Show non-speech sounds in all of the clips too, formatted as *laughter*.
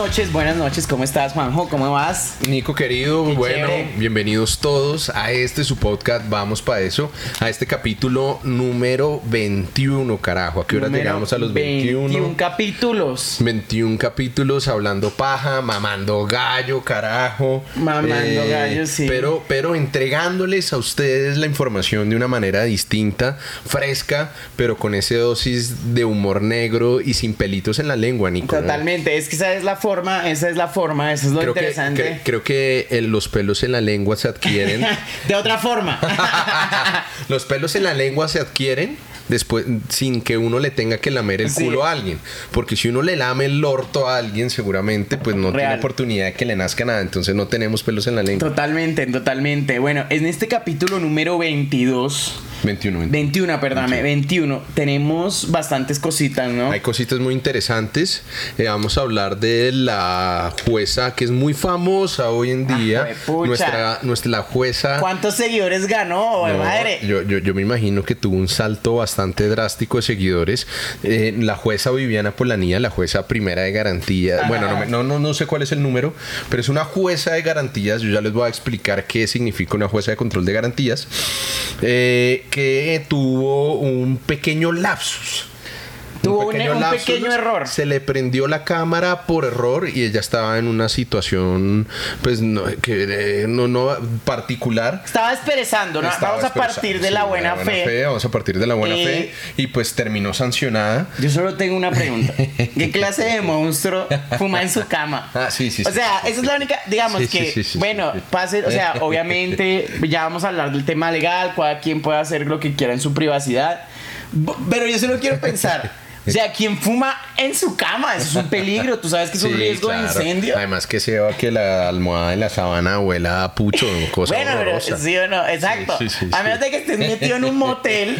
noches, buenas noches. ¿Cómo estás, Juanjo? ¿Cómo vas? Nico querido, Qué bueno, chévere. bienvenidos todos a este su podcast, vamos para eso, a este capítulo número 21, carajo. ¿A qué hora Número llegamos a los 21? 21 capítulos. 21 capítulos hablando paja, mamando gallo, carajo. Eh, Mamando gallo, sí. Pero, pero entregándoles a ustedes la información de una manera distinta, fresca, pero con ese dosis de humor negro y sin pelitos en la lengua, Nico. ¿no? Totalmente. Es que esa es la forma, esa es la forma, eso es lo Creo que, interesante. cre- creo que eh, los pelos en la lengua se adquieren. *laughs* de otra forma. *laughs* los pelos en la lengua se adquieren después sin que uno le tenga que lamer el Sí. culo a alguien. Porque si uno le lame el orto a alguien, seguramente pues no tiene oportunidad de que le nazca nada. Entonces no tenemos pelos en la lengua. totalmente, totalmente. Bueno, en este capítulo número 22, 21. 21. 21, perdóname, 21, tenemos bastantes cositas, ¿no? Hay cositas muy interesantes. Eh, vamos a hablar de la jueza que es muy famosa hoy en día. juepucha. nuestra, nuestra la jueza. ¿Cuántos seguidores ganó, No, madre? Yo, yo, yo me imagino que tuvo un salto bastante drástico de seguidores. Eh, la jueza Viviana Polanía, la jueza primera de garantía. Bueno, no, no, no sé cuál es el número, pero es una jueza de garantías. Yo ya les voy a explicar qué significa una jueza de control de garantías. eh, que tuvo un pequeño lapsus. Tuvo un- un pequeño error. Se le prendió la cámara por error y ella estaba en una situación, pues, no, que, eh, no, no particular. Estaba esperezando, ¿no? Estaba Vamos a partir de sí, la buena, fe. Vamos a partir de la buena Eh, fe. Y pues terminó sancionada. Yo solo tengo una pregunta. *laughs* ¿Qué clase de monstruo fuma en su cama? Ah, sí, sí, O sí. sea, esa es la única, digamos Sí, que, sí, sí, sí, bueno, sí. pase, o sea, *laughs* obviamente ya vamos a hablar del tema legal, cada quien puede hacer lo que quiera en su privacidad, pero yo solo quiero pensar, o sea, quien fuma en su cama, eso es un peligro, tú sabes que es un *laughs* riesgo claro. de incendio. Además que se va que la almohada de la sábana huela a pucho, *laughs* cosa Bueno, pero sí o no, exacto. Sí, sí, sí, a menos de que estés metido en un motel.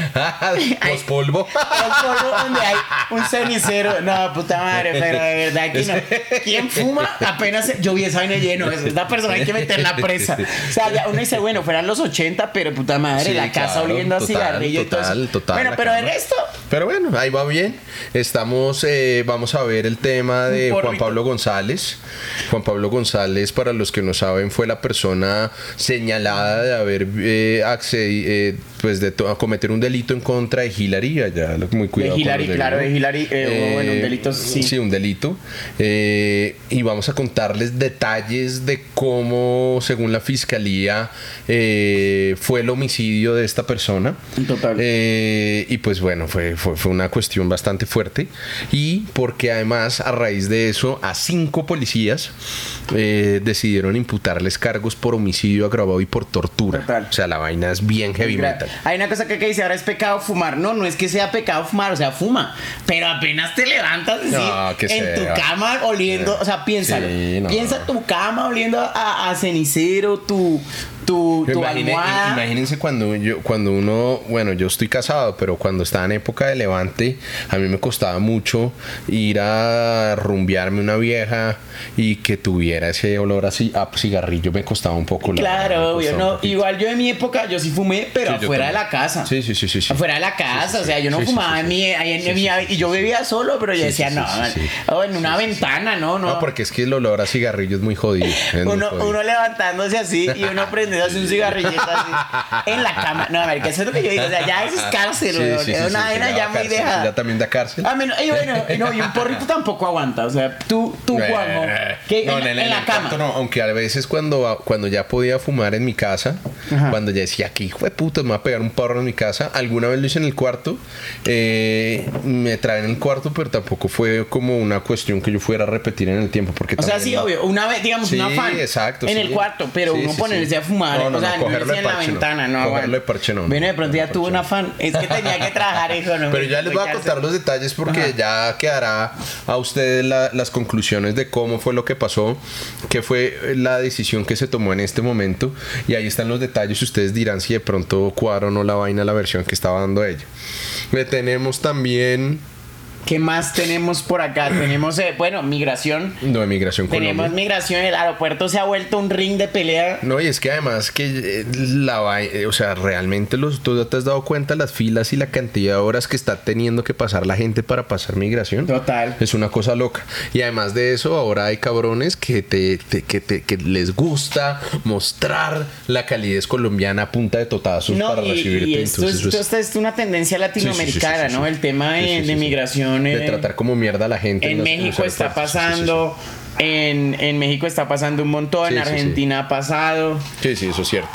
Los polvo. Un polvo donde hay un cenicero. No, puta madre, pero de verdad que no. ¿Quién fuma? Apenas yo vi esa vaina lleno. Esta persona hay que meterla presa. *laughs* O sea, ya uno dice, bueno, fueran los 80, pero puta madre, la casa claro, oliendo a total, cigarrillo y todo total, eso. total, Bueno, la pero cama. resto, Pero bueno, ahí va bien. Estamos, eh, vamos a ver el tema de Juan. Pablo González. Juan Pablo González, para los que no saben, fue la persona señalada de haber eh, accedi- eh, pues de to- cometer un delito en contra de Hillary. Allá, muy cuidado. de Hillary, claro, de. Hillary. eh, bueno, un delito, sí. Sí, un delito. Eh, y vamos a contarles detalles de cómo, según la fiscalía, eh, fue el homicidio de esta persona. Total. Eh, y pues bueno, fue, fue, fue una cuestión bastante fuerte. Y porque además, a raíz de eso, a cinco policías eh, decidieron imputarles cargos por homicidio agravado y por tortura. Total. O sea, la vaina es bien heavy metal. Hay una cosa que, que dice ahora es pecado fumar. No, no es que sea pecado fumar, o sea, fuma. Pero apenas te levantas No, que en sea. tu cama oliendo, o sea, piénsalo. Sí, no. Piensa tu cama oliendo a, a cenicero, tu, tu, tu Imagine- imagínense cuando yo, cuando uno, bueno, yo estoy casado, pero cuando estaba en época de levante, a mí me costaba mucho ir a rumbearme una vieja y que tuviera ese olor así a cigarrillo, me costaba un poco. Claro, obvio, no. Igual yo en mi época, yo sí fumé, pero Sí, afuera de la casa. Sí, sí, sí, sí, sí. Afuera de la casa, o sea, yo no fumaba en mi, ahí en mi- y yo bebía solo, pero yo decía, no, sí, man, sí, sí. o en una ventana, no, no. No, porque es que el olor a cigarrillo es muy jodido. es muy Uno, jodido. uno levantándose así y uno *laughs* prendiéndose un cigarrillito así en la cama. No, a ver, que eso es lo que yo digo. O sea, ya eso es cárcel, sí, sí, es sí, una vaina ya muy cárcel, dejada. Ya también da cárcel. Ah, y bueno, no, y un porrito *laughs* tampoco aguanta. O sea, tú, tú, Juanjo, Eh, que no, en, en, el- en en la cama. no, aunque a veces cuando, cuando ya podía fumar en mi casa, Ajá. cuando ya decía que hijo de puta, me va a pegar un porro en mi casa, alguna vez lo hice en el cuarto, eh, me traen en el cuarto, pero tampoco fue como una cuestión que yo fuera a repetir en el tiempo. Porque O sea, sí, obvio, una vez, digamos, una fan exacto, en el cuarto, pero uno ponerse a fumar, No, no, o sea, no, de en la parche, no. ventana, no. De parche, no, de pronto ya tuvo no. una fan, es que tenía que trabajar, hijo, no. Pero ya les voy a contar los detalles porque Ajá. ya quedará a ustedes la- las conclusiones de cómo fue lo que pasó, qué fue la decisión que se tomó en este momento y ahí están los detalles. Ustedes dirán si de pronto cuadra o no la vaina la versión que estaba dando ella. Le tenemos también ¿Qué más tenemos por acá? *clears throat* Tenemos, eh, bueno, migración. No, migración Tenemos Colombia. migración, el aeropuerto se ha vuelto un ring de pelea. No, y es que además que eh, la vai- eh, o sea, realmente los, tú ya te has dado cuenta las filas y la cantidad de horas que está teniendo que pasar la gente para pasar migración. Total. Es una cosa loca. Y además de eso, ahora hay cabrones que te, te- que, te- que les gusta mostrar la calidez colombiana a punta de totazos No, para y, recibirte. y esto, Entonces, es, esto es una tendencia latinoamericana, sí, sí, ¿no? El tema de, sí, de tratar como mierda a la gente. En los- los México está aeropuertos. Sí, sí, pasando. En, en México está pasando un montón. Sí, en sí, sí. Argentina ha pasado. Sí, sí, eso es cierto.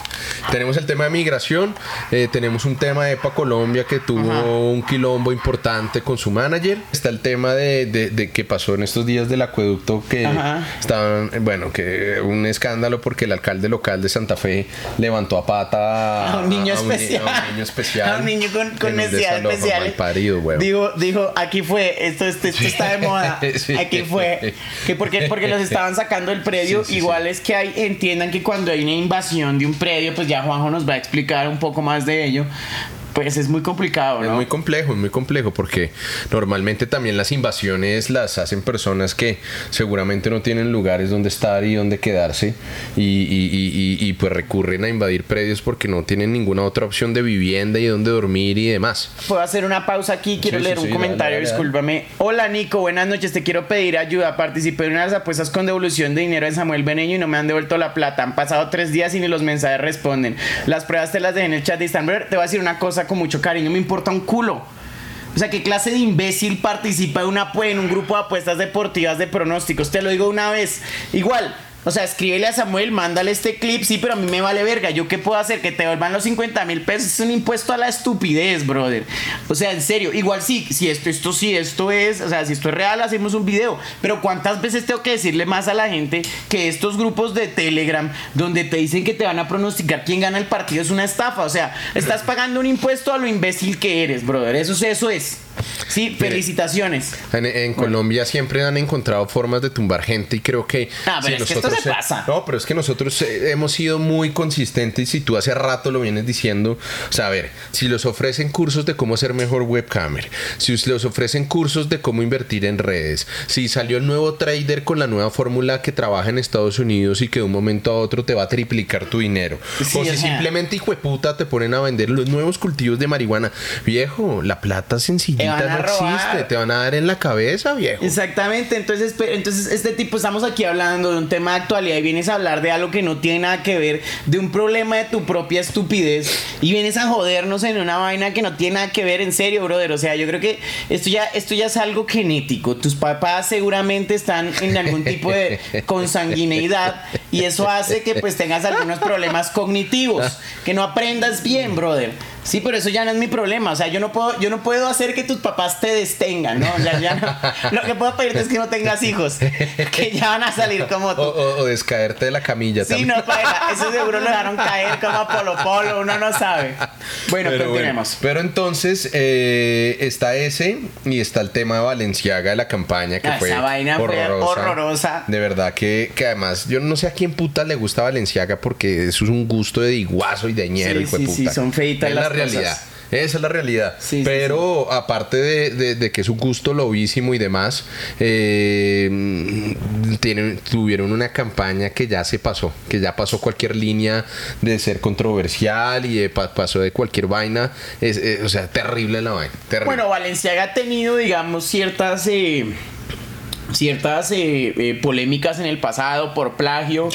Tenemos el tema de migración, eh, tenemos un tema de EPA Colombia que tuvo Ajá. un quilombo importante con su manager. Está el tema de, de- de que pasó en estos días del acueducto que Ajá. estaban, eh, bueno, que un escándalo porque el alcalde local de Santa Fe levantó a pata A un niño a ni- especial. a un niño especial. *laughs* A un niño con, un necesidades especiales. huevón. Dijo, dijo, aquí fue, esto, esto, esto está de moda. *laughs* Aquí fue. *laughs* Que porque, porque los estaban sacando del predio. Sí, sí, Igual es que hay, entiendan que cuando hay una invasión de un predio, pues ya Juanjo nos va a explicar un poco más de ello. Pues es muy complicado, Es ¿no? muy complejo, es muy complejo porque normalmente también las invasiones las hacen personas que seguramente no tienen lugares donde estar y donde quedarse y, y- y- y- y, pues recurren a invadir predios porque no tienen ninguna otra opción de vivienda y donde dormir y demás. Puedo hacer una pausa aquí, quiero Sí, sí, leer un sí, comentario, dale, dale, dale. discúlpame. Hola Nico, buenas noches, te quiero pedir ayuda. Participé en unas apuestas con devolución de dinero en Samuel Beneño y no me han devuelto la plata. Han pasado tres días y ni los mensajes responden. Las pruebas te las dejé en el chat de Instagram. Te voy a decir una cosa con mucho cariño, me importa un culo. O sea, ¿qué clase de imbécil participa en, una, en un grupo de apuestas deportivas de pronósticos? Te lo digo una vez. Igual, o sea, escríbele a Samuel, mándale este clip, sí, pero a mí me vale verga. ¿Yo qué puedo hacer? Que te vuelvan los 50 mil pesos. Es un impuesto a la estupidez, brother. O sea, en serio, igual sí, si esto, esto, sí, esto es, o sea, si esto es real, hacemos un video. Pero ¿cuántas veces tengo que decirle más a la gente que estos grupos de Telegram, donde te dicen que te van a pronosticar quién gana el partido, es una estafa? O sea, estás pagando un impuesto a lo imbécil que eres, brother. Eso, es- eso es. Sí, felicitaciones. En, en Colombia siempre han encontrado formas de tumbar gente y creo que... Ah, pero es que esto se pasa. No, pero es que nosotros eh, hemos sido muy consistentes y tú hace rato lo vienes diciendo. O sea, a ver, si les ofrecen cursos de cómo ser mejor webcamer, si les ofrecen cursos de cómo invertir en redes, si salió el nuevo trader con la nueva fórmula que trabaja en Estados Unidos y que de un momento a otro te va a triplicar tu dinero. Sí, o si sea. simplemente, hijo de puta, te ponen a vender los nuevos cultivos de marihuana. Viejo, la plata sencillita Te van a no robar. existe. Te van a dar en la cabeza, viejo. Exactamente, entonces, entonces este tipo, estamos aquí hablando de un tema de actualidad y vienes a hablar de algo que no tiene nada que ver, de un problema de tu propia estupidez y vienes a jodernos en una vaina que no tiene nada que ver, en serio, brother. O sea, yo creo que esto ya, esto ya es algo genético. Tus papás seguramente están en algún tipo de *laughs* consanguineidad y eso hace que pues tengas algunos problemas cognitivos, que no aprendas bien, brother. Sí, pero eso ya no es mi problema. O sea, yo no puedo, yo no puedo hacer que tus papás te destengan, ¿no? O sea, ya no- Lo que puedo pedirte es que no tengas hijos. Que ya van a salir como O, tú. o- o descaerte de la camilla Sí, también. no, paila. Eso seguro lo dejaron caer como a Polo Polo. Uno no sabe. Bueno, Pero, continuemos. bueno, pero entonces eh, está ese y está el tema de Valenciaga de la campaña que Ah, fue esa vaina fue horrorosa. horrorosa. De verdad que, que además yo no sé a quién puta le gusta Valenciaga porque eso es un gusto de iguazo y de ñero, Sí, de sí, sí, puta. son feitas Es la las realidad. cosas. Esa es la realidad. Sí, sí, Pero aparte de, de- de que es un gusto lobísimo y demás, eh, tienen, tuvieron una campaña que ya se pasó, que ya pasó cualquier línea de ser controversial y de pa- pasó de cualquier vaina. Es, eh, o sea, terrible la vaina. Terrible. Bueno, Valenciaga ha tenido, digamos, ciertas. eh, ciertas eh, eh, polémicas en el pasado por plagio.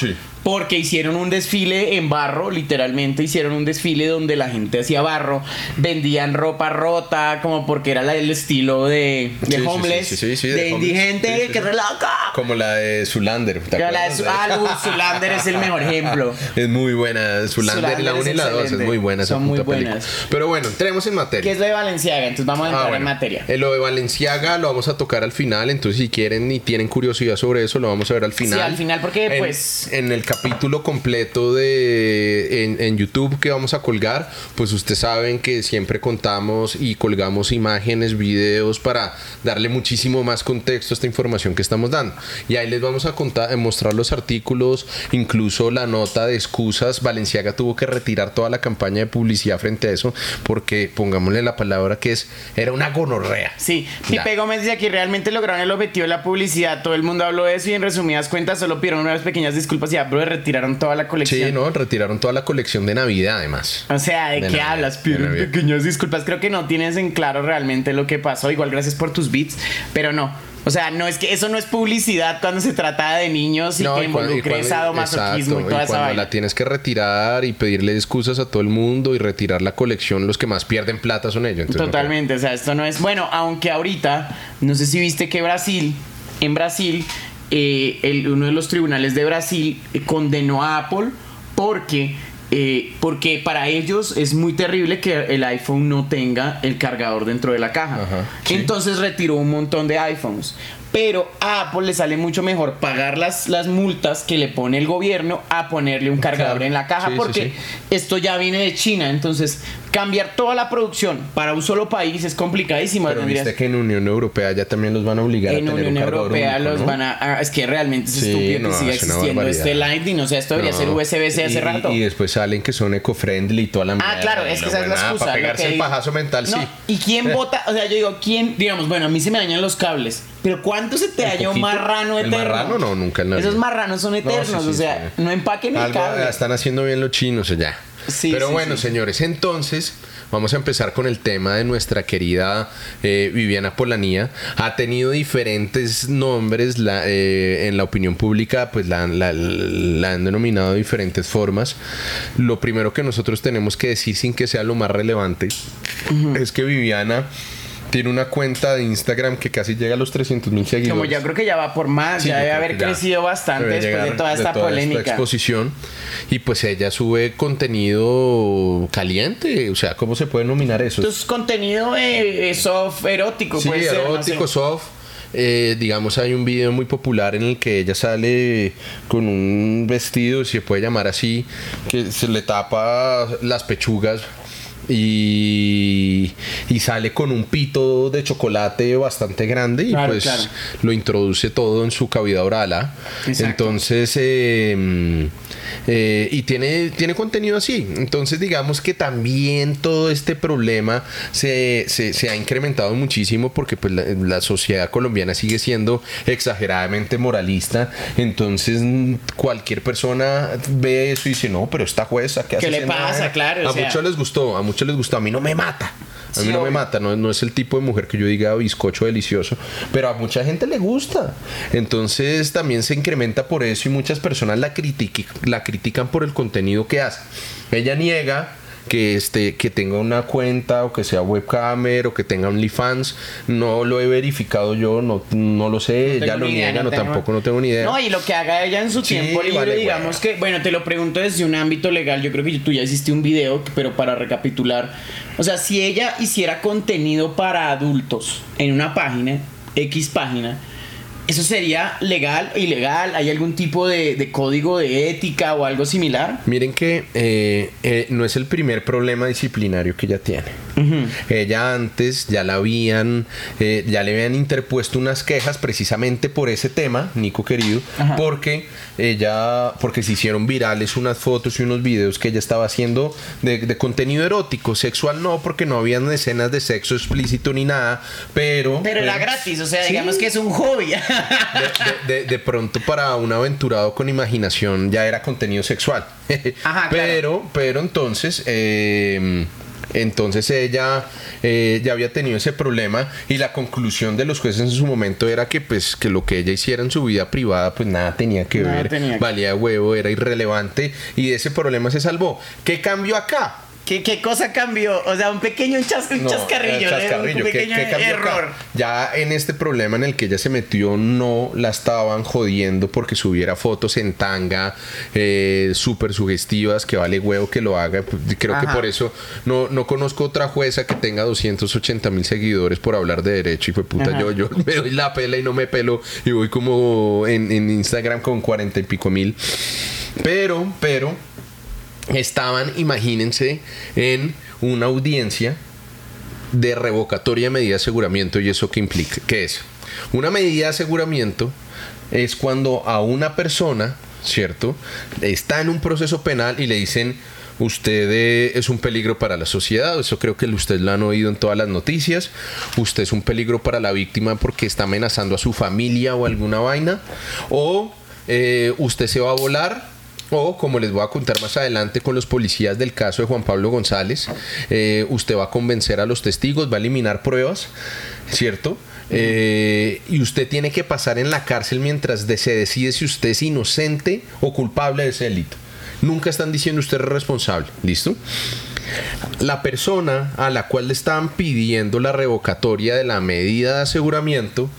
Sí. Porque hicieron un desfile en barro, literalmente hicieron un desfile donde la gente hacía barro, vendían ropa rota, como porque era la- el estilo de, de Sí, sí, homeless, sí, sí, sí, sí, de, de indigente, Sí, sí, que sí. relaca. Como la de Zulander. ¿te Ya la de ah, Zulander es el mejor ejemplo. *laughs* Es muy buena. Zulander, Zulander la 1 es y la 2 es muy buena esa Son muy puta película. buenas. Pero bueno, entremos en materia. ¿Qué es lo de Valenciaga? Entonces vamos a entrar Ah, en bueno. materia. Eh, lo de Valenciaga lo vamos a tocar al final, entonces si quieren y tienen curiosidad sobre eso, lo vamos a ver al final. al final, porque, En- pues- En el, cap- capítulo completo de en, en YouTube que vamos a colgar, pues ustedes saben que siempre contamos y colgamos imágenes, videos para darle muchísimo más contexto a esta información que estamos dando. Y ahí les vamos a contar, a mostrar los artículos, incluso la nota de excusas. Valenciaga tuvo que retirar toda la campaña de publicidad frente a eso, porque pongámosle la palabra que es, era una gonorrea. Sí. Pipe Gómez dice aquí realmente lograron el objetivo de la publicidad. Todo el mundo habló de eso y en resumidas cuentas solo pidieron unas pequeñas disculpas y ya, retiraron toda la colección. Sí, no, retiraron toda la colección de Navidad además. O sea, ¿de, De qué Navidad, hablas? Navidad. pequeñas disculpas. Creo que no tienes en claro realmente lo que pasó. Igual gracias por tus beats, pero no. O sea, no es que eso no es publicidad cuando se trata de niños y No, que y y involucre sadomasoquismo exacto, y toda esa cuando vaina. la tienes que retirar y pedirle excusas a todo el mundo y retirar la colección, los que más pierden plata son ellos. entonces no Totalmente, o sea, esto no es. Bueno, aunque ahorita, no sé si viste que Brasil, en Brasil, eh, el- uno de los tribunales de Brasil eh, condenó a Apple porque. eh, porque para ellos es muy terrible que el iPhone no tenga el cargador dentro de la caja. Ajá, sí. Entonces retiró un montón de iPhones. Pero a Apple le sale mucho mejor pagar las, las multas que le pone el gobierno a ponerle un cargador Claro. en la caja sí, porque sí. esto ya viene de China, entonces cambiar toda la producción para un solo país es complicadísimo. Pero tendrías- viste que en Unión Europea ya también los van a obligar a en tener Unión un Europea único, los ¿no? van a... ah, es que realmente es Sí, estúpido no, que siga existiendo este. Lightning, o sea, esto debería No. ser USB-C hace rato. Y después salen que son eco-friendly y toda la Ah, mierda, claro, es que esa es la excusa. Para pegarse el pajazo mental, sí. ¿Y quién *laughs* vota? O sea, yo digo, ¿quién? Digamos, bueno, a mí se me dañan los cables. Pero ¿cuánto se te ¿El daña un marrano ¿El eterno? marrano? No, nunca en la Esos marranos son No, eternos, sí, sí, o sea, no empaquen el Algo cable. están haciendo bien los chinos ya. Sí, Pero sí, bueno, sí. señores, entonces vamos a empezar con el tema de nuestra querida eh, Viviana Polanía. Ha tenido diferentes nombres la, eh, en la opinión pública, pues la, la- la han denominado de diferentes formas. Lo primero que nosotros tenemos que decir sin que sea lo más relevante es que Viviana tiene una cuenta de Instagram que casi llega a los 300 mil seguidores. Como ya creo que ya va por más, Sí, ya yo debe haber crecido bastante después de toda esta esta polémica. exposición. Y pues ella sube contenido caliente. O sea, ¿cómo se puede nominar eso? Esto es contenido eh, eh, soft, erótico, sí, puede ser, no erótico, sé. soft. Eh, digamos, hay un video muy popular en el que ella sale con un vestido, si se puede llamar así, que se le tapa las pechugas y, y sale con un pito de chocolate bastante grande y Claro, pues claro. lo introduce todo en su cavidad oral. ¿ah? Entonces, eh, eh, y tiene, tiene contenido así. Entonces, digamos que también todo este problema se, se- se ha incrementado muchísimo porque pues, la, la sociedad colombiana sigue siendo exageradamente moralista. Entonces, cualquier persona ve eso y dice, no, pero esta jueza, ¿qué, ¿Qué hace le pasa? vaina?". Claro, o A sea. muchos les gustó, a muchos les gustó. A mí no me mata. A mí Sí, no me mata, no, no es el tipo de mujer que yo diga bizcocho delicioso, pero a mucha gente le gusta. Entonces también se incrementa por eso y muchas personas la, la critican por el contenido que hace. Ella niega que, este, que tenga una cuenta o que sea webcamer o que tenga OnlyFans. No lo he verificado yo, no, no lo sé. No tengo lo idea, niega, no tengo- tampoco no tengo ni idea. No, y lo que haga ella en su Sí, tiempo libre, vale, digamos que, bueno, te lo pregunto desde un ámbito legal, yo creo que tú ya hiciste un video, pero para recapitular, o sea, si ella hiciera contenido para adultos en una página, X página, ¿eso sería legal o ilegal? ¿Hay algún tipo de, de código de ética o algo similar? Miren que eh, eh, no es el primer problema disciplinario que ella tiene. Ella antes ya la habían, eh, ya le habían interpuesto unas quejas precisamente por ese tema, Nico querido, Ajá. porque ella, porque se hicieron virales unas fotos y unos videos que ella estaba haciendo de, de contenido erótico, sexual no, porque no habían escenas de sexo explícito ni nada, pero... Pero era gratis, o sea, Sí. digamos que es un hobby. De, de- de pronto para un aventurado con imaginación ya era contenido sexual. Ajá, claro. pero, pero entonces, eh, entonces ella eh, ya había tenido ese problema y la conclusión de los jueces en su momento era que pues que lo que ella hiciera en su vida privada pues nada tenía que Nada ver, tenía que- valía huevo, era irrelevante y de ese problema se salvó. ¿Qué cambió acá? ¿Qué, qué cosa cambió? O sea, un pequeño chas- un No, chascarrillo, un ¿qué- pequeño qué cambió acá? error. Ya en este problema en el que ella se metió, no la estaban jodiendo porque subiera fotos en tanga eh, súper sugestivas, que vale huevo que lo haga. Pues, Creo Ajá. que por eso no, no conozco otra jueza que tenga 280 mil seguidores por hablar de derecho. Y fue puta, Ajá. yo, yo *laughs* me doy la pela y no me pelo y voy como en, en Instagram con 40 y pico mil. Pero, pero, estaban, imagínense, en una audiencia de revocatoria de medida de aseguramiento y eso qué implica, ¿qué es? Una medida de aseguramiento es cuando a una persona, ¿cierto? Está en un proceso penal y le dicen, usted eh, es un peligro para la sociedad, eso creo que usted lo han oído en todas las noticias, usted es un peligro para la víctima porque está amenazando a su familia o alguna vaina, o eh, usted se va a volar o, como les voy a contar más adelante con los policías del caso de Juan Pablo González, eh, usted va a convencer a los testigos, va a eliminar pruebas, ¿cierto? Eh, y usted tiene que pasar en la cárcel mientras se decide si usted es inocente o culpable de ese delito. Nunca están diciendo usted es responsable, ¿listo? La persona a la cual le estaban pidiendo la revocatoria de la medida de aseguramiento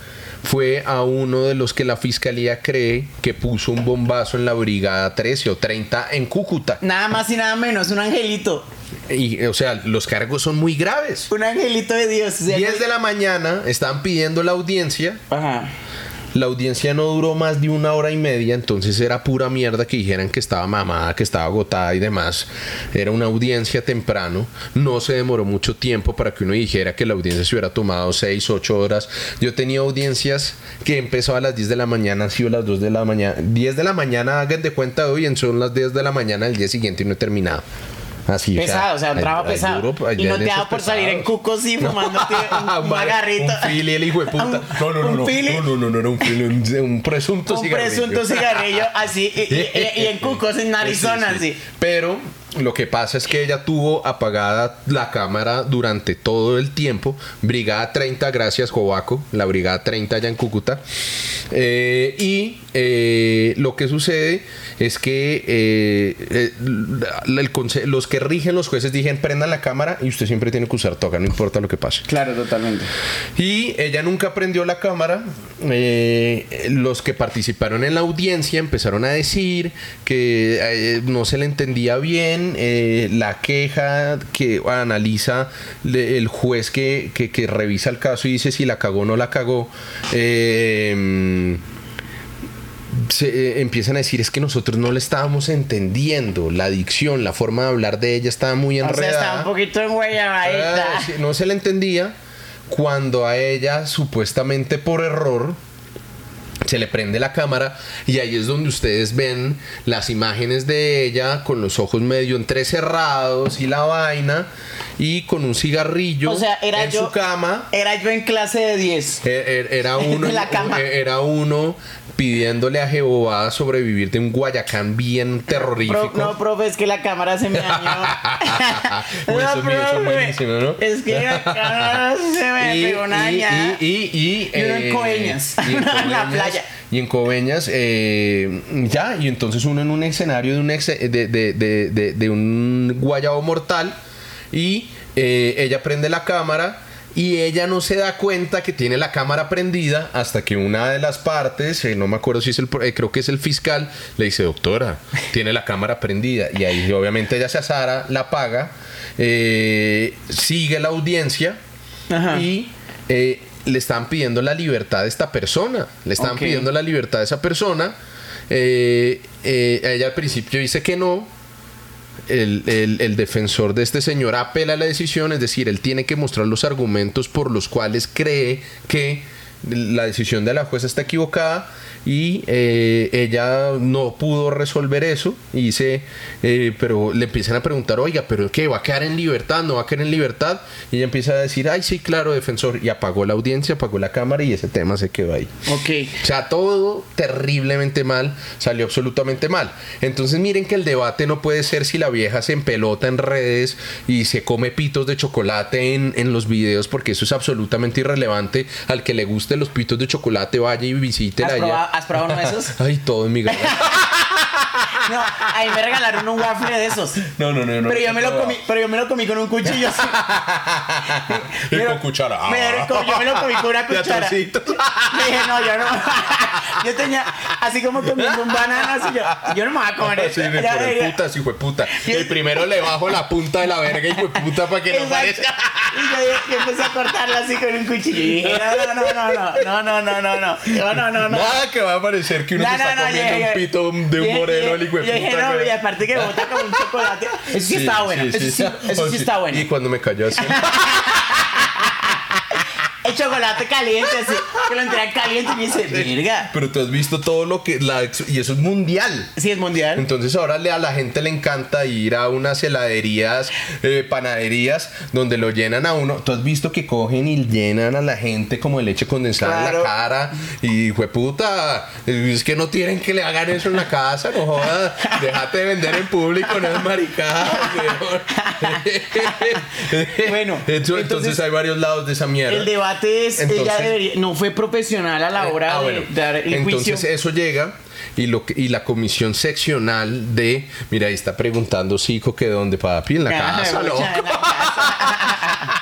fue a uno de los que la fiscalía cree que puso un bombazo en la brigada 13 o 30 en Cúcuta. Nada más y nada menos, un angelito. Y, o sea, los cargos son muy graves. Un angelito de Dios. 10 de la mañana están pidiendo la audiencia. Ajá. La audiencia no duró más de una hora y media, entonces era pura mierda que dijeran que estaba mamada, que estaba agotada y demás. Era una audiencia temprano. No se demoró mucho tiempo para que uno dijera que la audiencia se hubiera tomado 6, 8 horas. Yo tenía audiencias que empezó a las 10 de la mañana, han sido las 2 de la mañana. 10 de la mañana, hagan de cuenta hoy, son las 10 de la mañana del día siguiente y no he terminado. Así, pesado, o sea, un trabajo pesado. duro, y no te da por salir en cucos y *laughs* fumando *laughs* un, un Vale, agarrito. Un fili, el hijo de puta. *laughs* No, no, no, no. fili. No, no, no, no un fili, un, un presunto un cigarrillo. presunto cigarrillo así y, y- y- y en cucos en Arizona Sí, sí. así. Pero lo que pasa es que ella tuvo apagada la cámara durante todo el tiempo. Brigada 30, gracias Jovaco, la Brigada 30 allá en Cúcuta. Eh, y eh, lo que sucede es que eh, eh, el los que rigen los jueces dijeron prendan la cámara y usted siempre tiene que usar toga, no importa lo que pase. Claro, totalmente. Y ella nunca prendió la cámara. Eh, los que participaron en la audiencia empezaron a decir que eh, no se le entendía bien la queja que analiza le- el juez que, que- que revisa el caso y dice si la cagó o no la cagó. Eh, se, eh, empiezan a decir es que nosotros no le estábamos entendiendo la dicción, la forma de hablar de ella estaba muy O sea, enredada. está un poquito en guayabadita. Ah, sí, no se le entendía cuando a ella supuestamente por error se le prende la cámara y ahí es donde ustedes ven las imágenes de ella con los ojos medio entrecerrados y la vaina y con un cigarrillo O sea, era en yo- su cama. Era yo en clase de 10. E- e- Era uno, *laughs* En la cama. era uno pidiéndole a Jehová sobrevivir de un Guayacán bien terrorífico. Pro- no, profe, es que la cámara se me dañó. *laughs* *laughs* Uy, eso eso es buenísimo, ¿no? Es que la cámara se me *laughs* y, pegó una y- y- y- y, uno en eh, Coveñas, y en en la Coveñas, playa. Y en Coveñas, eh, ya, y entonces uno en un escenario de un, ex- de, de- de- de- de un guayabo mortal y eh, ella prende la cámara. Y ella no se da cuenta que tiene la cámara prendida hasta que una de las partes, eh, no me acuerdo si es el, eh, creo que es el fiscal, le dice, doctora, tiene la cámara prendida. Y ahí obviamente ella se azara, la apaga, eh, sigue la audiencia Ajá. y eh, le están pidiendo la libertad de esta persona. Le están pidiendo la libertad de ella persona. Ella al principio dice que no. El, el- defensor de este señor apela a la decisión, es decir, él tiene que mostrar los argumentos por los cuales cree que la decisión de la jueza está equivocada y eh, ella no pudo resolver eso y dice, eh, pero le empiezan a preguntar, oiga, pero ¿qué? ¿Va a quedar en libertad? ¿No va a quedar en libertad? Y ella empieza a decir, ay, sí, claro, defensor. Y apagó la audiencia, apagó la cámara y ese tema se quedó ahí. Ok. O sea, todo terriblemente mal, salió absolutamente mal. Entonces miren que el debate no puede ser si la vieja se empelota en redes y se come pitos de chocolate en, en los videos, porque eso es absolutamente irrelevante. Al que le guste los pitos de chocolate, vaya y visítela ¿Has allá. probado, ¿Has probado uno de esos? *laughs* Ay, todo en mi garganta. *laughs* No, ahí me regalaron un waffle de esos. No, no, no, no. Pero yo me lo comí, pero yo me lo comí con un cuchillo así. *laughs* Y Me con cuchara. me- yo me lo comí con una cuchara. Le dije, no, yo no. Yo tenía así como comiendo un banano así yo. Yo no me voy a comer Sí, Ya, de ya. puta, sí, hijo de puta. Y primero le bajo la punta de la verga, hijo de puta, para que no parezca. Y yo, yo empecé a cortarla así con un cuchillo. Y dije, no, no, no, no, no, no, no, no, no, no, no, no, no. Nada que va a parecer que uno No, se está no, no, comiendo yo- un pito de yo- un moreno, yo- de Yo dije, no, y aparte que bota un chocolate. Eso sí, estaba bueno. eso sí, eso Oh, sí está bueno. Y cuando me cayó así. *laughs* El chocolate caliente, así, que lo entregan caliente y me dice, verga. Pero tú has visto todo lo que. La, y eso es mundial. Sí, es mundial. Entonces ahora le- a la gente le encanta ir a unas heladerías, eh, panaderías, donde lo llenan a uno. Tú has visto que cogen y llenan a la gente como de leche condensada en la cara. Y fue puta, es que no tienen que le hagan eso en la casa, no jodas. Déjate de vender en público, no es maricada. *laughs* *laughs* Bueno, entonces, entonces, hay varios lados de esa mierda. El debate es, ella Entonces- debería, no fue profesional a la hora Ah, de bueno. dar el Entonces juicio. eso llega y lo que- y la comisión seccional de mira ahí está preguntando Zico que dónde papi en la Ah, casa mucha loco. en la casa.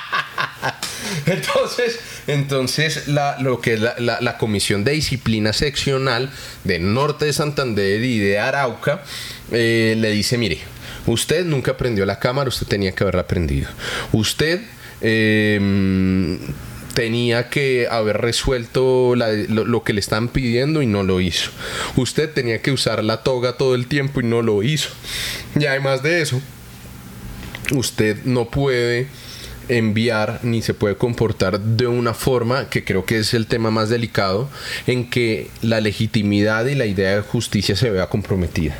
*laughs* entonces entonces la, lo que es la, la- la comisión de disciplina seccional de norte de Santander y de Arauca eh, le dice mire usted nunca prendió la cámara usted tenía que haberla prendido usted eh, tenía que haber resuelto lo, lo que le están pidiendo y no lo hizo. Usted tenía que usar la toga todo el tiempo y no lo hizo. Y además de eso, usted no puede enviar ni se puede comportar de una forma que creo que es el tema más delicado en que la legitimidad y la idea de justicia se vea comprometida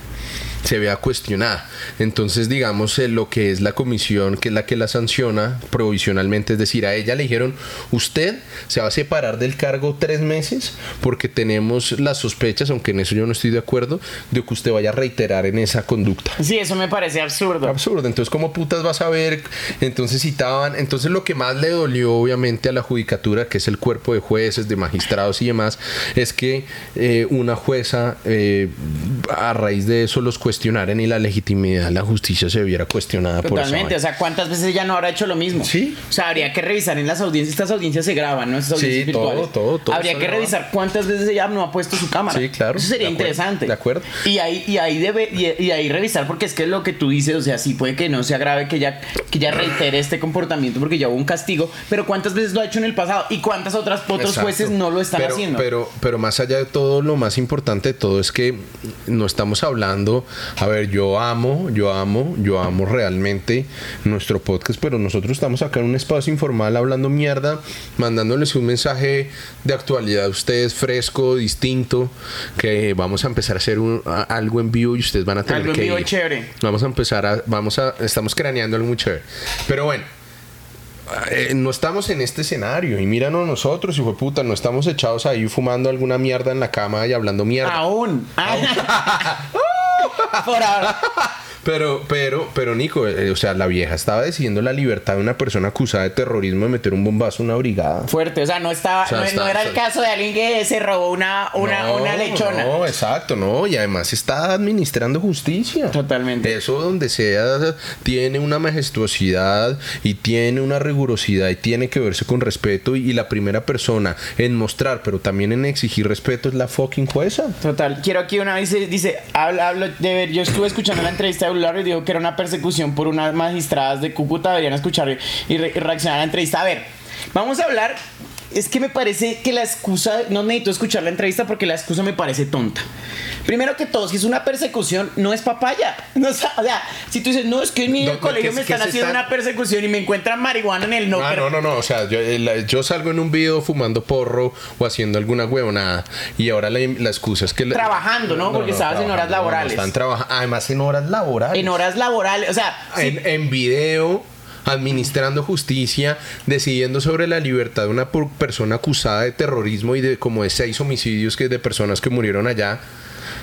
se vea cuestionada. Entonces, digamos, eh, lo que es la comisión, que es la que la sanciona provisionalmente, es decir, a ella le dijeron, usted se va a separar del cargo tres meses porque tenemos las sospechas, aunque en eso yo no estoy de acuerdo, de que usted vaya a reiterar en esa conducta. Sí, eso me parece absurdo. Absurdo, entonces ¿cómo putas vas a ver? Entonces citaban, entonces lo que más le dolió obviamente a la judicatura, que es el cuerpo de jueces, de magistrados y demás, es que eh, una jueza eh, a raíz de eso los cuestionaran y la legitimidad de la justicia se viera cuestionada por Totalmente, o eso. sea, ¿cuántas veces ella no habrá hecho lo mismo? Sí. O sea, habría que revisar en las audiencias, estas audiencias se graban, ¿no? Estas Sí, audiencias todo, virtuales. todo, todo Habría que grabado. revisar cuántas veces ella no ha puesto su cámara. Sí, claro, Eso sería de acuerdo, interesante. de acuerdo. Y ahí, y ahí debe, y, y ahí revisar, porque es que lo que tú dices, o sea, sí puede que no sea grave que ella, que ella reitere este comportamiento porque ya hubo un castigo, pero ¿cuántas veces lo ha hecho en el pasado? ¿Y cuántas otras otros Exacto. jueces no lo están pero, haciendo? Pero, pero más allá de todo, lo más importante de todo es que no estamos hablando, a ver, yo amo, yo amo, yo amo realmente nuestro podcast, pero nosotros estamos acá en un espacio informal hablando mierda, mandándoles un mensaje de actualidad a ustedes fresco, distinto, que vamos a empezar a hacer un- a- algo en vivo y ustedes van a tener Algo en que vivo ir. chévere. Vamos a empezar a, vamos a, estamos craneando algo muy chévere. Pero bueno, eh, no estamos en este escenario y míranos nosotros, hijo de puta, no estamos echados ahí fumando alguna mierda en la cama y hablando mierda. Aún. *laughs* *laughs* Por ahora. *laughs* Pero, pero, pero Nico, eh, o sea, la vieja estaba decidiendo la libertad de una persona acusada de terrorismo de meter un bombazo a una brigada. Fuerte, o sea, no estaba, O sea, no, está- no era el caso de alguien que se robó una, una, No, una lechona. No, exacto, no. Y además está administrando justicia. Totalmente. Eso donde sea tiene una majestuosidad y tiene una rigurosidad y tiene que verse con respeto. Y, y la primera persona en mostrar, pero también en exigir respeto es la fucking jueza. Total, quiero aquí una vez dice, dice habla, hablo de ver, yo estuve escuchando la entrevista y dijo que era una persecución por unas magistradas de Cúcuta, deberían escuchar y, y reaccionar a la entrevista. A ver, vamos a hablar, es que me parece que la excusa, no necesito escuchar la entrevista porque la excusa me parece tonta. Primero que todo, si es una persecución, no es papaya. *laughs* No, o sea, si tú dices, no, es que en mi No, colegio me están haciendo una persecución y me encuentran marihuana en el no. Ah, no, no, no. O sea, yo, eh, la- yo salgo en un video fumando porro o haciendo alguna huevonada. Y ahora la, la excusa es que. la- Trabajando, ¿no? Porque estabas en horas laborales. están trabajando. Además, en horas laborales. En horas laborales, o sea, en, en video administrando justicia, decidiendo sobre la libertad de una persona acusada de terrorismo y de como de seis homicidios que de personas que murieron allá.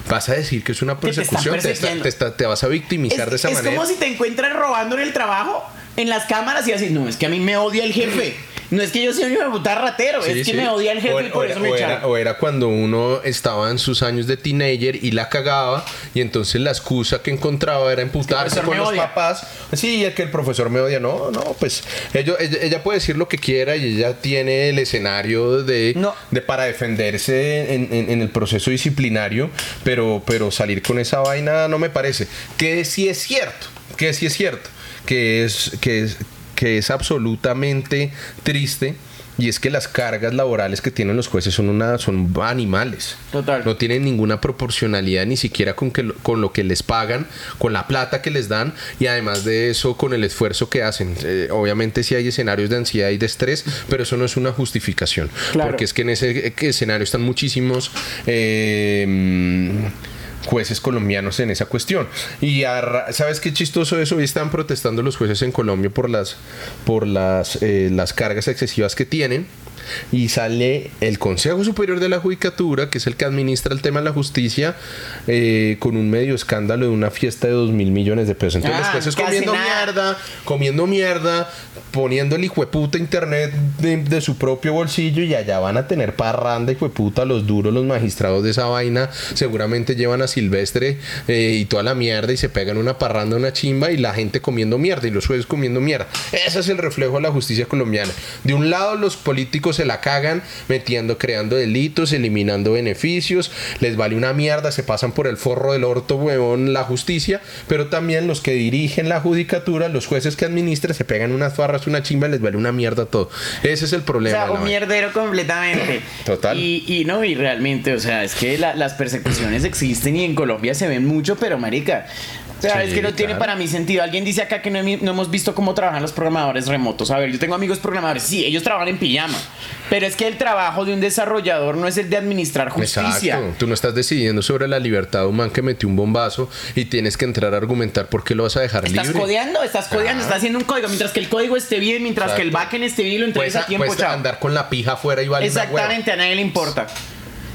Vas a decir que es una te persecución, te, te está- te vas a victimizar Es, de esa es manera. como si te encuentran robando en el trabajo, en las cámaras y así, no, es que a mí me odia el jefe. No es que yo sea un puta ratero, Sí, es que sí. me odia el jefe O- y por o eso era- me era, o era cuando uno estaba en sus años de teenager y la cagaba y entonces la excusa que encontraba era emputarse con los odia. papás. Sí, es que el profesor me odia. No, no, pues ella, ella, ella puede decir lo que quiera y ella tiene el escenario de, No. de para defenderse en, en- en el proceso disciplinario, pero, pero salir con esa vaina no me parece. Que sí es cierto, que sí es cierto, que es, que es que es absolutamente triste y es que las cargas laborales que tienen los jueces son una son animales. Total. No tienen ninguna proporcionalidad ni siquiera con que lo- con lo que les pagan, con la plata que les dan y además de eso con el esfuerzo que hacen. Eh, obviamente sí hay escenarios de ansiedad y de estrés, pero eso no es una justificación, Claro. porque es que en ese eh, escenario están muchísimos eh, jueces colombianos en esa cuestión. Y ¿sabes qué chistoso eso? Hoy están protestando los jueces en Colombia por las, por las, eh, las cargas excesivas que tienen. Y sale el Consejo Superior de la Judicatura, que es el que administra el tema de la justicia, eh, con un medio escándalo de una fiesta de dos mil millones de pesos. Entonces Ah, los comiendo nada. mierda, comiendo mierda, poniendo el hijo de puta internet de, de su propio bolsillo y allá van a tener parranda hijo de puta los duros, los magistrados de esa vaina. Seguramente llevan a Silvestre eh, y toda la mierda y se pegan una parranda, una chimba y la gente comiendo mierda y los jueces comiendo mierda. Ese es el reflejo de la justicia colombiana. De un lado los políticos se la cagan metiendo, creando delitos, eliminando beneficios, les vale una mierda, se pasan por el forro del orto, huevón, la justicia, pero también los que dirigen la judicatura, los jueces que administran, se pegan unas farras, una chimba, les vale una mierda todo. Ese es el O problema. sea, un mierdero completamente. *coughs* Total. Y, y no, y realmente, o sea, es que la- las persecuciones existen y en Colombia se ven mucho, pero marica. O sea, Sí, es que no tiene para mí sentido. Alguien dice acá que no, hemos visto cómo trabajan los programadores remotos. A ver, yo tengo amigos programadores. Sí, ellos trabajan en pijama. Pero es que el trabajo de un desarrollador no es el de administrar justicia. Exacto. Tú no estás decidiendo sobre la libertad de un man que metió un bombazo y tienes que entrar a argumentar por qué lo vas a dejar Estás libre. codeando, estás codeando, Ajá. estás haciendo un código. Mientras que el código esté bien, mientras que el backend esté bien y lo entregues a tiempo, chao. andar con la pija afuera y vale Exactamente, a nadie le importa.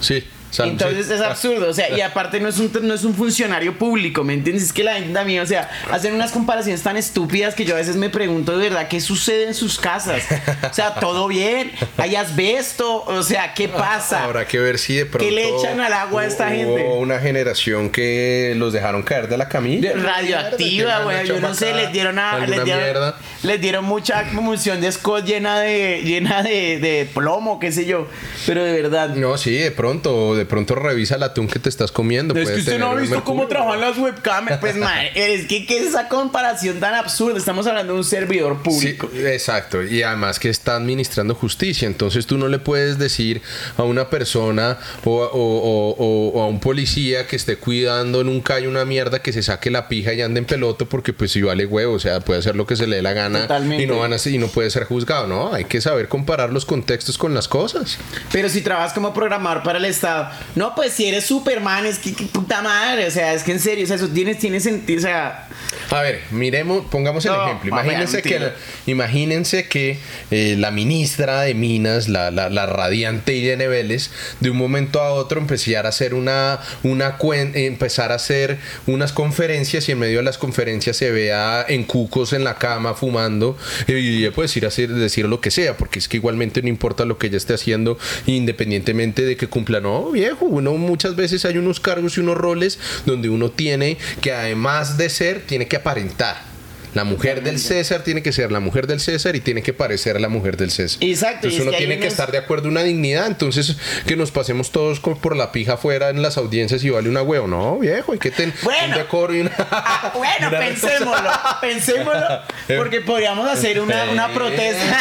Sí. Entonces sí. es absurdo, o sea, y aparte no es un no es un funcionario público, ¿me entiendes? Es que la gente también, o sea, hacen unas comparaciones tan estúpidas que yo a veces me pregunto de verdad qué sucede en sus casas. O sea, todo bien, hay asbesto, o sea, ¿qué pasa? Habrá que ver si de pronto. le echan al agua a esta hubo gente? una generación que los dejaron caer de la camilla. Radioactiva, güey, yo no sé, les dieron a, les dieron, mierda. les dieron mucha munición de Scott llena de llena de, de plomo, qué sé yo, pero de verdad No, sí, de pronto, de pronto revisa el atún que te estás comiendo. Es que usted no ha visto cómo trabajan las webcams. Pues, madre, es que ¿qué es esa comparación tan absurda? Estamos hablando de un servidor Sí, público. exacto, y además que está administrando justicia, entonces tú no le puedes decir a una persona o, o- o- o- o a un policía que esté cuidando en un calle una mierda que se saque la pija y ande en peloto porque pues si vale huevo, o sea, puede hacer lo que se le dé la gana Totalmente. y no van a y no puede ser juzgado, ¿no? Hay que saber comparar los contextos con las cosas. Pero si trabajas como programador para el Estado, no, pues si eres Superman, es que, que puta madre. O sea, es que en serio, o sea, eso tiene, tiene sentido. O sea, A ver, miremos, pongamos el No, ejemplo. Imagínense que, mentira. imagínense que eh, la ministra de Minas, la, la, la radiante Irene Vélez, de un momento a otro empezara a hacer una, una cuen- empezar a hacer unas conferencias y en medio de las conferencias se vea en cucos en la cama fumando y, y ella puede decir, hacer, decir lo que sea, porque es que igualmente no importa lo que ella esté haciendo, independientemente de que cumpla. No, viejo, uno muchas veces hay unos cargos y unos roles donde uno tiene que además de ser, tiene que aparentar. La mujer del César tiene que ser la mujer del César y tiene que parecer la mujer del César. Exacto, Entonces es uno que tiene que unos- estar de acuerdo en una dignidad. Entonces que nos pasemos todos por la pija afuera en las audiencias y vale una huevo. No, viejo, hay que tener Bueno. un decoro y una... ah, bueno, *laughs* una pensémoslo, *laughs* pensémoslo, porque podríamos hacer una, una protesta.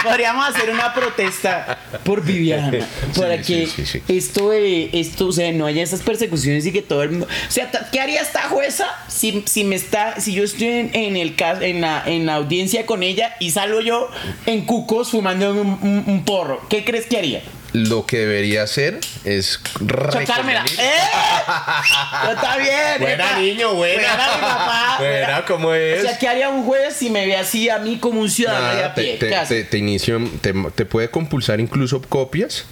*laughs* podríamos hacer una protesta por Viviana, para Sí, que sí, esto, de, esto, o sea, no haya esas persecuciones y que todo el mundo, o sea, ¿qué haría esta jueza si, si me está, si yo estoy en, en el caso, en la, en la audiencia con ella y salgo yo en cucos fumando un, un- un porro? ¿Qué crees que haría? Lo que debería hacer es... Chocármela. ¡Eh! *laughs* No está bien. Buena, niño, buena. Buena, mi papá. Buena, ¿cómo es? O sea, ¿qué haría un juez si me ve así a mí como un ciudadano de Nada, a pie? te, ¿Qué te, te- te inicio- te- te puede compulsar incluso copias.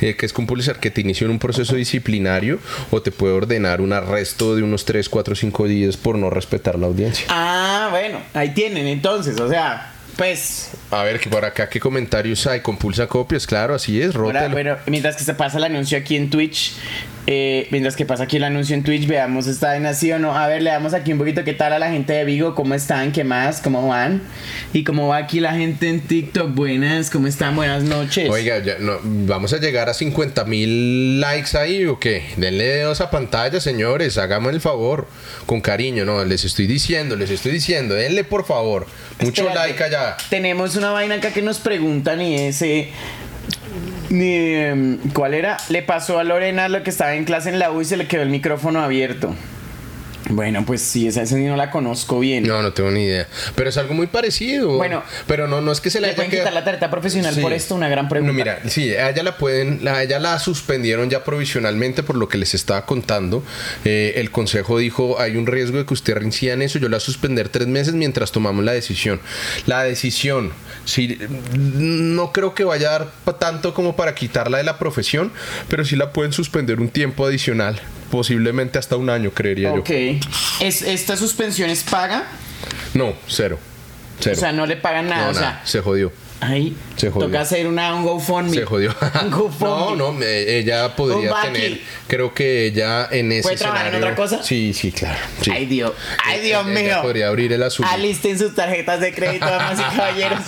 Eh, que es compulsar que te inicie en un proceso disciplinario o te puede ordenar un arresto de unos 3, 4, 5 días por no respetar la audiencia. Ah, bueno, ahí tienen entonces, o sea, Pues, A ver, que por acá, ¿qué comentarios hay? Compulsa copias, claro, así es, ahora, bueno, mientras que se pasa el anuncio aquí en Twitch, eh, mientras que pasa aquí el anuncio en Twitch, veamos esta vaina sí o no. A ver, le damos aquí un poquito qué tal a la gente de Vigo, cómo están, qué más, cómo van. Y cómo va aquí la gente en TikTok. Buenas, ¿cómo están? Buenas noches. Oiga, ya, no, ¿vamos a llegar a 50 mil likes ahí o qué? Denle dedos a pantalla, señores, háganme el favor, con cariño, no, les estoy diciendo, les estoy diciendo, denle por favor, mucho Espérate, like allá. Tenemos una vaina acá que nos preguntan y ese. ni, em, ¿Cuál era? Le pasó a Lorena lo que estaba en clase en la U y se le quedó el micrófono abierto. Bueno, pues sí, esa, esa no la conozco bien. No, no tengo ni idea. Pero es algo muy parecido. Bueno, pero no, no es que se le ¿Le haya pueden quedado- quitar la tarjeta profesional Sí. por esto? Una gran pregunta. No, mira, sí, a ella la pueden, la, a ella la suspendieron ya provisionalmente por lo que les estaba contando. Eh, el consejo dijo, hay un riesgo de que usted reincida en eso, yo la suspender tres meses mientras tomamos la decisión. La decisión, sí, no creo que vaya a dar tanto como para quitarla de la profesión, pero sí la pueden suspender un tiempo adicional, posiblemente hasta un año, creería Ok. yo. ¿Es, ¿Esta suspensión es paga? No, cero. Cero. O sea, no le pagan nada. No, o sea, nada, se jodió. Ahí Se jodió. toca hacer una, un GoFundMe. Se jodió. *laughs* Un no, GoFundMe. no, ella podría tener. Creo que ella en ese ¿Puede trabajar en otra cosa? Sí, sí, claro. sí. Ay, Dios. Ay, Dios Ella mío. podría abrir el azul. Alisten sus tarjetas de crédito, damas y *laughs* caballeros.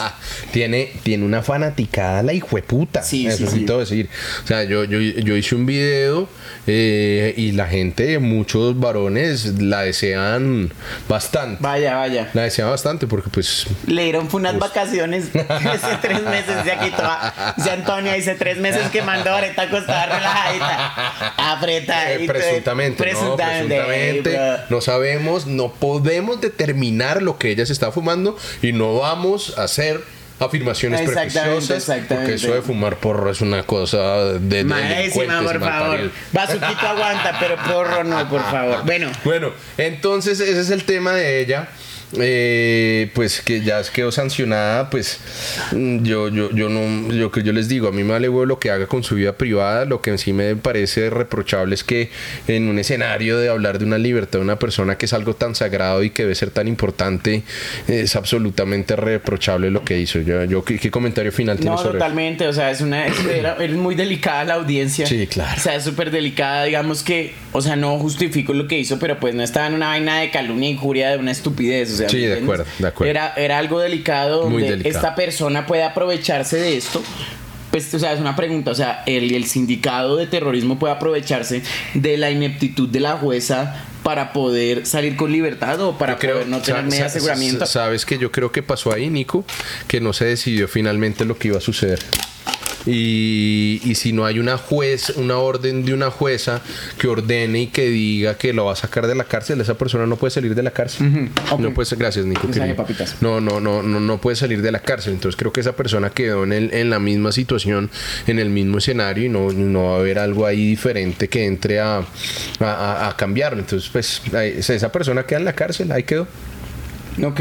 tiene, tiene una fanaticada la hijueputa. Sí, sí, necesito decir. O sea, yo, yo, yo hice un video eh, y la gente, muchos varones, la desean bastante. Vaya, vaya. La desean bastante porque pues Le dieron fue unas vacaciones *laughs* hace tres meses de aquí toda. Dice Antonio, dice tres meses que mandó ahorita acostada relajadita. Apreta. Eh, presuntamente, no, presuntamente, no sabemos, no podemos determinar lo que ella se está fumando y no vamos a hacer afirmaciones Exactamente, prejuiciosas exactamente. porque eso de fumar porro es una cosa de delincuentes por favor. Bazuquito aguanta, pero porro no, por favor. Bueno, Bueno, entonces ese es el tema de ella. Eh, pues que ya quedó sancionada, pues mm, yo, yo, yo no, yo que yo les digo, a mí me vale huevo lo que haga con su vida privada, lo que en sí me parece reprochable es que en un escenario de hablar de una libertad de una persona que es algo tan sagrado y que debe ser tan importante, es absolutamente reprochable lo que hizo. Yo, yo ¿qué, qué comentario final no, sobre eso? totalmente. O sea, es una. Era- es muy delicada la audiencia. Sí, claro. O sea, es súper delicada. Digamos que. O sea, no justifico lo que hizo, pero pues no estaba en una vaina de calumnia injuria de una estupidez. Sea, Sí, ¿me de acuerdo, de acuerdo. Era, era algo delicado Muy donde delicado. esta persona puede aprovecharse de esto. Pues, o sea, es una pregunta. O sea, el, el sindicado de terrorismo puede aprovecharse de la ineptitud de la jueza para poder salir con libertad o para creo- poder no tener medio aseguramiento. sa- Sabes que yo creo que pasó ahí, Nico, que no se decidió finalmente lo que iba a suceder. Y, y si no hay una juez, una orden de una jueza que ordene y que diga que lo va a sacar de la cárcel, esa persona no puede salir de la cárcel. No puede gracias Nico. No, no, no, no, no puede salir de la cárcel. Entonces creo que esa persona quedó en, el, en la misma situación, en el mismo escenario y no, no va a haber algo ahí diferente que entre a, a, cambiarlo. Entonces, pues esa persona queda en la cárcel, ahí quedó. Ok.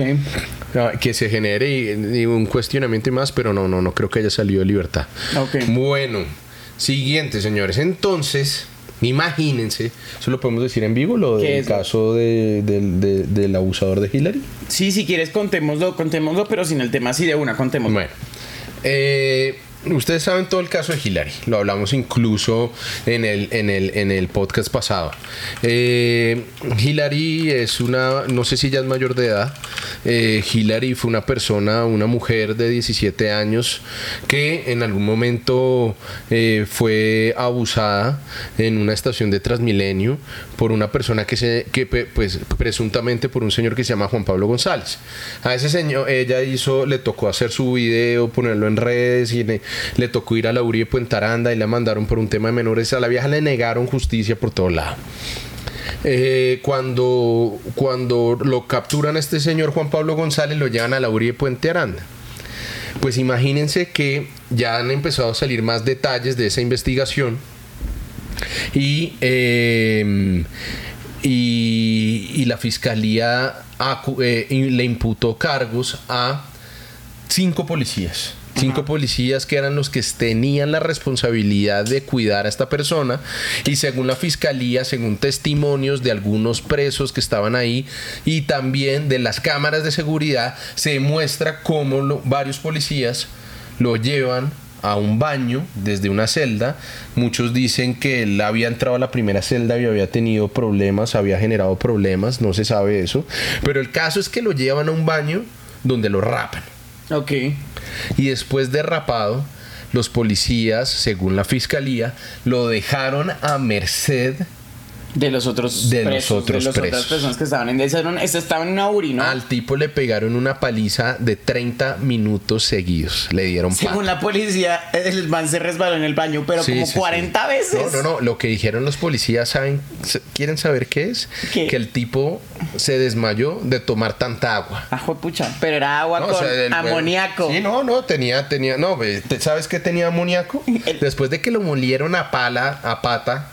Ah, que se genere y- y un cuestionamiento y más, pero no, no, no creo que haya salido de libertad. Ok. Bueno, siguiente, señores. Entonces, imagínense, eso lo podemos decir en vivo, lo ¿Qué del es? caso de- del abusador de Hillary. Sí, si quieres contémoslo, contémoslo, pero sin el tema así de una, contémoslo. Bueno, eh, ustedes saben todo el caso de Hillary, lo hablamos incluso en el, en el, en el podcast pasado. Eh, Hillary es una, no sé si ya es mayor de edad, eh, Hillary fue una persona, una mujer de 17 años que en algún momento eh, fue abusada en una estación de Transmilenio por una persona que se, que pues presuntamente por un señor que se llama Juan Pablo González. A ese señor, ella hizo, le tocó hacer su video, ponerlo en redes y le, tocó ir a la URI de Puente Aranda y la mandaron por un tema de menores. A la vieja le negaron justicia por todo lado. Eh, cuando, cuando lo capturan a este señor Juan Pablo González, lo llevan a la URI de Puente Aranda. Pues imagínense que ya han empezado a salir más detalles de esa investigación y, eh, y, la fiscalía eh, le imputó cargos a cinco policías. Cinco policías que eran los que tenían la responsabilidad de cuidar a esta persona. Y según la fiscalía, según testimonios de algunos presos que estaban ahí y también de las cámaras de seguridad, se muestra cómo lo- varios policías lo llevan a un baño desde una celda. Muchos dicen que él había entrado a la primera celda y había tenido problemas, había generado problemas, no se sabe eso. Pero el caso es que lo llevan a un baño donde lo rapan. Ok. Y después de rapado, los policías, según la fiscalía, lo dejaron a merced De los otros De los otros de las otras personas que estaban en esa, era un- esa estaba en una URI, ¿no? Al tipo le pegaron una paliza de 30 minutos seguidos. Le dieron Según pata. la policía, el man se resbaló en el baño, pero Sí, como sí, sí. 40 veces. No, no, no. Lo que dijeron los policías, ¿saben? ¿Quieren saber qué es? ¿Qué? Que el tipo se desmayó de tomar tanta agua. Ah, pucha. Pero era agua No, con o sea, el- amoníaco. Sí, no, no, tenía, tenía, no, ve, ¿te- ¿sabes qué tenía amoníaco? *laughs* Después de que lo molieron a pala, a pata,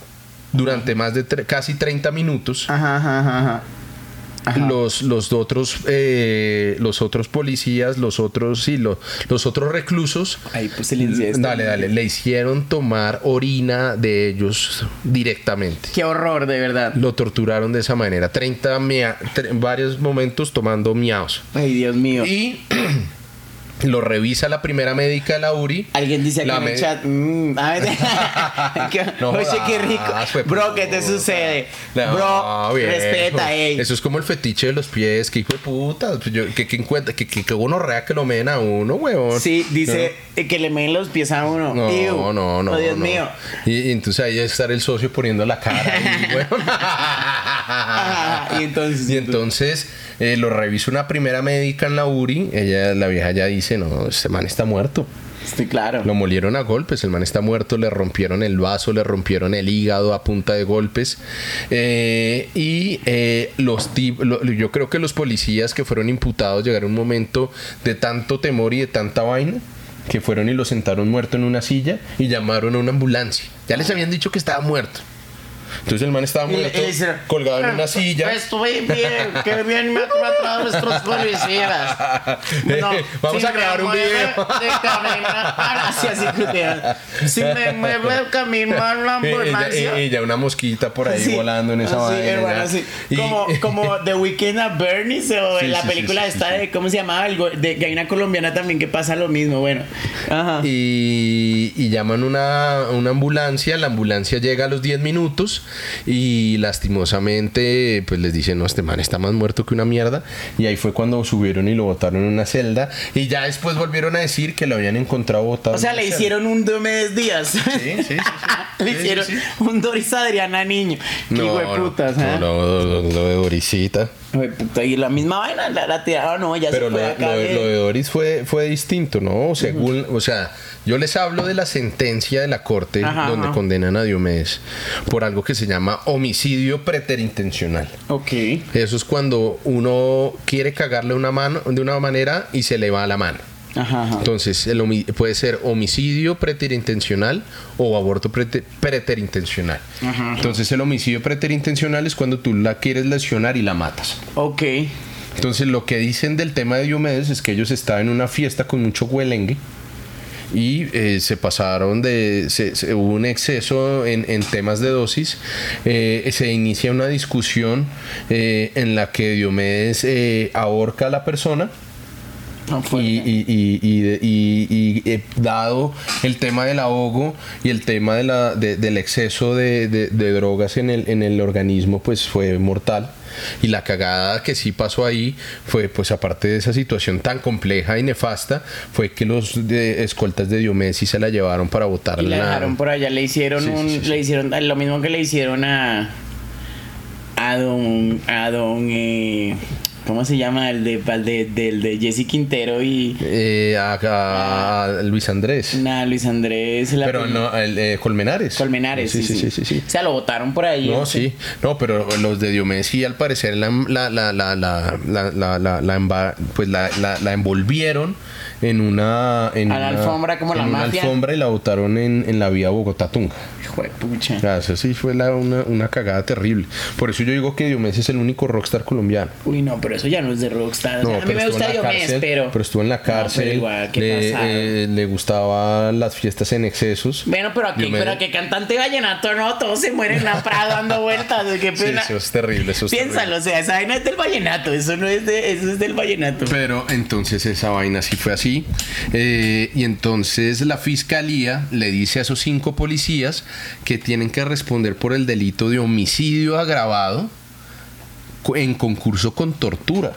durante más de tre- casi 30 minutos, Ajá, ajá, ajá, ajá. Los, los otros, eh, los otros policías, los otros, sí, lo- los otros reclusos, Ahí pues dale, dale, le hicieron tomar orina de ellos directamente. Qué horror, de verdad. Lo torturaron de esa manera, 30 mia- tre- en varios momentos tomando miaos. Ay, Dios mío. Y *clears throat* lo revisa la primera médica de la URI. Alguien dice aquí La en el chat. mm, *laughs* *laughs* No Oye, qué rico. Bro, ¿qué te sucede? No, Bro, viejo. respeta, ey. Eso es como el fetiche de los pies, que hijo de puta. pues que, que encuentra, que, que, que uno rea que lo meen a uno, huevón. Sí, dice eh, que le meen los pies a uno. No, no, no, no. Oh, Dios mío. Y, y entonces ahí estar el socio poniendo la cara. *laughs* Ajá, y entonces. Y entonces eh, lo revisa una primera médica en la URI. Ella, la vieja ya dice, no, este man está muerto. Sí, claro. Lo molieron a golpes, el man está muerto, le rompieron el vaso, le rompieron el hígado a punta de golpes. Eh, y eh, los lo- yo creo que los policías que fueron imputados llegaron a un momento de tanto temor y de tanta vaina que fueron y lo sentaron muerto en una silla y llamaron a una ambulancia. Ya les habían dicho que estaba muerto. Entonces el man estaba muerto, colgado en una silla. Estoy bien, qué bien me han tratado nuestros policías. *laughs* No, Vamos si a grabar un mueve video. *laughs* que te- Si me mueve el camino a la ambulancia. y- ya una mosquita por ahí Sí, volando en esa así, vaina. ya. así. Y- Como, *laughs* como The Weeknd a Bernie o Sí, en la sí, película sí, sí, sí. de, ¿cómo se llamaba? Algo, de, que hay una colombiana también que pasa lo mismo, bueno. Ajá. y, y llaman una, una ambulancia, la ambulancia llega a los 10 minutos y lastimosamente pues les dicen, no, este man está más muerto que una mierda y ahí fue cuando subieron y lo botaron en una celda y ya después volvieron a decir que lo habían encontrado botado. O sea, en le celda. hicieron un Diomedes Díaz. Sí, sí, *laughs* sí, sí. le sí, hicieron sí. un Doris Adriana niño. Qué hijo de putas, no, ¿eh? no, lo, lo de Dorisita. Y la misma vaina la, la tiraron, no, ya Pero se lo, fue de- acá. lo de- de- lo de Doris fue, fue distinto, ¿no? Según, o sea, yo les hablo de la sentencia de la corte Ajá, donde ajá. condenan a Diomedes por algo que se llama homicidio preterintencional. Ok. Eso es cuando uno quiere cagarle una mano de una manera y se le va la mano. Ajá, ajá. Entonces, el puede ser homicidio preterintencional o aborto prete- preterintencional. Ajá. Entonces, el homicidio preterintencional es cuando tú la quieres lesionar y la matas. Ok. Entonces, lo que dicen del tema de Diomedes es que ellos estaban en una fiesta con mucho huelengue y eh, se pasaron de. se- se- hubo un exceso en, en temas de dosis. Eh, se inicia una discusión eh, en la que Diomedes ahorca a la persona. No fue. Y, y- y- dado el tema del ahogo y el tema de la, de- del exceso de, de- de drogas en el, en el organismo, pues fue mortal. Y la cagada que sí pasó ahí fue, pues aparte de esa situación tan compleja y nefasta, fue que los de- escoltas de Diomedes se la llevaron para Y botarla. la dejaron por allá, le hicieron Sí, un, sí, sí, sí. le hicieron lo mismo que le hicieron a a don a don eh, ¿cómo se llama? el de al de, del de Jesse Quintero y Eh, a, a- a Luis Andrés. nada Luis Andrés la Pero no, el, eh, Colmenares. Colmenares Sí, sí, sí, sí. sí. o sea lo votaron por ahí No, sí. No, pero los de Diomedes sí, al parecer, la, la, la, la, la, la, la, la- la pues la, la, la envolvieron en una... En A la una- alfombra como en la una mafia. alfombra y la botaron en, en la vía Bogotá-Tunga. hijo de pucha O eso sí fue la- una, una cagada terrible. Por eso yo digo que Diomedes es el único rockstar colombiano. uy no pero eso ya no es de Rockstar. O No, sea, a mí me gusta Diomedes, cárcel, pero... pero estuvo en la No, pero cárcel. igual, ¿qué le, eh, le gustaban las fiestas en excesos. Bueno, pero aquí, Diomedes- pero a qué cantante vallenato, no, todos se mueren en la Prada dando vueltas, qué Sí, pena. eso es terrible, eso es Piénsalo, o sea, esa vaina es del vallenato, eso no es de, eso es del vallenato. Pero entonces esa vaina sí fue así. Eh, y entonces la fiscalía le dice a esos cinco policías que tienen que responder por el delito de homicidio agravado en concurso con tortura.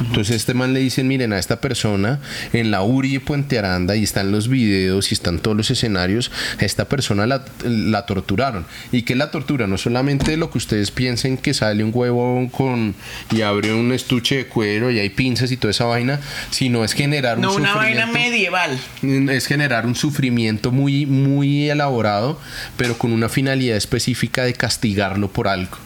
Entonces este man le dicen, miren, a esta persona en la URI de Puente Aranda y están los videos y están todos los escenarios, a esta persona la, la torturaron. ¿Y qué es la tortura? No solamente lo que ustedes piensen que sale un huevo con y abre un estuche de cuero y hay pinzas y toda esa vaina, sino es generar No un una vaina medieval. es generar un sufrimiento muy, muy elaborado, pero con una finalidad específica de castigarlo por algo.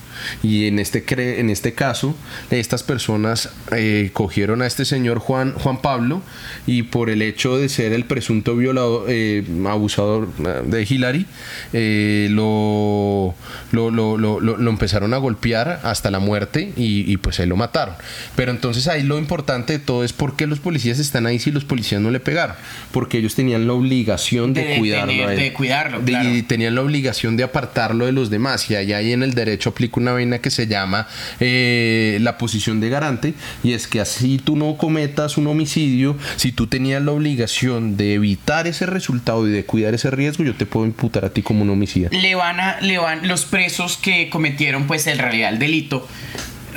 Y en este, cre- en este caso, estas personas eh, cogieron a este señor Juan, Juan Pablo y por el hecho de ser el presunto violador, eh, abusador eh, de Hillary, eh, lo, lo, lo- lo- empezaron a golpear hasta la muerte y, y pues ahí lo mataron. Pero entonces ahí lo importante de todo es por qué los policías están ahí si los policías no le pegaron. Porque ellos tenían la obligación de, De cuidarlo. tener- a él. de cuidarlo, De- claro. Y tenían la obligación de apartarlo de los demás. Y allá ahí en el derecho aplica una vaina que se llama eh, la posición de garante. Y es que así tú no cometas un homicidio, si tú tenías la obligación de evitar ese resultado y de cuidar ese riesgo, yo te puedo imputar a ti como un homicida. Le van a, le van, los presos que cometieron, pues, en realidad el delito,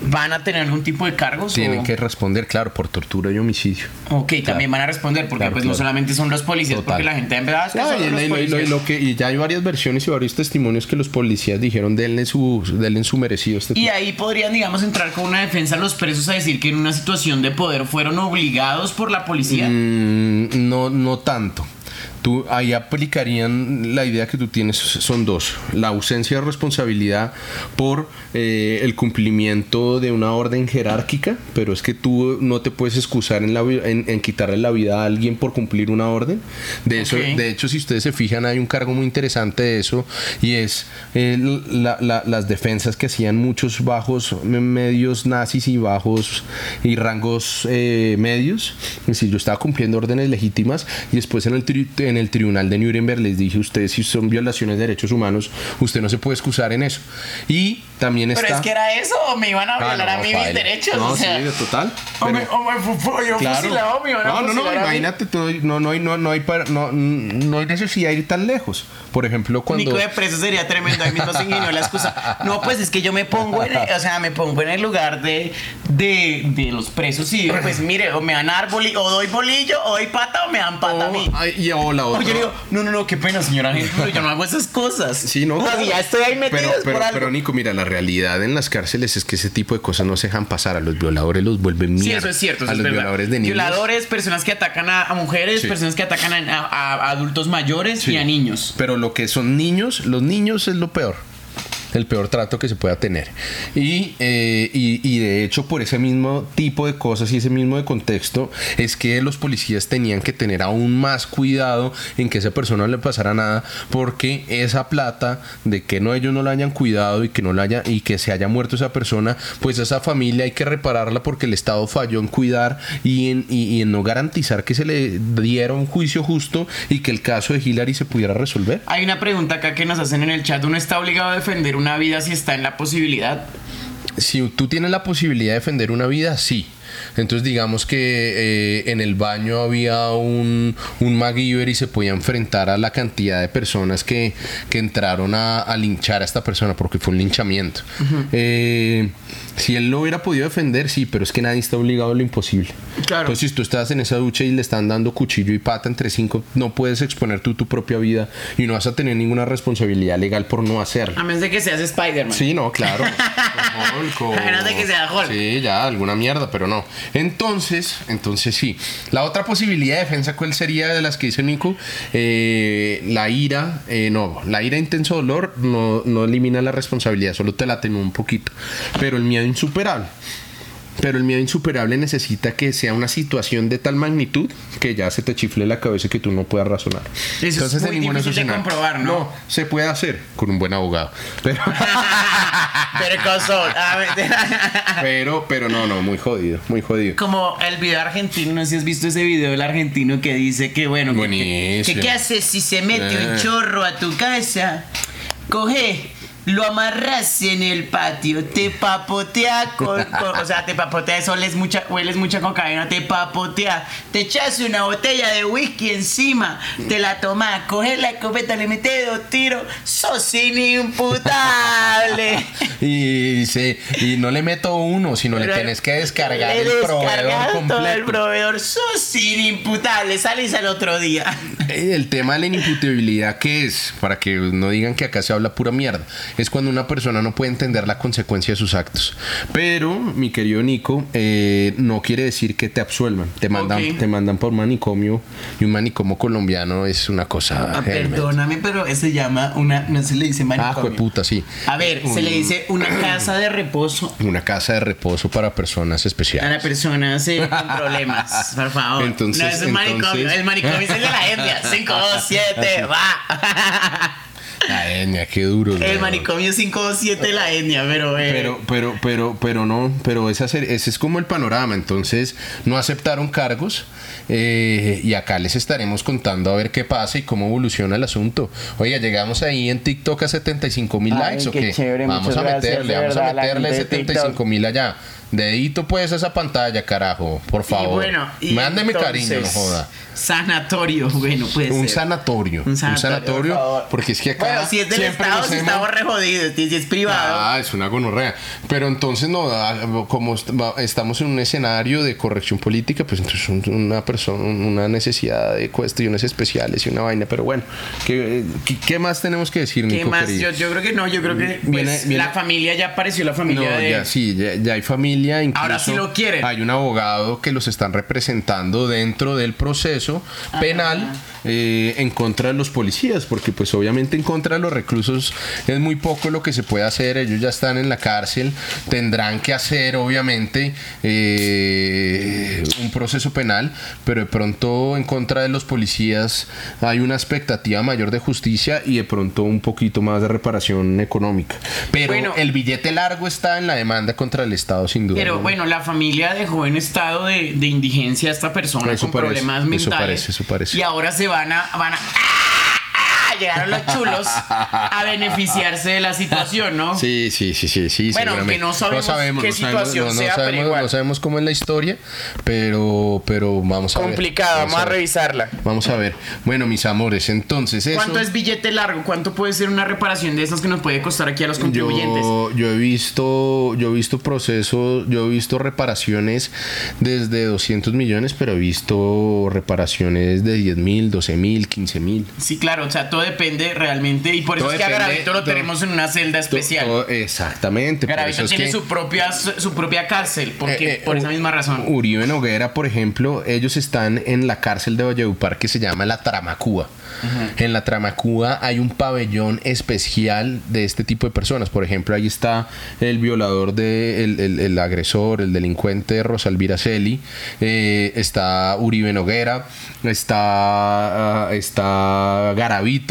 ¿van a tener algún tipo de cargos? Tienen o- que responder, claro, por tortura y homicidio. Ok, también van a responder, porque Claro, pues no solamente son los policías, Total. porque la gente en verdad No, y, los y lo- y lo- y policías. lo que, y ya hay varias versiones y varios testimonios que los policías dijeron denle su, denle su merecido a este Y tipo. ahí podrían, digamos, entrar con una defensa a los presos a decir que en una situación de poder fueron obligados por la policía. Mm, no, no tanto. Tú, ahí aplicarían la idea que tú tienes, son dos. La ausencia de responsabilidad por eh, el cumplimiento de una orden jerárquica, pero es que tú no te puedes excusar en, la en, en quitarle la vida a alguien por cumplir una orden. De, eso, de hecho, si ustedes se fijan, hay un cargo muy interesante de eso y es eh, la- la- las defensas que hacían muchos bajos me- medios nazis y bajos y rangos eh, medios. Es decir, yo estaba cumpliendo órdenes legítimas y después en el, tri- en el tribunal de Nuremberg les dije, ustedes si son violaciones de derechos humanos, usted no se puede excusar en eso. Y también Pero está... es que era eso, o me iban a Ah, violar a no, mí mis derechos. No, o sea, sí, de total. o me, pero- o me fu- fu- yo Claro. fusilado, me iban a No, no, no, imagínate, tú, no, no, hay- no, no, hay, para- no, no hay necesidad de ir tan lejos. Por ejemplo, cuando... Nico de preso sería tremendo. Ahí mismo se ingenió la excusa. No, pues es que yo me pongo en, o sea, me pongo en el lugar de, de, de los presos y digo, pues mire, o me dan dar boli- o doy bolillo, o doy pata, o me dan pata a mí. Ay, y o la O otra. yo digo, no, no, no, qué pena, señora gente, pero yo no hago esas cosas. Sí, no. O si ya estoy ahí metido pero, pero, por algo. pero, Nico, mira, la realidad en las cárceles es que ese tipo de cosas no se dejan pasar. A los violadores los vuelven mierda. Sí, eso es cierto. Eso a es los verdad. violadores de niños. Violadores, personas que atacan a, a mujeres, Sí. personas que atacan a, a- a adultos mayores Sí. y a niños. Pero lo que son niños, los niños es lo peor. El peor trato que se pueda tener. Y, eh, y, y de hecho, por ese mismo tipo de cosas y ese mismo de contexto, es que los policías tenían que tener aún más cuidado en que a esa persona no le pasara nada, porque esa plata de que no ellos no la hayan cuidado y que no la haya y que se haya muerto esa persona, pues esa familia hay que repararla porque el Estado falló en cuidar y en, y- y en no garantizar que se le diera un juicio justo y que el caso de Hillary se pudiera resolver. Hay una pregunta acá que nos hacen en el chat. ¿Uno está obligado a defender una vida si está en la posibilidad? Si tú tienes la posibilidad de defender una vida, sí. Entonces digamos que eh, en el baño había un, un MacGyver y se podía enfrentar a la cantidad de personas que, que entraron a, a linchar a esta persona porque fue un linchamiento. Eh, si él lo hubiera podido defender, sí, pero es que nadie está obligado a lo imposible. Claro. Entonces si tú estás en esa ducha y le están dando cuchillo y pata entre cinco, no puedes exponer tú tu propia vida y no vas a tener ninguna responsabilidad legal por no hacerlo. A menos de que seas Spider-Man. Sí, no, claro. *laughs* O Hulk, o- A menos de que sea Hulk. Sí, ya, alguna mierda, pero no. Entonces, entonces sí. La otra posibilidad de defensa, ¿cuál sería de las que dice Nico? Eh, la ira, eh, no, la ira intenso dolor no, no elimina la responsabilidad, solo te la atenúa un poquito. Pero el miedo insuperable. Pero el miedo insuperable necesita que sea una situación de tal magnitud que ya se te chifle la cabeza y que tú no puedas razonar. Eso es muy difícil de comprobar, ¿no? No, se puede hacer con un buen abogado. Pero, *laughs* Pero *laughs* pero, pero no, no, muy jodido, muy jodido. Como el video argentino, no sé si has visto ese video del argentino que dice que bueno, que- que, Buenísimo. que qué haces si se mete un Eh. chorro a tu casa, coge, lo amarras en el patio, te papotea con, con- o sea, te papotea, eso hueles mucha, hueles mucha cocaína, te papotea, te echas una botella de whisky encima, te la tomas, coges la escopeta, le metes dos tiros, sos inimputable. *laughs* Y dice, y no le meto uno, sino le tienes que descargar el proveedor todo el completo. proveedor, sos inimputable, sales al otro día. El tema de la inimputabilidad, ¿qué es? Para que no digan que acá se habla pura mierda. Es cuando una persona no puede entender la consecuencia de sus actos. Pero, mi querido Nico, eh, no quiere decir que te absuelvan. Te mandan, Ok. te mandan por manicomio y un manicomio colombiano es una cosa. Ah, perdóname, pero se llama una, no se le dice Ah, manicomio. puta, sí. A ver, se Un- le dice una casa de reposo Una casa de reposo para personas especiales. la persona sí, con problemas, *laughs* por favor. Entonces- no es un manicomio, entonces- el manicomio es el de la India. 5, 2, 7, va. *laughs* La etnia, qué duro. El weón. manicomio 527 de la etnia, pero, eh, Pero, pero, pero, pero no, pero esa ser- ese es como el panorama. Entonces, no aceptaron cargos eh, y acá les estaremos contando a ver qué pasa y cómo evoluciona el asunto. Oiga, llegamos ahí en TikTok a 75 mil likes o qué chévere, vamos a meterle, vamos a meterle gente de 75 mil allá. Dedito pues a esa pantalla, carajo, por favor. Y bueno, y Mándeme entonces, cariño, no joda. Sanatorio, *laughs* bueno, puede Un sanatorio. Un Un sanatorio, sanatorio, por favor. porque es que acá. Bueno, si es del Estado, si estamos re jodidos. Si es privado. Ah, es una gonorrea. Pero entonces no, ah, como estamos en un escenario de corrección política, pues entonces un- una persona, una necesidad de cuestiones especiales y una vaina. Pero bueno, ¿qué, qué, más tenemos que decir, ¿Qué Nico? más? Yo, yo creo que no, yo creo que pues, Viene- viene- la familia ya apareció, la No, familia de... ya sí, ya, ya hay familia. Incluso Ahora sí lo quieren. Hay un abogado que los están representando dentro del proceso penal eh, en contra de los policías, porque pues obviamente en contra de los reclusos es muy poco lo que se puede hacer. Ellos ya están en la cárcel, tendrán que hacer obviamente eh, un proceso penal, pero de pronto en contra de los policías hay una expectativa mayor de justicia y de pronto un poquito más de reparación económica. Pero Bueno. el billete largo está en la demanda contra el Estado, sin duda. Pero ¿no? bueno, la familia dejó en estado de, de indigencia a esta persona Eso con parece, problemas eso mentales. parece, eso parece. Y ahora se van a... Van a ¡Ah! ¡Ah! Llegaron los chulos a *laughs* beneficiarse de la situación, ¿no? Sí, sí, sí, sí, sí. Bueno, aunque no sabemos qué situación no, no sea, pero igual. no sabemos cómo es la historia, pero, pero vamos a ver. Complicado, vamos a ver. revisarla. Vamos a ver. Bueno, mis amores, entonces eso. ¿Cuánto es billete largo? ¿Cuánto puede ser una reparación de esas que nos puede costar aquí a los contribuyentes? Yo, yo he visto, yo he visto procesos, yo he visto reparaciones desde 200 millones, pero he visto reparaciones de 10 mil, 12 mil, 15 mil. Sí, claro, o sea, todo depende realmente y por eso Todo es que a Garavito lo todo- tenemos en una celda especial. Todo- exactamente. Garavito tiene que- su propia su propia cárcel, porque Eh, eh, por esa misma razón. Uribe Noguera, por ejemplo, ellos están en la cárcel de Valledupar que se llama la Tramacúa. En la Tramacúa hay un pabellón especial de este tipo de personas. Por ejemplo, ahí está el violador, de, el, el- el agresor, el delincuente Rosalvira Celi. eh, está Uribe Noguera. Está, ah, está Garavito.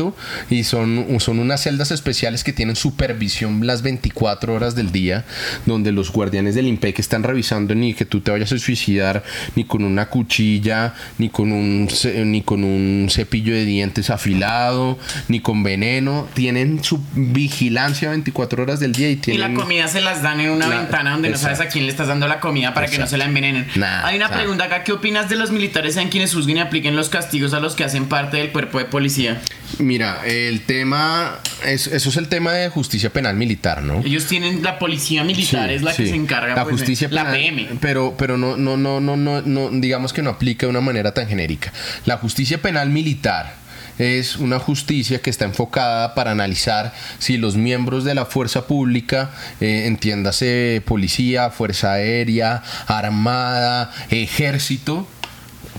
Y son, son unas celdas especiales que tienen supervisión las 24 horas del día. Donde los guardianes del IMPEC están revisando ni que tú te vayas a suicidar, ni con una cuchilla, ni con un, ni con un cepillo de dientes afilado, ni con veneno. Tienen su vigilancia 24 horas del día y Y tienen. la comida se las dan en una La- ventana donde no sabes a quién le estás dando la comida para que no se la envenenen. Nah, Hay una nah. pregunta acá, ¿qué opinas de los militares en quienes juzguen y apliquen los castigos a los que hacen parte del cuerpo de policía? Mira, el tema. es- eso es el tema de justicia penal militar, ¿no? Ellos tienen la policía militar Sí, es la que se encarga la pues, justicia la penal, PM. pero pero no no no no no no digamos que no aplica de una manera tan genérica la justicia penal militar es una justicia que está enfocada para analizar si los miembros de la fuerza pública, eh, entiéndase policía, fuerza aérea, armada, ejército,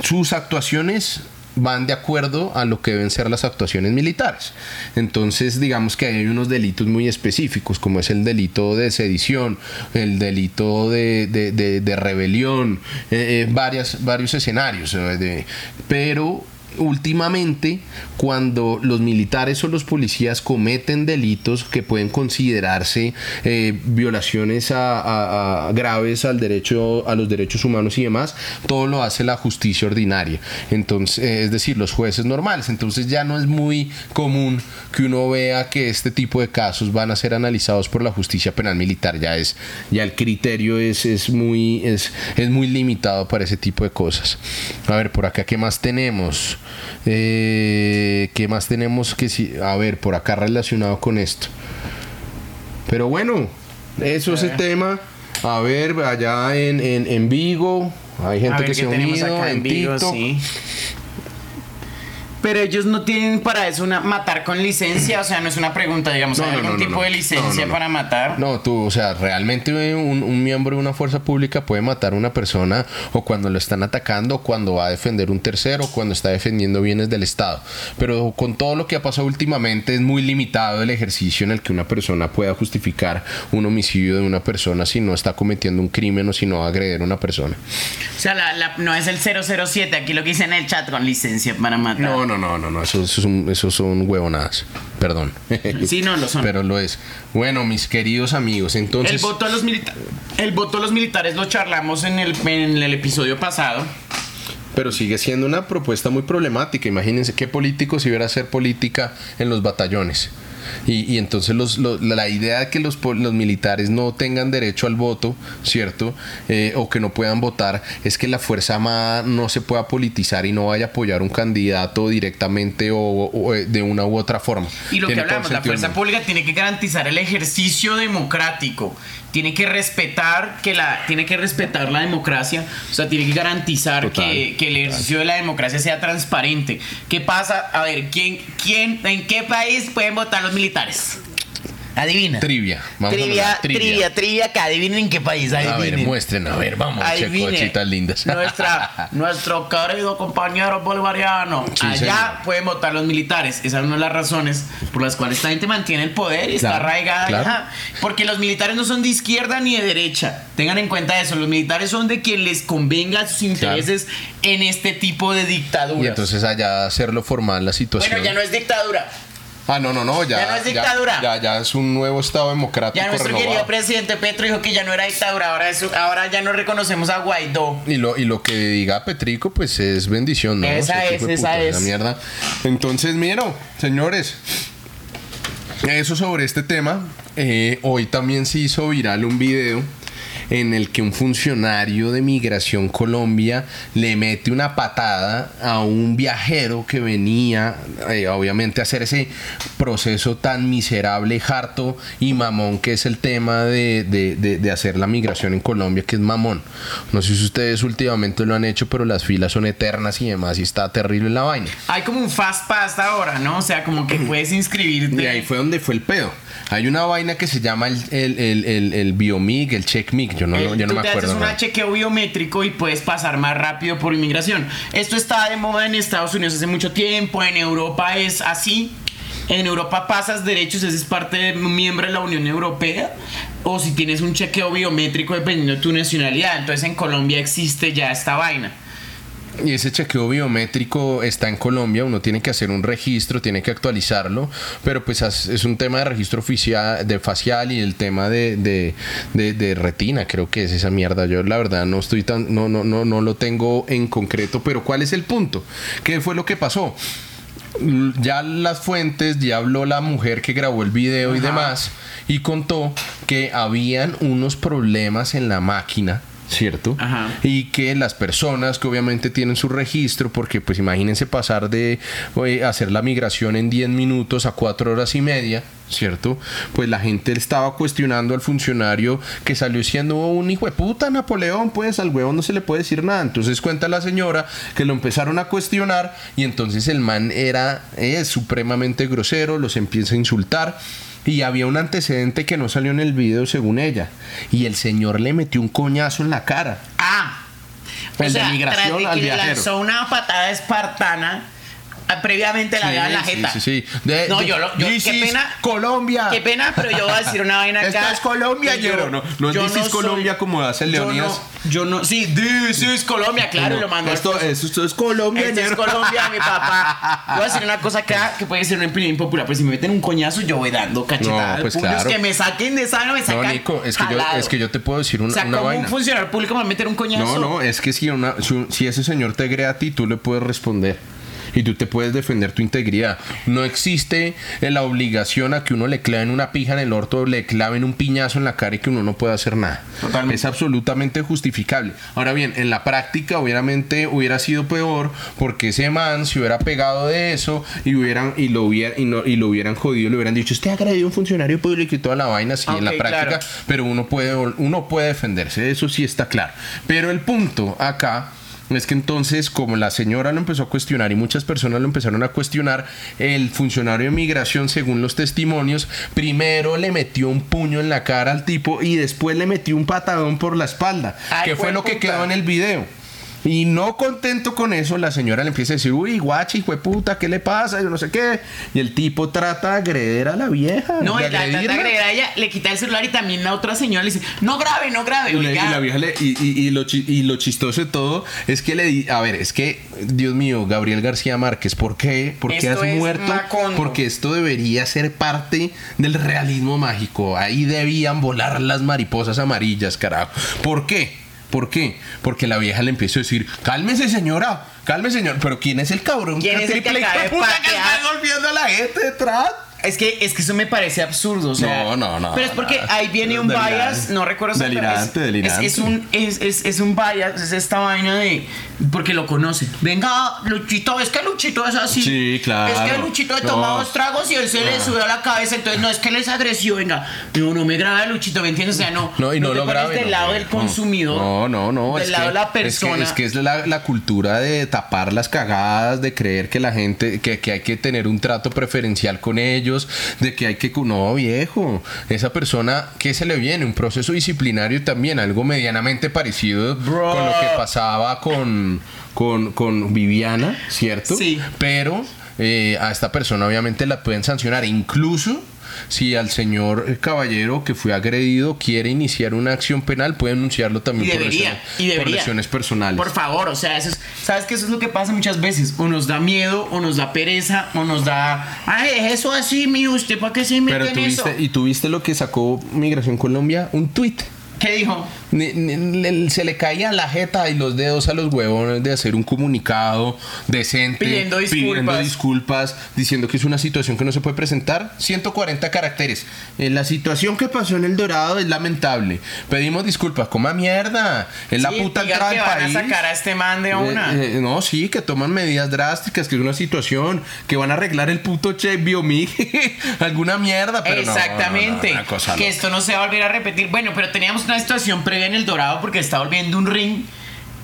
sus actuaciones van de acuerdo a lo que deben ser las actuaciones militares. Entonces, digamos que hay unos delitos muy específicos, como es el delito de sedición, el delito de, de, de, de rebelión, eh, eh, varias, varios escenarios. eh, pero últimamente cuando los militares o los policías cometen delitos que pueden considerarse eh, violaciones a, graves al derecho a los derechos humanos y demás todo lo hace la justicia ordinaria. Entonces eh, es decir los jueces normales. Entonces ya no es muy común que uno vea que este tipo de casos van a ser analizados por la justicia penal militar. Ya es ya el criterio es, es muy es, es muy limitado para ese tipo de cosas. A ver por acá qué más tenemos eh, qué más tenemos que si a ver por acá relacionado con esto pero bueno eso es el tema. A ver allá en, en, en Vigo hay gente ver que se ha unido acá en en Vigo, TikTok. sí. Pero ellos no tienen para eso una matar con licencia, o sea, no es una pregunta, digamos, No, ¿hay no, algún no, tipo no. de licencia No, no, no. para matar? No, tú, o sea, realmente un, un miembro de una fuerza pública puede matar a una persona o cuando lo están atacando, o cuando va a defender un tercero, o cuando está defendiendo bienes del Estado. Pero con todo lo que ha pasado últimamente es muy limitado el ejercicio en el que una persona pueda justificar un homicidio de una persona si no está cometiendo un crimen o si no va a agredir a una persona. O sea, la- la- no es el 007, aquí lo que dice en el chat con licencia para matar. No, no, no, no, no, eso, eso, es un- eso son huevonadas. Perdón. Sí, no, lo son. Pero lo es. Bueno, mis queridos amigos, entonces... el voto a los militares, el voto a los militares lo charlamos en el, en el episodio pasado. Pero sigue siendo una propuesta muy problemática. Imagínense qué político si hubiera hacer política en los batallones. Y, y entonces los, lo- la idea de que los, los militares no tengan derecho al voto, ¿cierto? Eh, o que no puedan votar, es que la Fuerza Armada no se pueda politizar y no vaya a apoyar un candidato directamente o, o, eh, de una u otra forma. Y lo que Tiene hablamos, la fuerza pública tiene que garantizar el ejercicio democrático, tiene que respetar que la, tiene que respetar la democracia, o sea, tiene que garantizar Total, que, que el ejercicio de la democracia sea transparente. ¿Qué pasa? A ver, ¿quién, quién, en qué país pueden votar los militares? Adivina. Trivia. Vamos a Trivia, trivia, trivia, que adivinen en qué país, A ver, adivinen. muestren, a ver, vamos, che, Adivine. cositas lindas. Nuestra, *laughs* nuestro querido compañero bolivariano. Sí, Allá señor. pueden votar los militares. Esa es una de las razones por las cuales esta gente mantiene el poder y está Claro, arraigada claro. allá. Porque los militares no son de izquierda ni de derecha. Tengan en cuenta eso. Los militares son de quien les convenga sus intereses en este tipo de dictaduras. Y entonces allá hacerlo formal la situación. bueno, ya no es dictadura. Ah, no, no, no, ya. Ya no es dictadura. Ya, ya, es un nuevo Estado democrático. Ya nuestro renovado. querido presidente Petro dijo que ya no era dictadura. Ahora, es- ahora ya no reconocemos a Guaidó. Y lo, y lo que diga Petrico, pues es bendición, ¿no? Esa es, de esa puta, es. mierda. Entonces, miro, señores. Eso sobre este tema. Eh, hoy también se hizo viral un video en el que un funcionario de Migración Colombia le mete una patada a un viajero que venía, eh, obviamente, a hacer ese proceso tan miserable, harto y mamón que es el tema de, de- de- de hacer la migración en Colombia, que es mamón. No sé si ustedes últimamente lo han hecho, pero las filas son eternas y demás, y está terrible la vaina. Hay como un fast pass ahora, ¿no? O sea, como que puedes *clears throat* inscribirte. Y ahí fue donde fue el pedo. Hay una vaina que se llama el, el, el, el, el Biomig, el CheckMig, yo no, Eh, yo no tú me te acuerdo. haces un chequeo biométrico y puedes pasar más rápido por inmigración. Esto está de moda en Estados Unidos hace mucho tiempo, en Europa es así. En Europa pasas derechos, ese es parte de miembro de la Unión Europea. O si tienes un chequeo biométrico dependiendo de tu nacionalidad. Entonces en Colombia existe ya esta vaina. Y ese chequeo biométrico está en Colombia, uno tiene que hacer un registro, tiene que actualizarlo, pero pues es un tema de registro oficial, de facial y el tema de, de, de- de retina, creo que es esa mierda. Yo la verdad no estoy tan, no, no, no, no lo tengo en concreto, pero ¿cuál es el punto? ¿Qué fue lo que pasó? Ya las fuentes, ya habló la mujer que grabó el video y demás, y contó que habían unos problemas en la máquina. ¿Cierto? Ajá. y que las personas que obviamente tienen su registro, porque pues imagínense pasar de eh, hacer la migración en 10 minutos a 4 horas y media, ¿cierto? Pues la gente estaba cuestionando al funcionario que salió siendo un hijo de puta Napoleón, pues al huevón no se le puede decir nada. Entonces cuenta la señora que lo empezaron a cuestionar y entonces el man era supremamente grosero, los empieza a insultar. Y había un antecedente que no salió en el video según ella. Y el señor le metió un coñazo en la cara. Ah, El de migración tras de al que le viajero. lanzó una patada espartana. Ah, Previamente la había en la Sí, jeta. sí, sí. De- no, de- yo, lo- yo qué pena. Colombia. Qué pena, pero yo voy a decir una vaina *laughs* acá. Esta es Colombia, yo- ñero, no- no es yo This is soy- Colombia como hace yo Leonidas. no- Yo no, sí, this is Colombia, claro, y lo mandó. Esto, esto, esto es Colombia, Esto es. Colombia, mi papá. *laughs* Voy a decir una cosa acá que puede ser una opinión impopular, pero si me meten un coñazo, yo voy dando cachetadas. No, pues claro. que me saquen de esa, me No, sacan. Nico, es que, yo, es que yo te puedo decir una, O sea, una vaina. un funcionario público me va a meter un coñazo. No, no, es que si, una, si, ese señor te agrede a ti, tú le puedes responder. Y tú te puedes defender tu integridad. No existe la obligación a que uno le claven una pija en el orto, le claven un piñazo en la cara y que uno no pueda hacer nada. Totalmente. Es absolutamente justificable. Ahora bien, en la práctica, obviamente, hubiera sido peor porque ese man se hubiera pegado de eso y, hubieran, y, lo, hubiera, y, no- y lo hubieran jodido, le hubieran dicho, usted ha agredido a un funcionario público y toda la vaina, sí, en la práctica claro. pero uno puede, uno puede defenderse, eso sí está claro. Pero el punto acá es que entonces, como la señora lo empezó a cuestionar y muchas personas lo empezaron a cuestionar, el funcionario de migración, según los testimonios, primero le metió un puño en la cara al tipo y después le metió un patadón por la espalda, Ay, que fue lo que quedó en el video. Y no contento con eso, la señora le empieza a decir, uy, guachi, hijo de puta, ¿qué le pasa? Yo no sé qué. Y el tipo trata de agreder a la vieja. No, y la trata de agregar a ella, le quita el celular y también la otra señora le dice, no grabe, no grabe. Y, le- oiga. y la vieja le- y, y- y lo, y lo chistoso de todo es que le di, a ver, es que, Dios mío, Gabriel García Márquez, ¿por qué? ¿Por qué Esto has muerto? Macondo. Porque esto debería ser parte del realismo mágico. Ahí debían volar las mariposas amarillas, carajo. ¿Por qué? ¿Por qué? Porque la vieja le empieza a decir, cálmese señora, cálmese señor. Pero ¿quién es el cabrón? ¿Quién es el que acaba de puta que está golpeando a la gente detrás? Es que, es que eso me parece absurdo. O sea, No, no, no, Pero es porque no. ahí viene un Delirante. bias, no recuerdo Delirante, es- delirante. Es, es un, es, es, un bias, es esta vaina de. Porque lo conoce. Venga, Luchito, es que Luchito es así. Sí, claro. Es que Luchito le No. toma dos tragos y él se le subió a la cabeza. Entonces, no es que les agresió, venga. No, no me graba Luchito, ¿me entiendes? O sea, no. No, y no, te lo grabe. del no, lado no, del no. consumidor. No, no, no. Del lado que- de la es que- persona. Es que es, la, la cultura de tapar las cagadas, de creer que la gente, que, que hay que tener un trato preferencial con ellos, de que hay que. No, viejo. Esa persona, ¿qué se le viene? Un proceso disciplinario también, algo medianamente parecido Bro. con lo que pasaba con, con, con Viviana, ¿cierto? Sí. Pero eh, a esta persona obviamente la pueden sancionar, incluso si al señor caballero que fue agredido quiere iniciar una acción penal, puede anunciarlo también Y por, lesiones, y por debería. lesiones personales. Por favor, o sea, eso es, ¿sabes que Eso es lo que pasa muchas veces. O nos da miedo, o nos da pereza, o nos da. Ay, es eso así, mío, ¿usted para qué se mete Pero en tuviste, eso? y tuviste lo que sacó Migración Colombia, un tuit. ¿Qué dijo? Ni- ni- le- se le caían la jeta y los dedos a los huevones de hacer un comunicado decente, Pidiendo pidiendo disculpas. disculpas, diciendo que es una situación que no se puede presentar. 140 caracteres. Eh, la situación que pasó en el Dorado es lamentable. Pedimos disculpas. Coma mierda. Es la puta entrada que del van país. a sacar a este man de Eh, una. eh, no, sí, que toman medidas drásticas, que es una situación, que van a arreglar el puto check biomig, *laughs* alguna mierda, pero no, no, no, Exactamente. que loca. esto no se va a volver a repetir. Bueno, pero teníamos una situación previa en el Dorado porque está volviendo un ring.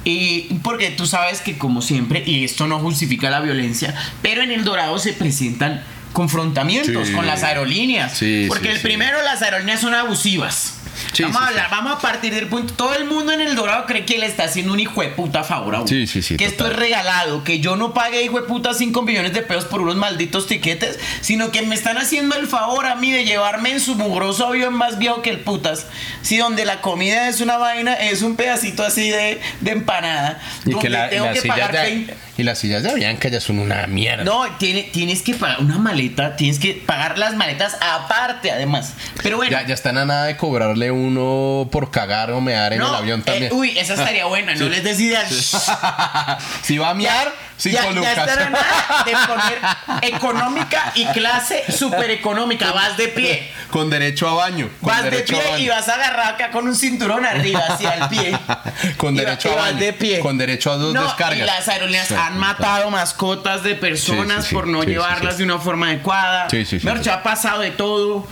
Y porque tú sabes que como siempre, y esto no justifica la violencia, pero en el Dorado se presentan confrontamientos Sí. con las aerolíneas. Sí, porque sí, el primero, las aerolíneas son abusivas. Sí, vamos sí, a hablar, vamos a partir del punto. Todo el mundo en el Dorado cree que le está haciendo un hijo de puta favor a uno. Sí, sí, sí, Que esto es regalado, que yo no pagué hijo de puta 5 millones de pesos por unos malditos tiquetes, sino que me están haciendo el favor a mí de llevarme en su mugroso avión más viejo que el putas. Si donde la comida es una vaina, es un pedacito así de, de empanada. Y donde que la- tengo que pagar de, 20 y las sillas de Avianca ya son una mierda. no, tiene, tienes que pagar una maleta, tienes que pagar las maletas aparte además. Pero bueno. Ya, ya están a nada de cobrarle uno por cagar o mear en no, el avión eh, también. uy, esa estaría buena, no les des ideas. *laughs* si va a mear, cinco ya, ya lucas. están a nada de poner económica y clase super económica. Vas de pie. con derecho a baño. Con Vas de pie y vas agarrado acá con un cinturón arriba hacia el pie. *laughs* Con Y derecho a baño. de pie. Con derecho a dos no, descargas. Y las aerolíneas Sí, han matado mascotas de personas Sí, sí, por no llevarlas de una forma adecuada. Sí, sí, dicho, ha pasado de todo.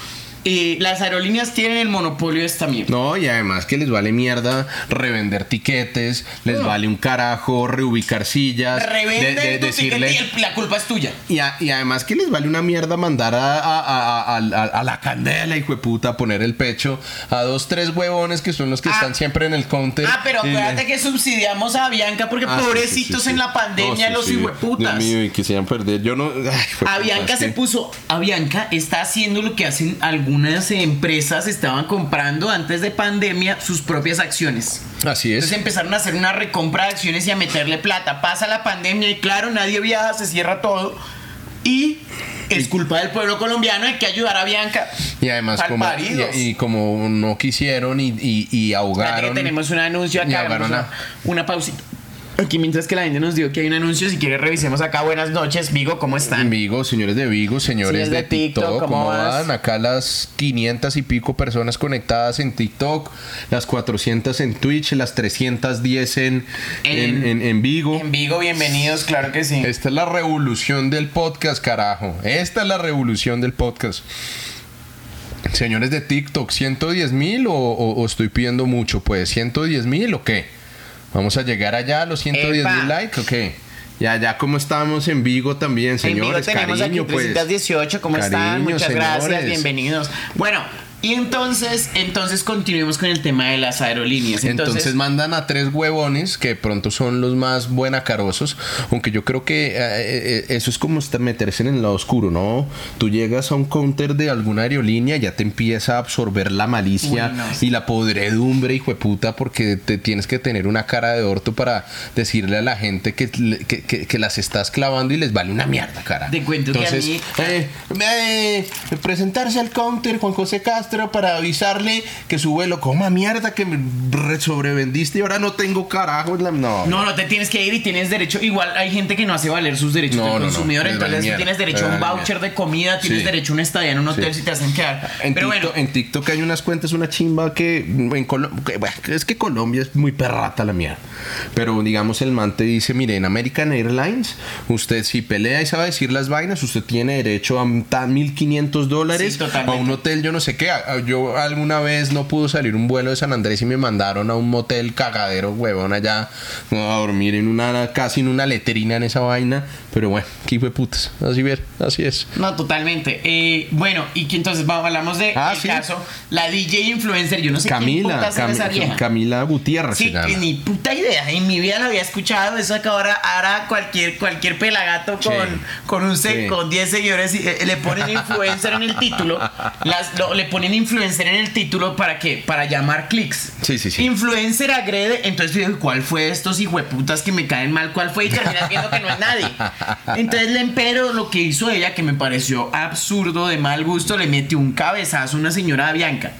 Eh, las aerolíneas tienen el monopolio de esta mierda. No, y además que les vale mierda revender tiquetes, les No. vale un carajo reubicar sillas, de- Revenden de- tu decirle- tiquete y el- la culpa es tuya. Y, a- y además que les vale una mierda mandar a, a- a- la candela, hijo de puta, a poner el pecho a dos, tres huevones que son los que Ah. están siempre en el counter. Ah, pero acuérdate que subsidiamos a Bianca porque Ah, pobrecitos sí, sí, sí. en la pandemia No, los hijueputas. Dios mío, y quisieran perder. Yo no. ay, A Bianca se que- puso, a Bianca está haciendo lo que hacen algunas empresas, estaban comprando antes de pandemia sus propias acciones. Así es. Entonces empezaron a hacer una recompra de acciones y a meterle plata. Pasa la pandemia y claro, nadie viaja, se cierra todo. Y es culpa del pueblo colombiano, hay que ayudar a Bianca. Y además, como, y, y como no quisieron y, y, y ahogaron. que tenemos un anuncio acá. una, una pausita. Aquí mientras que la gente nos dio que hay un anuncio, si quiere revisemos acá. Buenas noches, Vigo, ¿cómo están? Vigo, señores de Vigo, señores Señores de, de TikTok, TikTok, ¿cómo van? Acá las 500 y pico personas conectadas en TikTok, las 400 en Twitch, las 310 en, en, En- en- en Vigo. En Vigo, bienvenidos, claro que sí. Esta es la revolución del podcast, carajo. Esta es la revolución del podcast. Señores de TikTok, ¿110 mil o, o- o estoy pidiendo mucho? Pues, ¿110 mil o qué? Vamos a llegar allá a los 110 Epa. mil likes o qué? Ya, ya como estamos en Vigo también, en Vigo señores. tenemos cariño, aquí pues. 318, ¿cómo están? Cariño, Muchas gracias, señores. bienvenidos. Bueno, y entonces, entonces continuemos con el tema de las aerolíneas. Entonces, Entonces, mandan a tres huevones que de pronto son los más buenacarosos, aunque yo creo que eh, eh, eso es como meterse en el lado oscuro, ¿no? Tú llegas a un counter de alguna aerolínea, ya te empieza a absorber la malicia y la podredumbre, hijo de puta, porque te tienes que tener una cara de orto para decirle a la gente que, que, que- que las estás clavando y les vale una mierda, cara. Te cuento que a Entonces, mí- eh, eh, presentarse al counter Juan José Castro para avisarle que su vuelo coma mierda que me re- sobrevendiste y ahora no tengo carajo. No, no, no te tienes que ir y tienes derecho. Igual hay gente que no hace valer sus derechos No, de no, consumidor. entonces mierda, tienes derecho a un voucher de comida, tienes Sí. derecho a una estadía en un hotel Sí. si te hacen quedar. En, Pero TikTok, bueno, en TikTok hay unas cuentas, una chimba que, en Colo- que, bueno, es que Colombia es muy perrata la mierda. Pero digamos, el man te dice: Mire, en American Airlines, usted si pelea y sabe decir las vainas, usted tiene derecho a ta- 1500 dólares Sí, a un hotel, yo no sé qué. Yo alguna vez no pudo salir un vuelo de San Andrés y me mandaron a un motel cagadero, huevón, allá a dormir en una, casi en una letrina en esa vaina. Pero bueno, qué hijo de putas. Así ver, así es. No, totalmente. Eh, bueno, y que entonces vamos, hablamos de Ah, el sí. caso, la DJ influencer, yo no sé Camila, era Cam- esa vieja. Camila Gutiérrez Sí, que ni puta idea. En mi vida lo había escuchado. Eso que ahora, ahora cualquier, cualquier pelagato Sí. con, con un con 10 seguidores y, eh, le ponen influencer en el título. Las, lo- le ponen influencer en el título para que para llamar clics. Sí, sí, sí. Influencer agrede. Entonces yo digo, ¿cuál fue estos hijueputas que me caen mal? ¿Cuál fue? Y terminas viendo que no es nadie. Entonces le empero lo que hizo ella, que me pareció absurdo, de mal gusto, le metió un cabezazo a una señora Bianca.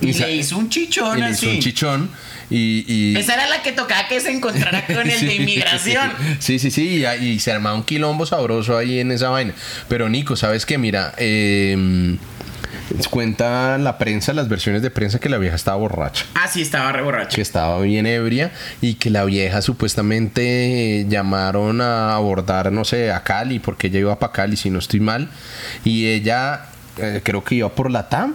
Y, Y le hizo un chichón Y le así. hizo un chichón y... y- Esa era la que tocaba que se encontrara con el *laughs* Sí, de inmigración. Sí, sí, sí, y, y se armaba un quilombo sabroso ahí en esa vaina. Pero Nico, ¿sabes qué? Mira, eh, cuenta la prensa, las versiones de prensa que la vieja estaba borracha. Ah, sí, estaba re borracho. que estaba bien ebria y que la vieja supuestamente llamaron a abordar, no sé, a Cali, porque ella iba para Cali, si no estoy mal, y ella eh, creo que iba por la TAM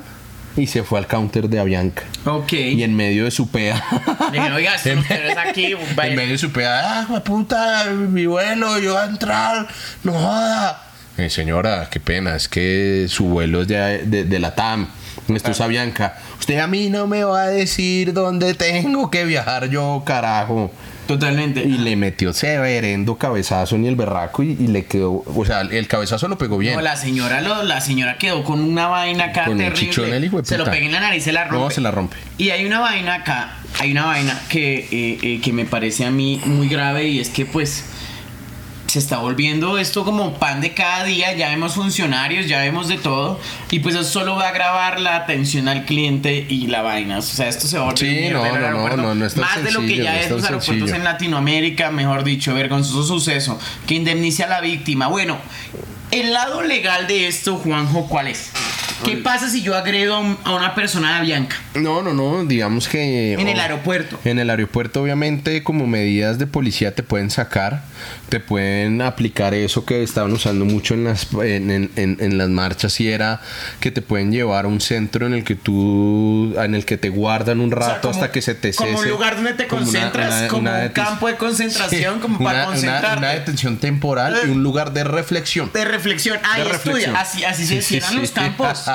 y se fue al counter de Avianca. Ok. Y en medio de su pea. Dije, oiga, si usted no es aquí. En medio de su pea, ah, puta, mi vuelo, yo voy a entrar, no joda. Eh, señora, qué pena, es que su vuelo es de, de- de la TAM. Esto es Avianca. Usted a mí no me va a decir dónde tengo que viajar yo, carajo. Totalmente. Y le metió severendo cabezazo en el berraco y, y le quedó, o sea, el cabezazo lo pegó bien. No, la señora, lo- la señora quedó con una vaina acá Con un terrible. chichón el hijo de se lo puta. pegué en la nariz, se la rompe. No, se la rompe. Y hay una vaina acá, hay una vaina que, eh, eh, que me parece a mí muy grave y es que pues se está volviendo esto como pan de cada día, ya vemos funcionarios, ya vemos de todo y pues eso solo va a agravar la atención al cliente y la vaina, o sea, esto se va a volver Sí, no, no, no, no, no es tan más de lo que ya no es los aeropuertos sencillo. en Latinoamérica, mejor dicho, vergonzoso suceso, que indemnice a la víctima. Bueno, el lado legal de esto, Juanjo, ¿cuál es? ¿Qué pasa si yo agredo a, un- a una persona de Bianca No, no, no, digamos que... en el oh, aeropuerto? En el aeropuerto, obviamente, como medidas de policía te pueden sacar, te pueden aplicar eso que estaban usando mucho en las, en, en- en- en las marchas y era que te pueden llevar a un centro en el que tú, en el que te guardan un O sea, rato como- hasta que se te cese. Como un lugar donde te Como una- concentras, una- como una un campo de *laughs* concentración, Sí, como para concentrarte. Una, detención temporal y un lugar de reflexión. de reflexión. Ahí estudia. Así, así Sí, se sí. los campos. *laughs*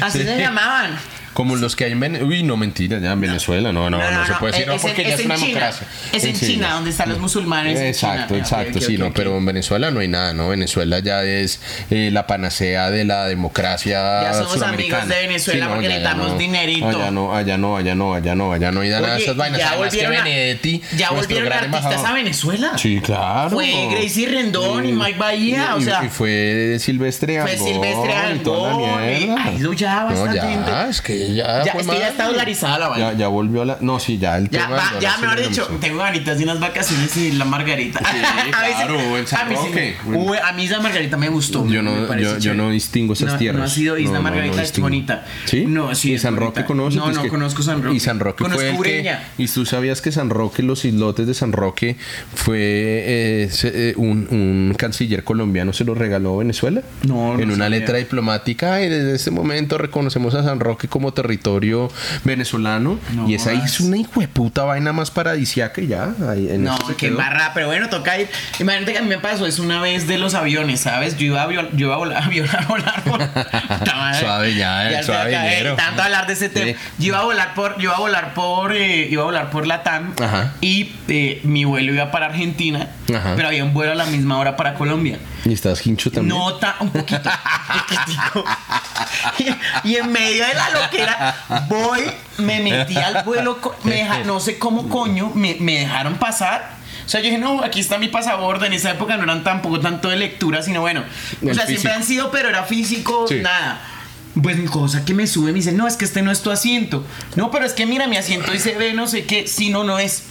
Así Sí. se llamaban. Como los que hay en Venezuela. Uy, no, mentira, ya en Venezuela. No, no, no, se puede decir, no, porque en, ya es una China. democracia. Es en China, donde están los musulmanes. Exacto, exacto, sí, no, pero en Venezuela no hay nada, ¿no? Venezuela ya es eh, la panacea de la democracia Ya somos amigos de Venezuela porque necesitamos no. dinerito. Allá no, allá no, allá no, allá no, allá no hay nada de esas vainas. ya volvieron a- Benedetti, ¿Ya nuestro volvieron gran artistas a Venezuela? Sí, claro. Fue Gracie Rendón y Mike Bahía, o sea- y fue Silvestre Fue Angón Silvestre toda la Angón, ha ido ya bastante No, gente. es que ya Ya, fue es que ya está dolarizada la vaina. Ya, ya volvió a la... No, sí, ya el Ya, tema va, del ya dólar mejor dicho, tengo ganitas de unas vacaciones y la margarita. A veces- claro, en San a mí sí Uy, a mí esa margarita me gustó. Yo me no, parece yo, yo chévere. no distingo esas No- tierras. No ha sido Isla No, no, Margarita, no es distingo. bonita. ¿Sí? No, sí. ¿Y es San bonita. Roque conoces? No, Es no que- conozco San Roque. Y San Roque conozco fue el que... Ureña. Y tú sabías que San Roque, los islotes de San Roque, fue eh, se- eh, un, un canciller colombiano se los regaló a Venezuela. No, no En una sabía. letra diplomática. Y desde este momento reconocemos a San Roque como territorio venezolano. No y esa hizo una hijueputa vaina más paradisiaca y ya. ahí en No, qué barra, pero bueno, toca ir. Imagínate que a mí me pasó eso una vez de los aviones, ¿sabes? Yo iba a, viol- yo iba a volar, *laughs* a violar, volar por. Puta. Suave ya, eh, suave acá. Tanto hablar de ese tema. Sí. Yo iba a volar por, yo iba a volar por, eh, iba a volar por Latam Ajá. y eh, mi vuelo iba para Argentina, Ajá. pero había un vuelo a la misma hora para Colombia. Y estás hincho también. No, ta- un poquito. y, y en medio de la loquera, voy, me metí al vuelo, me deja- no sé cómo coño, me, me dejaron pasar. O sea, yo dije, no, aquí está mi pasaporte. En esa época no eran tampoco tanto de lectura, sino bueno. O sea, siempre físico. han sido, pero era físico, Sí. nada. Pues mi cosa que me sube me dice, no, es que este no es tu asiento. No, pero es que mira, mi asiento dice ve, no sé qué. Si no, no es.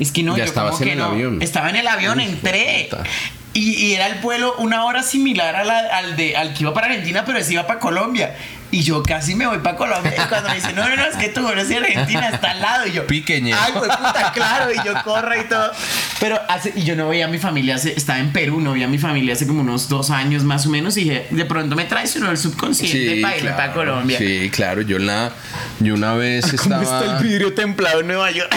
Es que no, Ya yo estabas como en que el no. avión. Estaba en el avión, entré. puta. Y, y era el vuelo una hora similar a la- al, de, al que iba para Argentina, pero ese iba para Colombia. Y yo casi me voy para Colombia. Y cuando me dicen, no, no, no, es que tu vuelo es de Argentina, está al lado. Y yo, Piqueñe. Ay, pues puta, claro. Y yo corro y todo. Pero hace, y yo no veía a mi familia, hace- estaba en Perú, no veía a mi familia hace como unos dos años más o menos. Y dije, de pronto me traicionó el subconsciente para irme para Colombia. Sí, claro. Yo, la, yo una vez *laughs* ¿Cómo estaba... está el vidrio templado en Nueva York? *laughs*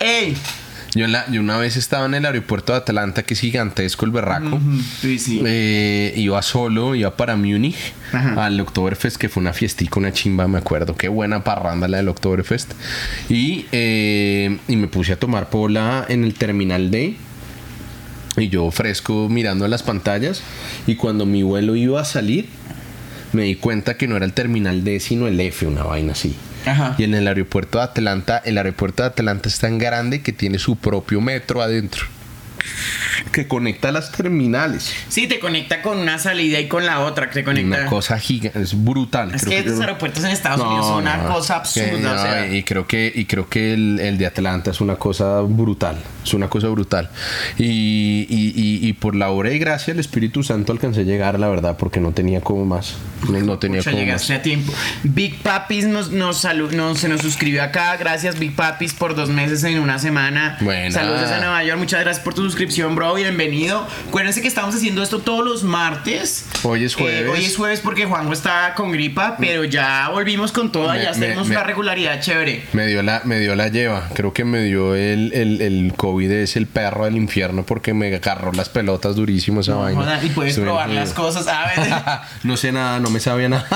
¡Ey! ¡Ey! Yo, la- yo una vez estaba en el aeropuerto de Atlanta, que es gigantesco el berraco. Sí, sí. Eh, iba solo, iba para Múnich al Oktoberfest, que fue una fiestica, una chimba, me acuerdo. Qué buena parranda la del Oktoberfest. Y, eh, y me puse a tomar pola en el Terminal D. Y yo fresco mirando las pantallas. Y cuando mi vuelo iba a salir, me di cuenta que no era el Terminal D, sino el F, una vaina así. Ajá. Y en el aeropuerto de Atlanta, el aeropuerto de Atlanta es tan grande que tiene su propio metro adentro. Que conecta las terminales. Sí, te conecta con una salida y con la otra. Te conecta. Una cosa gigante, es brutal. Es Creo que yo- estos aeropuertos en Estados No, Unidos son una no, cosa que absurda. no, o sea, y creo que, y creo que el, el de Atlanta es una cosa brutal. Es una cosa brutal. Y, y, y- y por la obra y gracia del Espíritu Santo alcancé a llegar, la verdad, porque no tenía como más. No, tenía Pucha, como más. llegaste a tiempo. Big Papis nos, nos, salu- nos- se nos suscribió acá. Gracias, Big Papis, por dos meses en una semana. Buena. Saludos desde Nueva York. Muchas gracias por tu suscripción, bro. Bienvenido. Acuérdense que estamos haciendo esto todos los martes. Hoy es Eh, jueves. hoy es jueves porque Juanjo está con gripa, pero ya volvimos con toda. Me- ya tenemos una regularidad chévere. Me dio la, me dio la lleva. Creo que me dio el, el, el COVID es el perro del infierno porque me agarró las pelotas durísimo esa No vaina. y puedes probar las cosas, *laughs* no sé nada, no me sabía nada.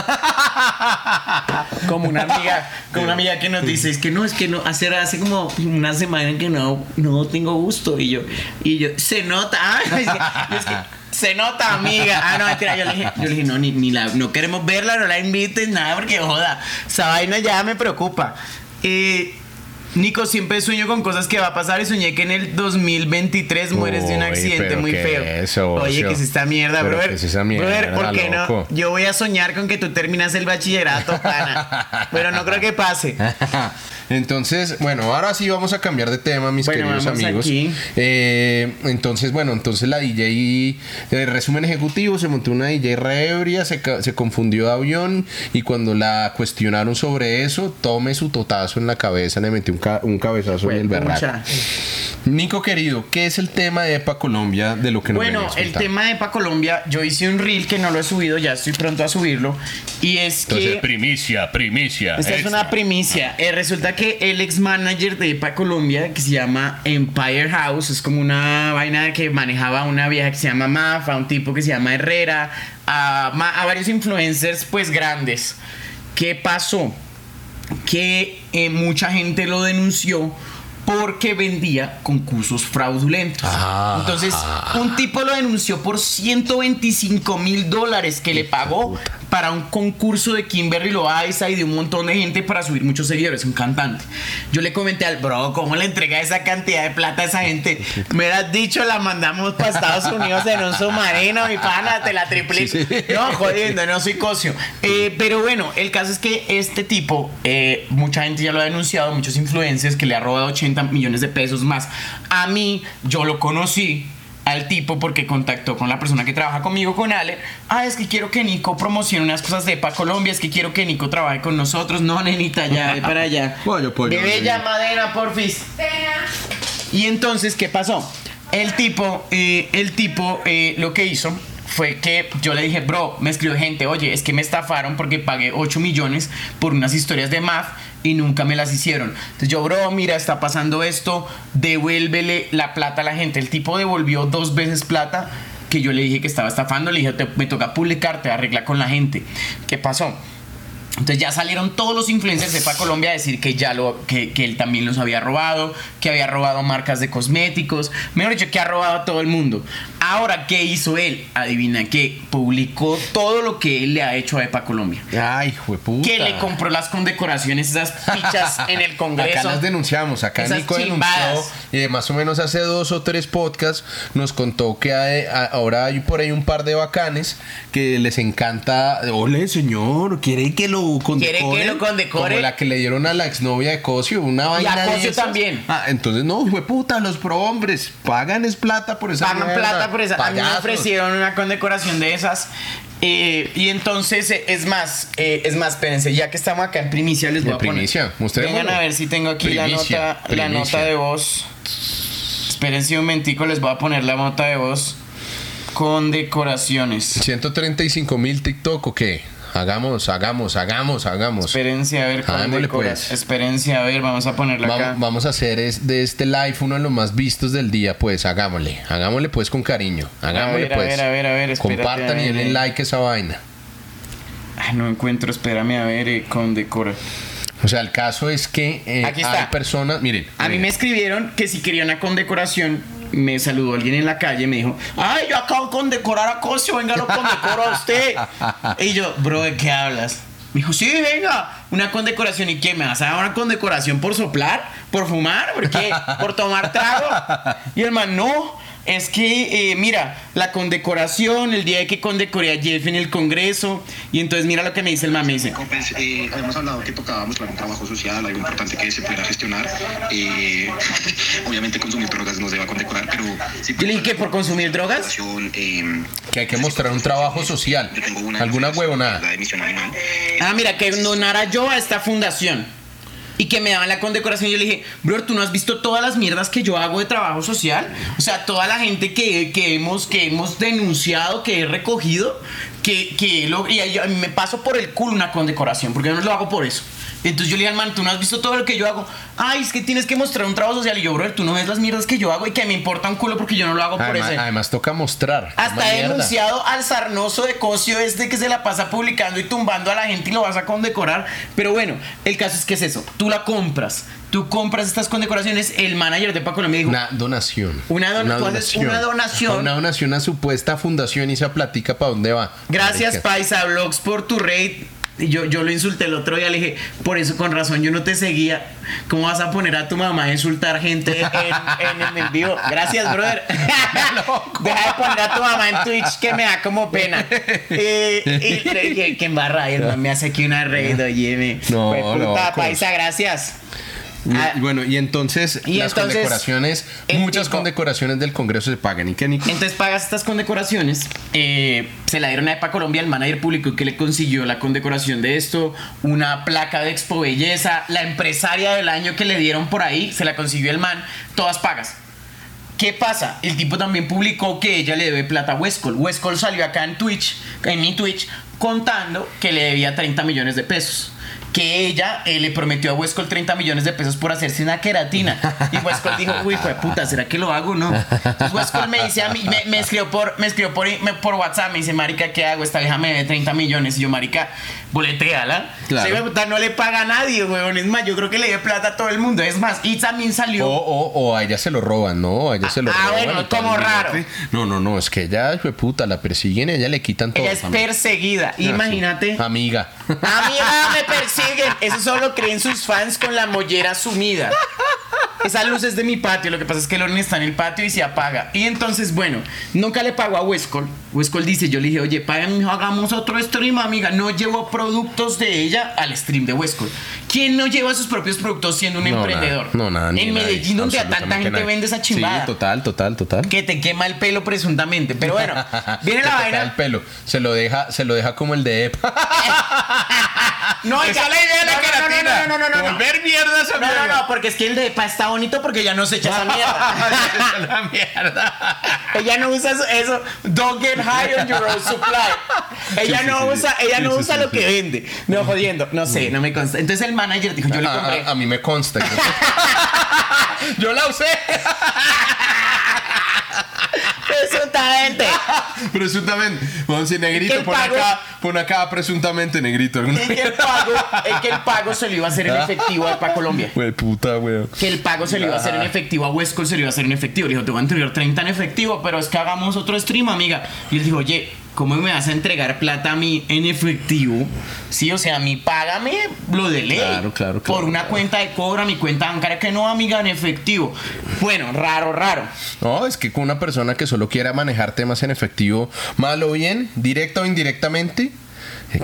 como una amiga, como una amiga que nos dice, es que no, es que no, hace, hace como una semana que no, no tengo gusto. Y yo, y yo, se nota, ah, es que- es que se nota, amiga. Ah, no, mentira, yo le dije, yo le dije, no, ni, ni la, no queremos verla, no la invites, nada, porque joda, esa vaina ya me preocupa. Eh, Nico, siempre sueño con cosas que va a pasar y soñé que en el 2023 mueres de un accidente muy ¿qué feo. eso, Oye, que es esta mierda, Pero brother. ¿qué es esa mierda, Brother, ¿por qué loco? no? Yo voy a soñar con que tú terminas el bachillerato, *laughs* pana. Pero no creo que pase. *laughs* Entonces, bueno, ahora sí vamos a cambiar de tema, mis Bueno, queridos amigos. aquí. Eh, entonces, bueno, entonces la DJ, eh, resumen ejecutivo, se montó una DJ re ebria, se, se confundió de avión y cuando la cuestionaron sobre eso, tome su totazo en la cabeza, le metió un, ca- un cabezazo en el berraco. Nico querido, ¿qué es el tema de EPA Colombia de lo que nos Bueno, el tema de EPA Colombia, yo hice un reel que no lo he subido, ya estoy pronto a subirlo. Y es Entonces, que. primicia, primicia. Esta es una primicia. Eh, resulta que el ex manager de EPA Colombia, que se llama Empire House, es como una vaina que manejaba una vieja que se llama Mafa, un tipo que se llama Herrera, a varios influencers pues grandes. ¿Qué pasó? Que eh, mucha gente lo denunció porque vendía concursos fraudulentos. Ah. Entonces, un tipo lo denunció por 125 mil dólares que le pagó para un concurso de Kimberly Loaiza y de un montón de gente para subir muchos seguidores, un cantante. Yo le comenté al bro, ¿cómo le entrega esa cantidad de plata a esa gente? *laughs* Me hubieras dicho, la mandamos para Estados Unidos en un submarino, mi pana, te la triplico. Sí, sí. No, jodiendo, no soy cocio. Eh, pero bueno, el caso es que este tipo, eh, mucha gente ya lo ha denunciado, muchos influencers que le ha robado 80 millones de pesos más. A mí, yo lo conocí al tipo porque contactó con la persona que trabaja conmigo, con Ale. Ah, es que quiero que Nico promocione unas cosas de EPA Colombia, es que quiero que Nico trabaje con nosotros. No, nenita, ya, ve para allá. *laughs* Pues, Bebé yo- ya madera, porfis. Y entonces, ¿qué pasó? El tipo, eh, el tipo eh, lo que hizo fue que yo le dije, bro, me escribió gente, oye, es que me estafaron porque pagué 8 millones por unas historias de MAF y nunca me las hicieron. Entonces yo, bro, mira, está pasando esto, devuélvele la plata a la gente. El tipo devolvió dos veces plata que yo le dije que estaba estafando, le dije, "Te- me toca publicarte, arregla con la gente. ¿Qué pasó? Entonces ya salieron todos los influencers de EPA Colombia a decir que ya lo, que, que él también los había robado, que había robado marcas de cosméticos, mejor dicho, que ha robado a todo el mundo. Ahora, ¿qué hizo él? Adivina qué, publicó todo lo que él le ha hecho a EPA Colombia. Ay, jueputa. Que le compró las condecoraciones, esas pichas *laughs* en el Congreso. Acá las denunciamos, acá Esas Nico chimbadas. denunció y de más o menos hace dos o tres podcasts nos contó que hay- ahora hay por ahí un par de bacanes que les encanta, ole señor, quiere que lo condecoren. Quiere que lo condecore. Como la que le dieron a la exnovia de Cosio, una vaina de Cosio esas. también. Ah, entonces no, puta, los prohombres pagan es plata por esa pagan mierda. plata por esa. A mí me ofrecieron una condecoración de esas. eh, y entonces, eh, es más, eh, es más, espérense, ya que estamos acá en primicia, les voy a poner. primicia. Vengan a ver si tengo aquí la Primicia, nota, la nota de voz. Espérense un momentico, les voy a poner la nota de voz con decoraciones. 135 mil TikTok o qué? Hagamos, hagamos, hagamos, hagamos. Espérense a ver con Hagámosle, pues. Espérense a ver, vamos a ponerla acá. Vamos, vamos a hacer es de este live uno de los más vistos del día, pues hagámosle, hagámosle pues con cariño, hagámosle ver, a pues. ver, a ver, a ver, espérate, Compartan a y denle eh. like a esa vaina. Ay, no encuentro, espérame a ver eh, con decora. O sea, el caso es que eh, Aquí está. hay personas, miren, A mí me escribieron que si quería una condecoración, me saludó alguien en la calle, me dijo, ay, yo acabo de condecorar a Cosio, venga, lo condecoro a usted. *laughs* y yo, bro, ¿de qué hablas? Me dijo, sí, venga, una condecoración. ¿Y qué? ¿Me vas a dar una condecoración por soplar? ¿Por fumar? ¿Por qué? ¿Por tomar trago? Y el man, no. Es que, eh, mira, la condecoración, el día de que condecoré a Jeff en el Congreso. Y entonces, mira lo que me dice el man, me dice, Pues, eh, habíamos hablado que tocaba mostrar un trabajo social, algo importante que se pudiera gestionar. Eh, *laughs* obviamente consumir drogas no se va a condecorar, pero le dije que por consumir drogas. eh, que hay que mostrar un trabajo social, yo tengo una alguna huevonada. Ah, mira, que donara yo a esta fundación. Y que me daban la condecoración. Yo le dije, bro, ¿tú no has visto todas las mierdas que yo hago de trabajo social? O sea, toda la gente que, que hemos, que hemos denunciado, que he recogido, que, que lo, y a mí me paso por el culo una condecoración, porque yo no lo hago por eso. Entonces yo le dije al man, ¿tú no has visto todo lo que yo hago? Ay, es que tienes que mostrar un trabajo social. Y yo, bro, tú no ves las mierdas que yo hago y que me importa un culo porque yo no lo hago por ese. además toca mostrar. Hasta Una he denunciado al sarnoso de Cosio este que se la pasa publicando y tumbando a la gente y lo vas a condecorar. Pero bueno, el caso es que es eso. Tú la compras. Tú compras estas condecoraciones. El manager de Paco me dijo. Una donación. Una don- tú haces una donación. Una donación a supuesta fundación y esa platica para dónde va. Gracias, Marica. Paisa Blogs, por tu raid. Yo, yo lo insulté el otro día, le dije, por eso con razón yo no te seguía. ¿Cómo vas a poner a tu mamá a insultar gente en, en, en el vivo? Gracias, brother. *laughs* *laughs* Deja de poner a tu mamá en Twitch que me da como pena. Eh, y le dije, que embarra, y el man me hace aquí una raid, oye, me. No, puta, locos. Paisa, gracias. Y- Ah, bueno, y entonces Y las entonces, condecoraciones, el muchas tipo- condecoraciones del Congreso se pagan. ¿Y qué, Nico? Entonces pagas estas condecoraciones. eh, se la dieron a EPA Colombia, el manager público que le consiguió la condecoración de esto, una placa de Expo Belleza, la empresaria del año que le dieron por ahí, se la consiguió el man, todas pagas. ¿Qué pasa? El tipo también publicó que ella le debe plata a Westcol. Westcol salió acá en Twitch, en mi Twitch, contando que le debía 30 millones de pesos. Que ella eh, le prometió a Westcol 30 millones de pesos por hacerse una queratina. Y Westcol dijo, uy, fue puta, ¿será que lo hago o no? Entonces Westcol me dice a mí, me, me escribió, por, me escribió por, me- por WhatsApp, me dice, marica, ¿qué hago? Esta vieja me debe 30 millones. Y yo, marica, boleteala. Claro. Sí, puta, no le paga a nadie, weón. Es más, yo creo que le debe plata a todo el mundo. Es más, y también salió... O, o, o a ella se lo roban, ¿no? A ella se lo Ah, roban. bueno, y todo como raro. No, no, no, es que ella, de puta, la persiguen, ella le quitan todo. Ella es perseguida. Ah. Imagínate. Amiga. Amiga, me Eso solo creen sus fans con la mollera sumida. Esa luz es de mi patio. Lo que pasa es que el horno está en el patio y se apaga. Y entonces, bueno, nunca le pago a Westcol. Westcol dice: Yo le dije, oye, mijo, hagamos otro stream, amiga. No llevo productos de ella al stream de Westcol. ¿Quién no lleva sus propios productos siendo un No, emprendedor? nada, no, nada. En nadie, Medellín, donde a tanta gente nadie. vende esa Sí, chimbada. total, total, total. que te quema el pelo presuntamente. Pero bueno, *laughs* viene la vaina. el pelo. Se lo deja, se lo deja como el de EPA. *laughs* No, Esa es la idea de la no, no, queratina. No, no, no, no, no, no. Volver mierda esa No, no, mierda. no, porque es que el de EPA está bonito porque ya no se echa esa *laughs* mierda. Es la mierda. ella no usa eso. Don't get high on your own supply. *laughs* Ella no usa, ella no usa lo que vende. No, jodiendo. No sé, no me consta. Entonces el manager dijo, yo le compré. A, a mí me consta. *laughs* Yo la usé. Presuntamente. *laughs* presuntamente. Vamos a decir negrito, ¿Qué pon pago? acá, pon acá presuntamente negrito. Es que el pago, es que el pago se lo iba a hacer en efectivo para Colombia. Güey, puta, güey. que el pago se lo iba a hacer en efectivo a Westcol se lo iba a hacer en efectivo le dijo te voy a entregar 30 en efectivo pero es que hagamos otro stream amiga y él dijo oye ¿cómo me vas a entregar plata a mí en efectivo? Sí, o sea, a mí págame lo de ley. Claro, claro, claro, Por una claro. cuenta de cobro a mi cuenta bancaria que no, amiga, en efectivo. Bueno, raro, raro. No, es que con una persona que solo quiera manejar temas en efectivo, mal o bien, directa o indirectamente,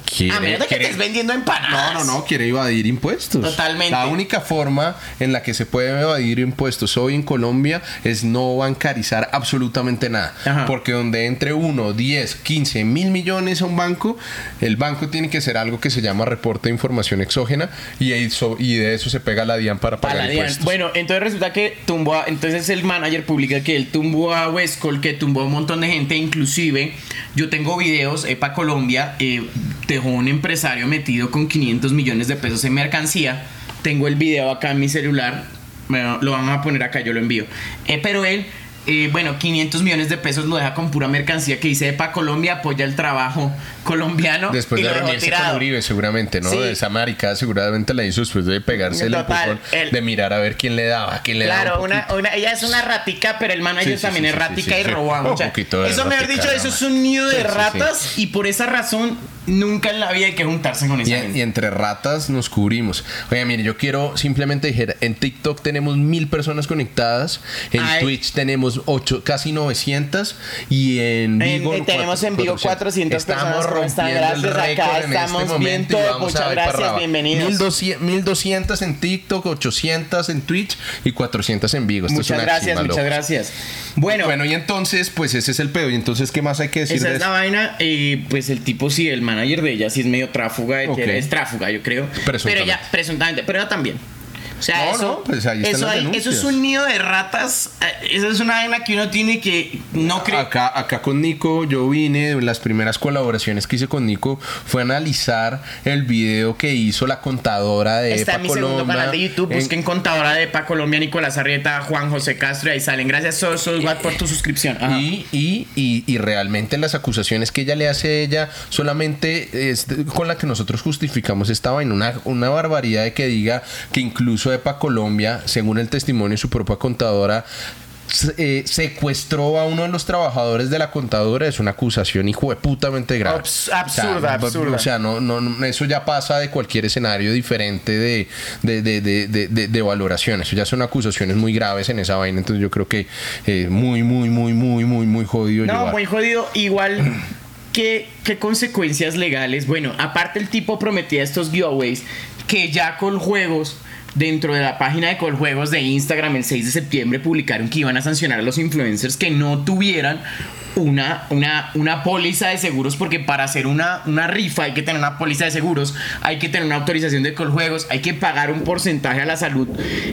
quiere, a menos de que quiere- estés vendiendo empanadas. No, no, no, quiere evadir impuestos. Totalmente. La única forma en la que se puede evadir impuestos hoy en Colombia es no bancarizar absolutamente nada. Ajá. Porque donde entre 1, 10, 15 mil millones a un banco, el banco tiene que ser algo que se llama reporte de información exógena y, eso- y de eso se pega la DIAN para pagar Para la DIAN. impuestos. Bueno, entonces resulta que tumbó a, entonces el manager publica que él tumbó a Westcol, que tumbó a un montón de gente, inclusive yo tengo videos, EPA Colombia eh, dejó un empresario metido con 500 millones de pesos en mercancía, tengo el video acá en mi celular, lo vamos a poner acá, yo lo envío, Eh, pero él... eh, bueno, 500 millones de pesos lo deja con pura mercancía que dice EPA Colombia apoya el trabajo colombiano Después y de reunirse con Uribe, seguramente, ¿no? Sí. Esa maricada seguramente la hizo después de pegarse el empujón, el- de mirar a ver quién le daba, quién le daba. Claro, un una, una- ella es una ratica, pero el manager Sí, sí, también es ratica y sí. roba Un mucha. poquito de Eso dicho, eso es un nido de ratas y por esa razón nunca en la vida hay que juntarse con esa Y, gente. y entre ratas nos cubrimos. Oye, mire, yo quiero simplemente decir, en TikTok tenemos mil personas conectadas, en Ay. Twitch tenemos ocho, casi 900 y en Vigo eh, tenemos en Vigo 400 Estamos personas, rompiendo el Gracias, acá en estamos este bien momento todo. Muchas gracias, bienvenidos. 1200, 1200 en TikTok, 800 en Twitch y 400 en Vigo. Esto es muchas una gracias, muchas gracias. Bueno, Bueno, y entonces, pues ese es el pedo. Y entonces, ¿qué más hay que decir esa de es la vaina. Y pues el tipo, sí, el manager de ella sí es medio tráfuga. Es tráfuga, yo creo. Pero ella, presuntamente, pero ella también. O sea, No, eso, no, pues ahí eso, hay- eso es un nido de ratas. eh, Eso es una vaina que uno tiene que no creer. Acá, acá con Nico, yo vine, las primeras colaboraciones que hice con Nico fue analizar el video que hizo la contadora de Está EPA en mi segundo Colombia canal de YouTube. en- Busquen contadora de EPA Colombia, Nicolás Arrieta, Juan José Castro. Y ahí salen. Gracias, Sos, Sos, Watt, por tu suscripción. Y, y, y, y realmente las acusaciones que ella le hace a ella solamente es con la que nosotros justificamos esta vaina. Una, una barbaridad de que diga que incluso EPA Colombia, según el testimonio de su propia contadora, eh, secuestró a uno de los trabajadores de la contadora es una acusación hijo de putamente grave. Abs- absurda, b- absurda. O sea, no, no, no, eso ya pasa de cualquier escenario diferente de, de, de, de, valoración. Eso ya son acusaciones muy graves en esa vaina. Entonces yo creo que eh, muy, muy, muy, muy, muy, muy jodido No, llevar. muy jodido. Igual, ¿qué, ¿qué consecuencias legales? Bueno, aparte el tipo prometía estos giveaways. que ya Coljuegos dentro de la página de Coljuegos de Instagram el 6 de septiembre publicaron que iban a sancionar a los influencers que no tuvieran una, una, una póliza de seguros, porque para hacer una, una rifa hay que tener una póliza de seguros, hay que tener una autorización de Coljuegos, hay que pagar un porcentaje a la salud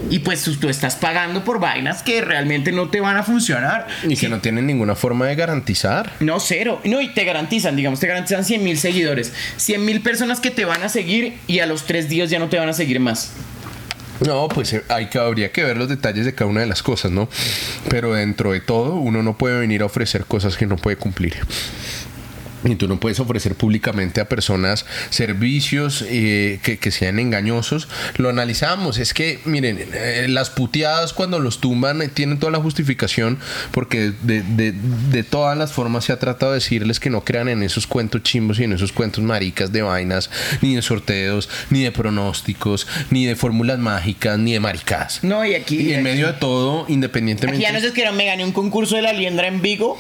y pues tú, tú estás pagando por vainas que realmente no te van a funcionar. Y que no tienen ninguna forma de garantizar. No, cero. No, y te garantizan, digamos, te garantizan 100 mil seguidores. 100 mil personas que te van a seguir y a los tres días ya no te van a seguir más. No, pues eh, hay que, habría que ver los detalles de cada una de las cosas, ¿no? Pero dentro de todo, uno no puede venir a ofrecer cosas que no puede cumplir. Y tú no puedes ofrecer públicamente a personas servicios eh, que, que sean engañosos. Lo analizamos. Es que, miren, eh, las puteadas cuando los tumban eh, tienen toda la justificación porque de, de- de todas las formas se ha tratado de decirles que no crean en esos cuentos chimbos y en esos cuentos maricas de vainas, ni de sorteos, ni de pronósticos, ni de fórmulas mágicas, ni de maricas. No, y aquí. Y en medio de todo, independientemente... Aquí ya no es que no me gané un concurso de la liendra en Vigo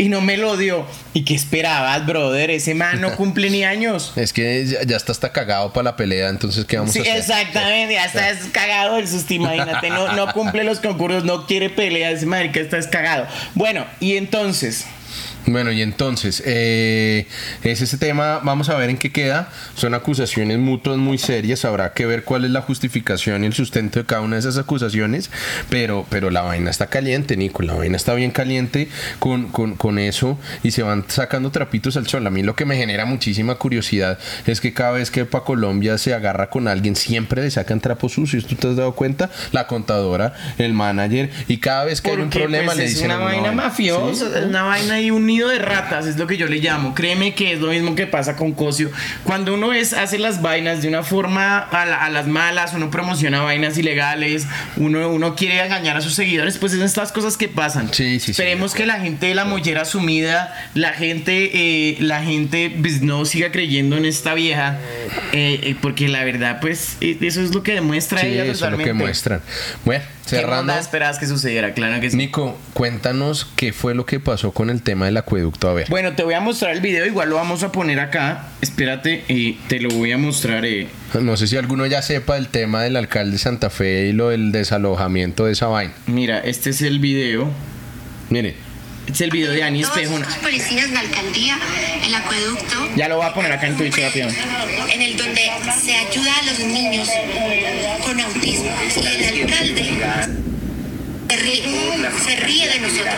y no me lo dio. ¿Y qué esperabas, brother? Ese man no cumple ni años. *laughs* Es que ya, está hasta cagado para la pelea, entonces ¿qué vamos Sí, a hacer? exactamente, ya estás cagado el susto, imagínate, no, no cumple los concursos, no quiere pelear, ese marica estás cagado. Bueno, y entonces, Bueno, y entonces, eh, es ese tema, vamos a ver en qué queda. Son acusaciones mutuas muy serias, habrá que ver cuál es la justificación y el sustento de cada una de esas acusaciones, pero, pero la vaina está caliente, Nico, la vaina está bien caliente con, con, con eso y se van sacando trapitos al sol. A mí lo que me genera muchísima curiosidad es que cada vez que para Colombia se agarra con alguien, siempre le sacan trapos sucios, ¿tú te has dado cuenta? La contadora, el manager, y cada vez que hay un problema pues, le es dicen... una vaina "Ay, mafiosa, sí". una vaina y un nido de ratas, es lo que yo le llamo. Créeme que es lo mismo que pasa con Cosio. Cuando uno es, hace las vainas de una forma a, la- a las malas, uno promociona vainas ilegales, uno, uno quiere engañar a sus seguidores, pues es estas cosas que pasan. Sí, sí, sí, Esperemos de que la gente de la mollera sumida, la gente, eh, la gente pues, no siga creyendo en esta vieja, eh, eh, porque la verdad, pues, eh, eso es lo que demuestra Sí, ella eso es lo que muestran. Bueno, ¿Qué cerrando. onda esperabas que sucediera? Claro que sí. Nico, cuéntanos qué fue lo que pasó con el tema del acueducto. A ver. Bueno, te voy a mostrar el video, igual lo vamos a poner acá. Espérate, y te lo voy a mostrar. eh. No sé si alguno ya sepa el tema del alcalde de Santa Fe y lo del desalojamiento de esa vaina. Mira, este es el video. Miren, es el video de Ani Todos estos policías, la alcaldía, el acueducto, Ya lo voy a poner acá en Twitch rápido. en el donde se ayuda a los niños con autismo. Y el alcalde se ríe, se ríe de nosotros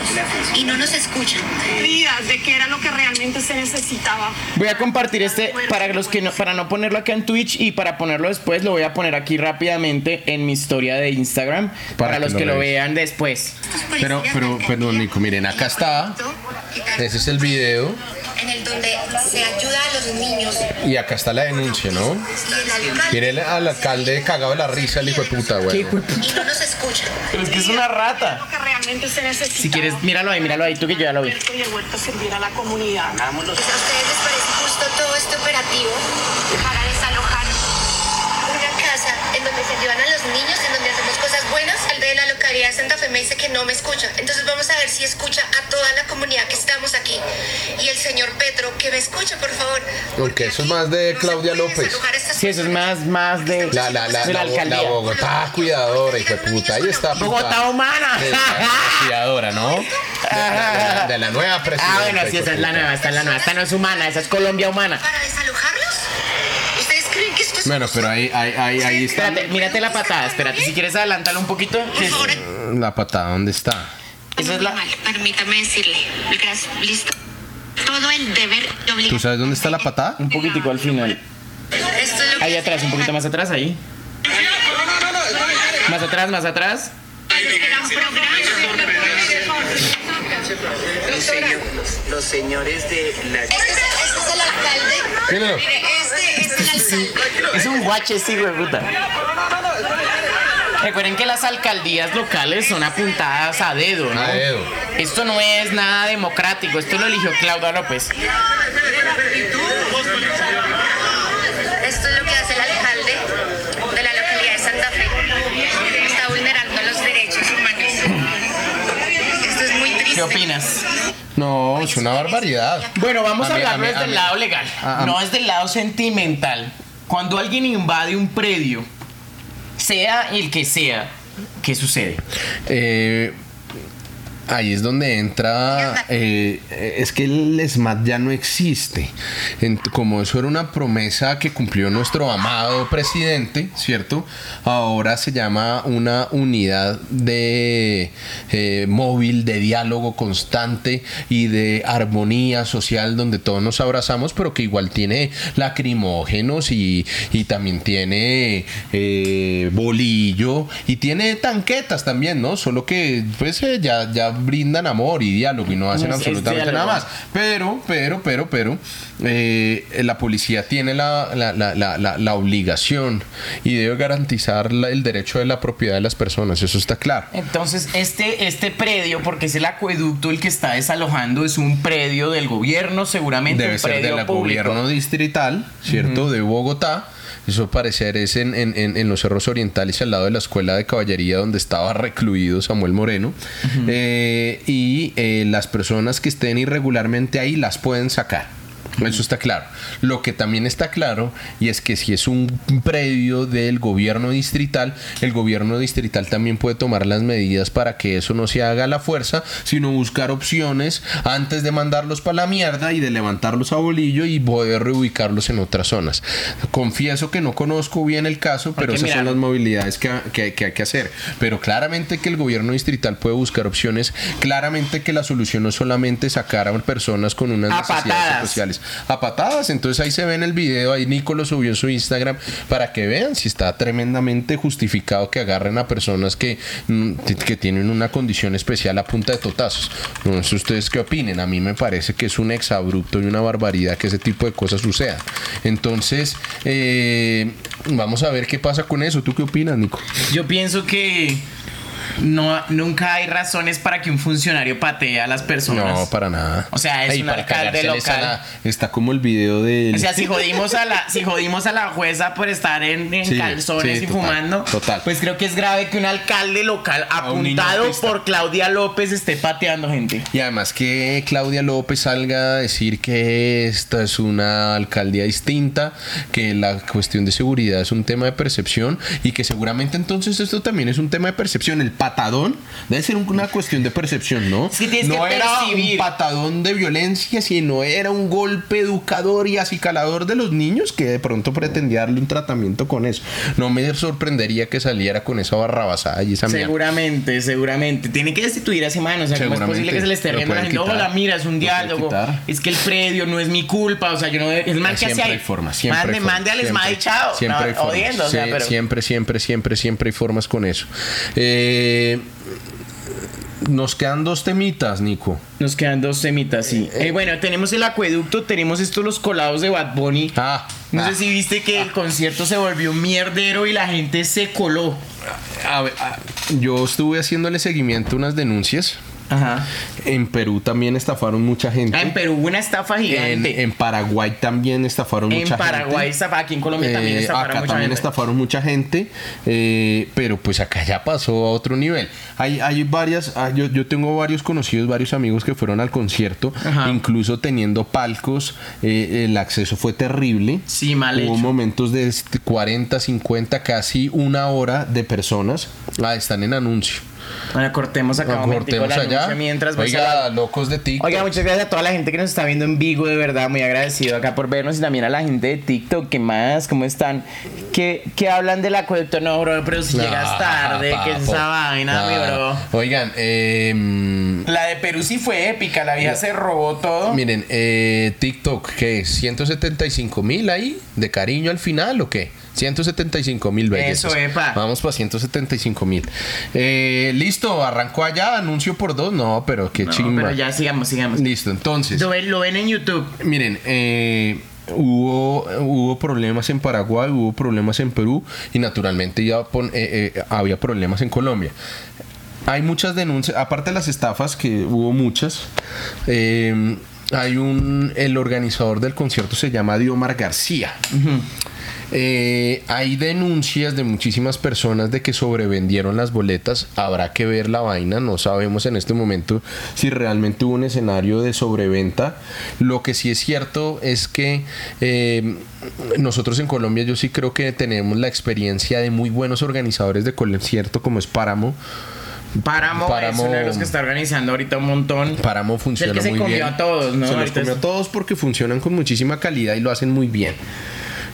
y no nos escucha. medidas de qué era lo que realmente se necesitaba. Voy a compartir este para los que no, para no ponerlo acá en Twitch y para ponerlo después lo voy a poner aquí rápidamente en mi historia de Instagram para, Para que los lo que lo vean. vean después. Pero- pero, perdón, Nico, miren, acá está. ese es el video En el donde se ayuda a los niños y acá está la denuncia, ¿no? alcalde Miren al alcalde cagado de la risa, el hijo de puta, ¿Qué güey. y no nos escucha. Pero es que es una rata. Lo que realmente se necesitaba. Si quieres, míralo ahí, míralo ahí, tú que yo ya lo vi. Y el huerto servir a la comunidad. ¿A ustedes les parece justo todo este operativo para en donde se ayudan a los niños, en donde hacemos cosas buenas? El de la localidad de Santa Fe me dice que no me escucha. Entonces vamos a ver si escucha a toda la comunidad que estamos aquí. Y el señor Petro, que me escuche, por favor. Porque eso es más de Claudia López. Sí, eso es más, más de, La, la, la, de la la, Bo- la alcaldía. Bogotá cuidadora, hijo de puta. Ahí está. Bogotá humana. Cuidadora, ¿no? De, de la, de la nueva presidenta. Ah, bueno, sí, esa es la nueva, esta es la nueva. Esta no es humana, esa es Colombia humana. ¿Para desalojarlos? Bueno, pero ahí, ahí, ahí, ahí está Espérate, mírate la patada, espérate, si quieres adelantarlo un poquito. la patada. ¿Dónde está? Esa es la... Permítame decirle. Listo. Todo el deber y ¿Tú sabes dónde está la patada? Un poquitico al final. Ahí atrás, un poquito más atrás, ahí. Más atrás, más atrás. Los, señor- los señores de la... Este es, este es el alcalde. Mire, este es. Es un guache, sí, güey, puta. Recuerden que las alcaldías locales son apuntadas a dedo, ¿no? A dedo. Esto no es nada democrático, esto lo eligió Claudia López. Esto es lo que hace el alcalde de la localidad de Santa Fe. Está vulnerando los derechos humanos. Esto es muy triste. ¿Qué opinas? No, es una barbaridad. Bueno, vamos a, hablarlo mí- desde el lado legal, a- a- no desde el lado sentimental. Cuando alguien invade un predio, sea el que sea, ¿qué sucede? Eh, Ahí es donde entra, eh, es que el SMAT ya no existe. En- como eso era una promesa que cumplió nuestro amado presidente, ¿cierto? Ahora se llama una unidad de eh, móvil, de diálogo constante y de armonía social donde todos nos abrazamos, pero que igual tiene lacrimógenos y, y también tiene eh, bolillo y tiene tanquetas también, ¿no? Solo que pues eh, ya, ya brindan amor y diálogo y no hacen Es- absolutamente nada más. Pero, pero, pero, pero, eh, la policía tiene la, la- la- la- obligación y debe garantizar el derecho de la propiedad de las personas, eso está claro. Entonces, este, este predio, porque es el acueducto el que está desalojando, es un predio del gobierno, seguramente Debe un ser del gobierno distrital, ¿cierto? De Bogotá. Eso parecer es en, en- en- los cerros orientales al lado de la escuela de caballería donde estaba recluido Samuel Moreno. Eh, y eh, las personas que estén irregularmente ahí las pueden sacar. Eso está claro. Lo que también está claro y es que si es un predio del gobierno distrital, el gobierno distrital también puede tomar las medidas para que eso no se haga a la fuerza, sino buscar opciones antes de mandarlos para la mierda y de levantarlos a bolillo y poder reubicarlos en otras zonas. Confieso que no conozco bien el caso, pero esas mira, son las movilidades que, que- que hay que hacer. Pero claramente que el gobierno distrital puede buscar opciones, claramente que la solución no es solamente sacar a personas con unas necesidades patadas. A patadas. Entonces ahí se ve en el video, ahí Nico lo subió en su Instagram para que vean si está tremendamente justificado que agarren a personas que, mm, que tienen una condición especial a punta de totazos. No sé ustedes qué opinen. A mí me parece que es un exabrupto y una barbaridad que ese tipo de cosas sucedan. Entonces, eh, vamos a ver qué pasa con eso. ¿Tú qué opinas, Nico? Yo pienso que no, nunca hay razones para que un funcionario patee a las personas. No, para nada. O sea, es un para alcalde local. la- está como el video del... O sea, si jodimos a la, si jodimos a la jueza por estar en, en Sí, calzones sí, y total, fumando, total. pues creo que es grave que un alcalde local apuntado por Claudia López esté pateando gente. Y además que Claudia López salga a decir que esta es una alcaldía distinta, que la cuestión de seguridad es un tema de percepción y que seguramente entonces esto también es un tema de percepción. El patadón debe ser un- una cuestión de percepción, ¿no? Sí, tienes no que era percibir. un patadón de violencia, sino era un golpe educador y acicalador de los niños que de pronto pretendía darle un tratamiento con eso. No me sorprendería que saliera con esa barrabasada y esa mierda. Seguramente, seguramente. Tiene que destituir a ese man. O sea, ¿cómo es posible que se le esté riendo a la gente? Hola, mira, es un diálogo. Es que el predio no es mi culpa. O sea, yo no. Es mal que Siempre hay formas, siempre Mande, hay formas, mande al chao. Siempre No, hay formas. odiando, o sea, pero. Siempre, siempre, siempre, siempre hay formas con eso. Eh, nos quedan dos temitas, Nico. Nos quedan dos temitas, sí. Eh, bueno, tenemos el acueducto, tenemos estos los colados de Bad Bunny. Ah, No ah. sé si viste que el concierto se volvió un mierdero y la gente se coló. A ver, ah, yo estuve haciéndole seguimiento a unas denuncias. Ajá. En Perú también estafaron mucha gente. Ah, en Perú hubo una estafa En, gigante. en Paraguay también estafaron En mucha gente. Paraguay estafa, aquí en Colombia también Eh, estafaron acá mucha también gente. estafaron mucha gente, eh, pero pues acá ya pasó a otro nivel. Hay, hay varias, ah, yo, yo tengo varios conocidos, varios amigos que fueron al concierto, Ajá. incluso teniendo palcos, eh, el acceso fue terrible. Sí, mal Hubo hecho. momentos de este, 40, 50, casi una hora de personas. Ah, están en anuncio. Bueno, cortemos acá momentico Cortemos allá. mientras a Oiga, la- locos de TikTok. Oiga, muchas gracias a toda la gente que nos está viendo en Vigo, de verdad, muy agradecido acá por vernos y también a la gente de TikTok, ¿qué más? ¿Cómo están? ¿Qué, qué hablan del acueducto? No, bro, pero si llegas tarde, ¿qué es papo. esa vaina, mi No. bro? Oigan, eh, La de Perú sí fue épica, la vieja se robó todo. Miren, eh, TikTok, ¿qué es? ¿175 mil ahí? ¿De cariño al final o qué? 175 mil bellezas. Eso, epa. Vamos para 175 mil. Eh, listo, arrancó allá, anuncio por dos. No, pero qué No, chimba. pero ya sigamos, sigamos. Listo, entonces. Lo ven, lo ven en YouTube. Miren, eh, hubo, hubo problemas en Paraguay, hubo problemas en Perú y naturalmente ya pon- eh, eh, había problemas en Colombia. Hay muchas denuncias, aparte de las estafas, que hubo muchas, eh, hay un, el organizador del concierto se llama Diomar García. Eh, hay denuncias de muchísimas personas de que sobrevendieron las boletas. Habrá que ver la vaina. No sabemos en este momento si realmente hubo un escenario de sobreventa. Lo que sí es cierto es que eh, nosotros en Colombia yo sí creo que tenemos la experiencia de muy buenos organizadores de concierto como es Páramo. Páramo, Páramo- es uno de los que está organizando ahorita un montón. Páramo funciona el que se muy comió bien. a todos, ¿no? Se los comió a todos porque funcionan con muchísima calidad y lo hacen muy bien.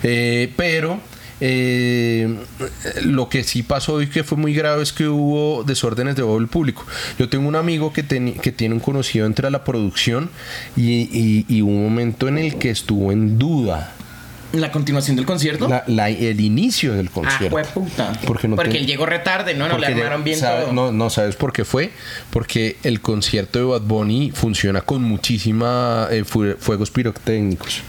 Eh, pero eh, lo que sí pasó y que fue muy grave es que hubo desórdenes de orden público. Yo tengo un amigo que, teni- que tiene un conocido entre la producción y, y- y un momento en el que estuvo en duda La continuación del concierto. la- la- el inicio del ah, concierto. jueputa. Porque no Porque te- él llegó retarde, ¿no? No le Porque armaron ya- bien sabe- todo. No, no, ¿sabes por qué fue? Porque el concierto de Bad Bunny funciona con muchísima eh, fu- fuegos pirotécnicos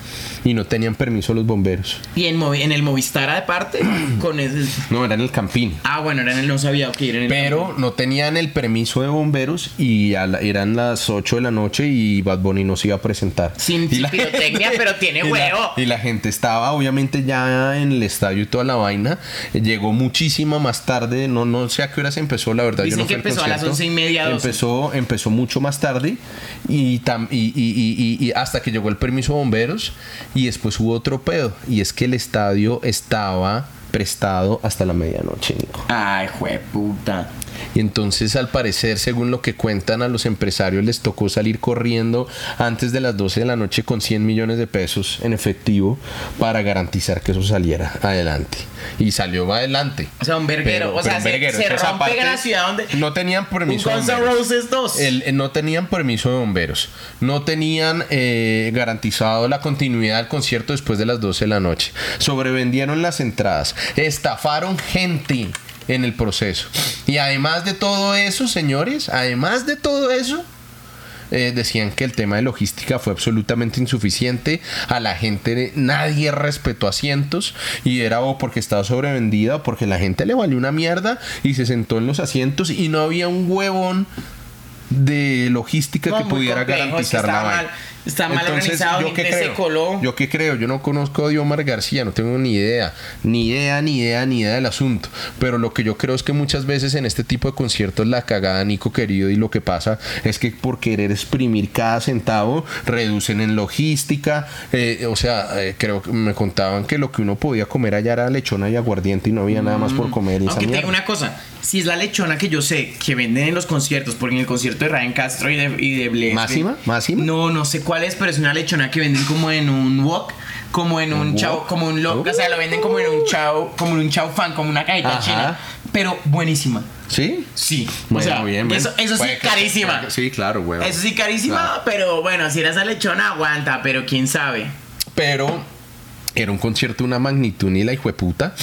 y no tenían permiso los bomberos. Y en, en el Movistar aparte, *clears throat* con ese... No, era en el Campín. Ah, bueno, era en el no sabía que era en el... Pero no tenían el permiso de bomberos y la- eran las 8 de la noche y Bad Bunny no se iba a presentar. Sin- sin pirotecnia, pero tiene *laughs* y la- huevo. Y la gente estaba obviamente ya en el estadio y toda la vaina. Eh, Llegó muchísima más tarde, no, no sé a qué horas empezó, la verdad. Dicen yo no que empezó a las once y media. Empezó, empezó mucho más tarde y, tam- y, y- y- y- y hasta que llegó el permiso de bomberos y después hubo otro pedo. Y es que el estadio estaba prestado hasta la medianoche, Nico. Ay, jueputa. Y entonces, al parecer, según lo que cuentan a los empresarios, les tocó salir corriendo antes de las 12 de la noche con 100 millones de pesos en efectivo para garantizar que eso saliera adelante. Y salió adelante. O sea, un verguero. Pero- o sea, se, verguero. se Entonces, rompe aparte, la ciudad donde... No tenían Un permiso de Guns N' bomberos. Roses 2. El- no tenían permiso de bomberos. No tenían eh, garantizado la continuidad del concierto después de las 12 de la noche. Sobrevendieron las entradas. Estafaron gente en el proceso. Y además de todo eso, señores, además de todo eso, eh, decían que el tema de logística fue absolutamente insuficiente. A la gente nadie respetó asientos y era o porque estaba sobrevendida o porque la gente le valió una mierda y se sentó en los asientos y no había un huevón de logística No, que pudiera complejo, es que garantizar la vaina. Está mal organizado, ¿yo qué creo? coló. Yo qué creo, yo no conozco a Diomar García, no tengo ni idea, ni idea, ni idea, ni idea del asunto. Pero lo que yo creo es que muchas veces en este tipo de conciertos la cagada, Nico querido, y lo que pasa es que por querer exprimir cada centavo, reducen en logística. eh, o sea, eh, creo que me contaban que lo que uno podía comer allá era lechona y aguardiente y no había nada más por comer. y esa Aunque te mierda. digo una cosa, si es la lechona que yo sé que venden en los conciertos, porque en el concierto de Ryan Castro y de, y de ¿Máxima? ¿Máxima? No, no sé cuál es, pero es una lechona que venden como en un wok, como en un ¿Un chau, wok? como un lo, o sea, lo venden como en un chau, como en un chau fan, como una cajita Ajá. china, pero buenísima. ¿Sí? Sí, Bueno, o sea, bien, bien. eso, eso sí que- carísima. que- Sí, claro, güey. Eso sí carísima, Claro. pero bueno, si era esa lechona aguanta, pero quién sabe. Pero era un concierto de una magnitud ni la hijueputa.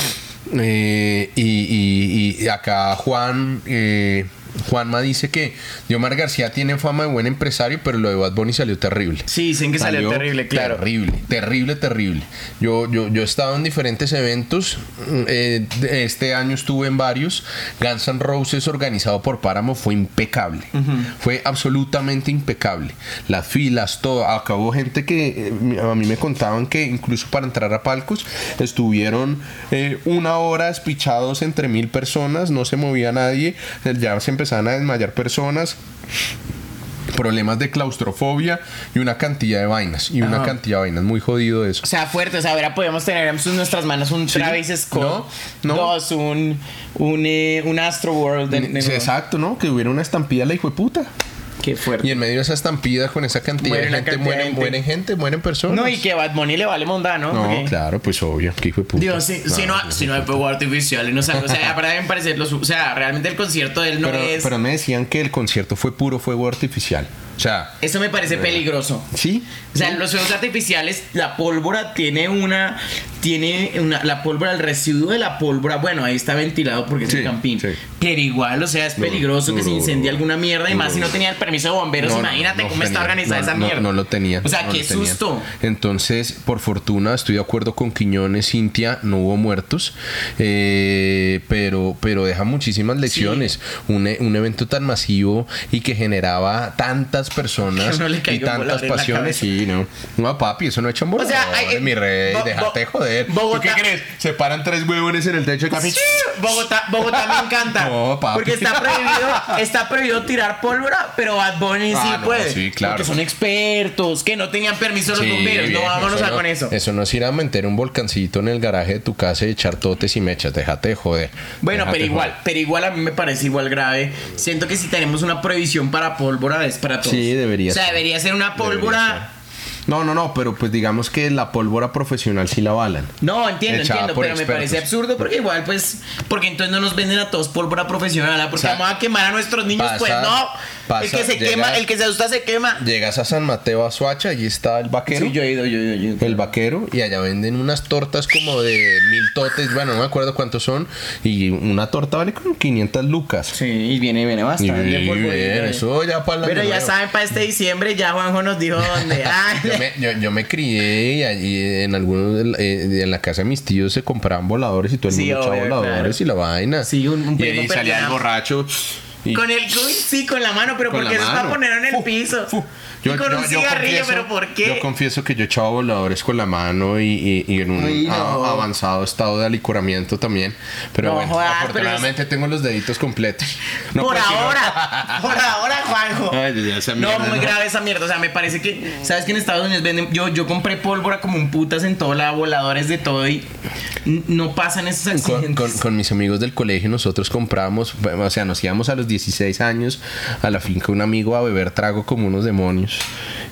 Eh, y, y- y acá Juan eh, Juanma dice que Diomar García tiene fama de buen empresario, pero lo de Bad Bunny salió terrible. Sí, dicen que salió, terrible, claro. Terrible, terrible, terrible. Yo, yo, yo he estado en diferentes eventos. mm, eh, este año estuve en varios. Guns N' Roses organizado por Páramo fue impecable. Fue absolutamente impecable. Las filas, todo. Acabó gente que eh, a mí me contaban que incluso para entrar a palcos estuvieron eh, una hora espichados entre mil personas. No se movía nadie. Ya se empezaban a desmayar personas problemas de claustrofobia y una cantidad de vainas. Y una cantidad de vainas. Muy jodido eso. O sea, fuerte, o sea, ahora podemos tener en nuestras manos un Travis Scott, No, no. dos, un, un, eh, un Astro World. de- de- Sí, exacto, ¿no? Que hubiera una estampida la hijo de puta. Qué fuerte. Y en medio de esa estampida con esa cantidad Muere de gente, cantidad de mueren, gente. mueren gente, mueren personas. No, y que Bad Bunny le vale monda, ¿no? No, Porque- claro, pues obvio. Que hijo de puta. Digo, si, si no, Claro, si no hay fuego artificial y no sabe, o sea, *laughs* para mí parecer los, o sea, realmente el concierto de él no pero, es, pero me decían que el concierto fue puro fuego artificial. O sea, eso me parece peligroso. sí. O sea, los fuegos artificiales, la pólvora tiene una, tiene una, la pólvora, el residuo de la pólvora, bueno, ahí está ventilado porque es Sí, el campín. sí. Pero igual, o sea, es peligroso que se incendie alguna mierda y más si no tenía el permiso de bomberos, imagínate no cómo está organizada esa mierda. No, lo tenía. O sea, qué susto. Entonces, por fortuna, estoy de acuerdo con Quiñones, Cintia, no hubo muertos, eh, pero, pero deja muchísimas lecciones. Un, e- un evento tan masivo y que generaba tantas tantas personas no y un tantas volador pasiones. Sí, no. No, papi, eso no echan O sea, voladores, hay- mi rey. Bo- déjate Bo- joder. ¿Tú Bogotá- qué crees? Se paran tres huevones en el techo de café. Sí, Bogotá, Bogotá me encanta. *laughs* No, papi. porque está prohibido, está prohibido tirar pólvora, pero Bad Bunny sí Ah, no, puede. sí, claro. Porque son expertos, que no tenían permiso los Sí, bomberos. no, vámonos a con eso. Eso no es ir a meter un volcancito en el garaje de tu casa y echar totes y mechas. Déjate de joder. Bueno, pero igual, joder. pero igual a mí me parece igual grave. Siento que si tenemos una prohibición para pólvora es para todos. Sí, debería O sea, ser. debería ser una pólvora. No, no, no, pero pues digamos que la pólvora profesional sí la avalan. No, entiendo, entiendo, pero me parece absurdo porque igual, pues, porque entonces no nos venden a todos pólvora profesional, ¿ah? porque O sea, vamos a quemar a nuestros niños, pues no. Pasa- el que se llega- quema, el que se asusta se quema. Llegas a San Mateo, a Suacha, allí está el vaquero. Sí, yo he ido, yo he ido, yo he ido. El vaquero y allá venden unas tortas como de mil totes, bueno, no me acuerdo cuántos son y una torta vale como 500 lucas. Sí, y viene, viene Y bastante. bien, polvorita. eso ya para Pero ya saben, para este diciembre ya Juanjo nos dijo dónde. Ay, *laughs* Yo me, yo, yo me crié y allí en algunos de la- eh, en la casa de mis tíos se compraban voladores y todo el Sí, mundo echaba voladores claro. y la vaina. Sí, un- un y ahí salía el borracho. Y- Con el sí, con la mano, pero porque es para mano. ponerlo en el Fu, piso. Fu. y con un cigarrillo, confieso- pero ¿por qué? Yo confieso que yo echaba voladores con la mano y, y- y en un Uy, no. a- avanzado estado de alicoramiento también. Pero No bueno, jodas, pero afortunadamente tengo los deditos completos. No, por pues, ahora, *laughs* por ahora, Juanjo. Ay, ya esa no, muy ¿no? grave esa mierda. O sea, me parece que, ¿sabes que en Estados Unidos venden? Yo, yo compré pólvora como un putas en todo lado, voladores de todo y no pasan esos Con, accidentes. con- con mis amigos del colegio nosotros compramos, o sea, nos íbamos a los 16 años a la finca un amigo a beber trago como unos demonios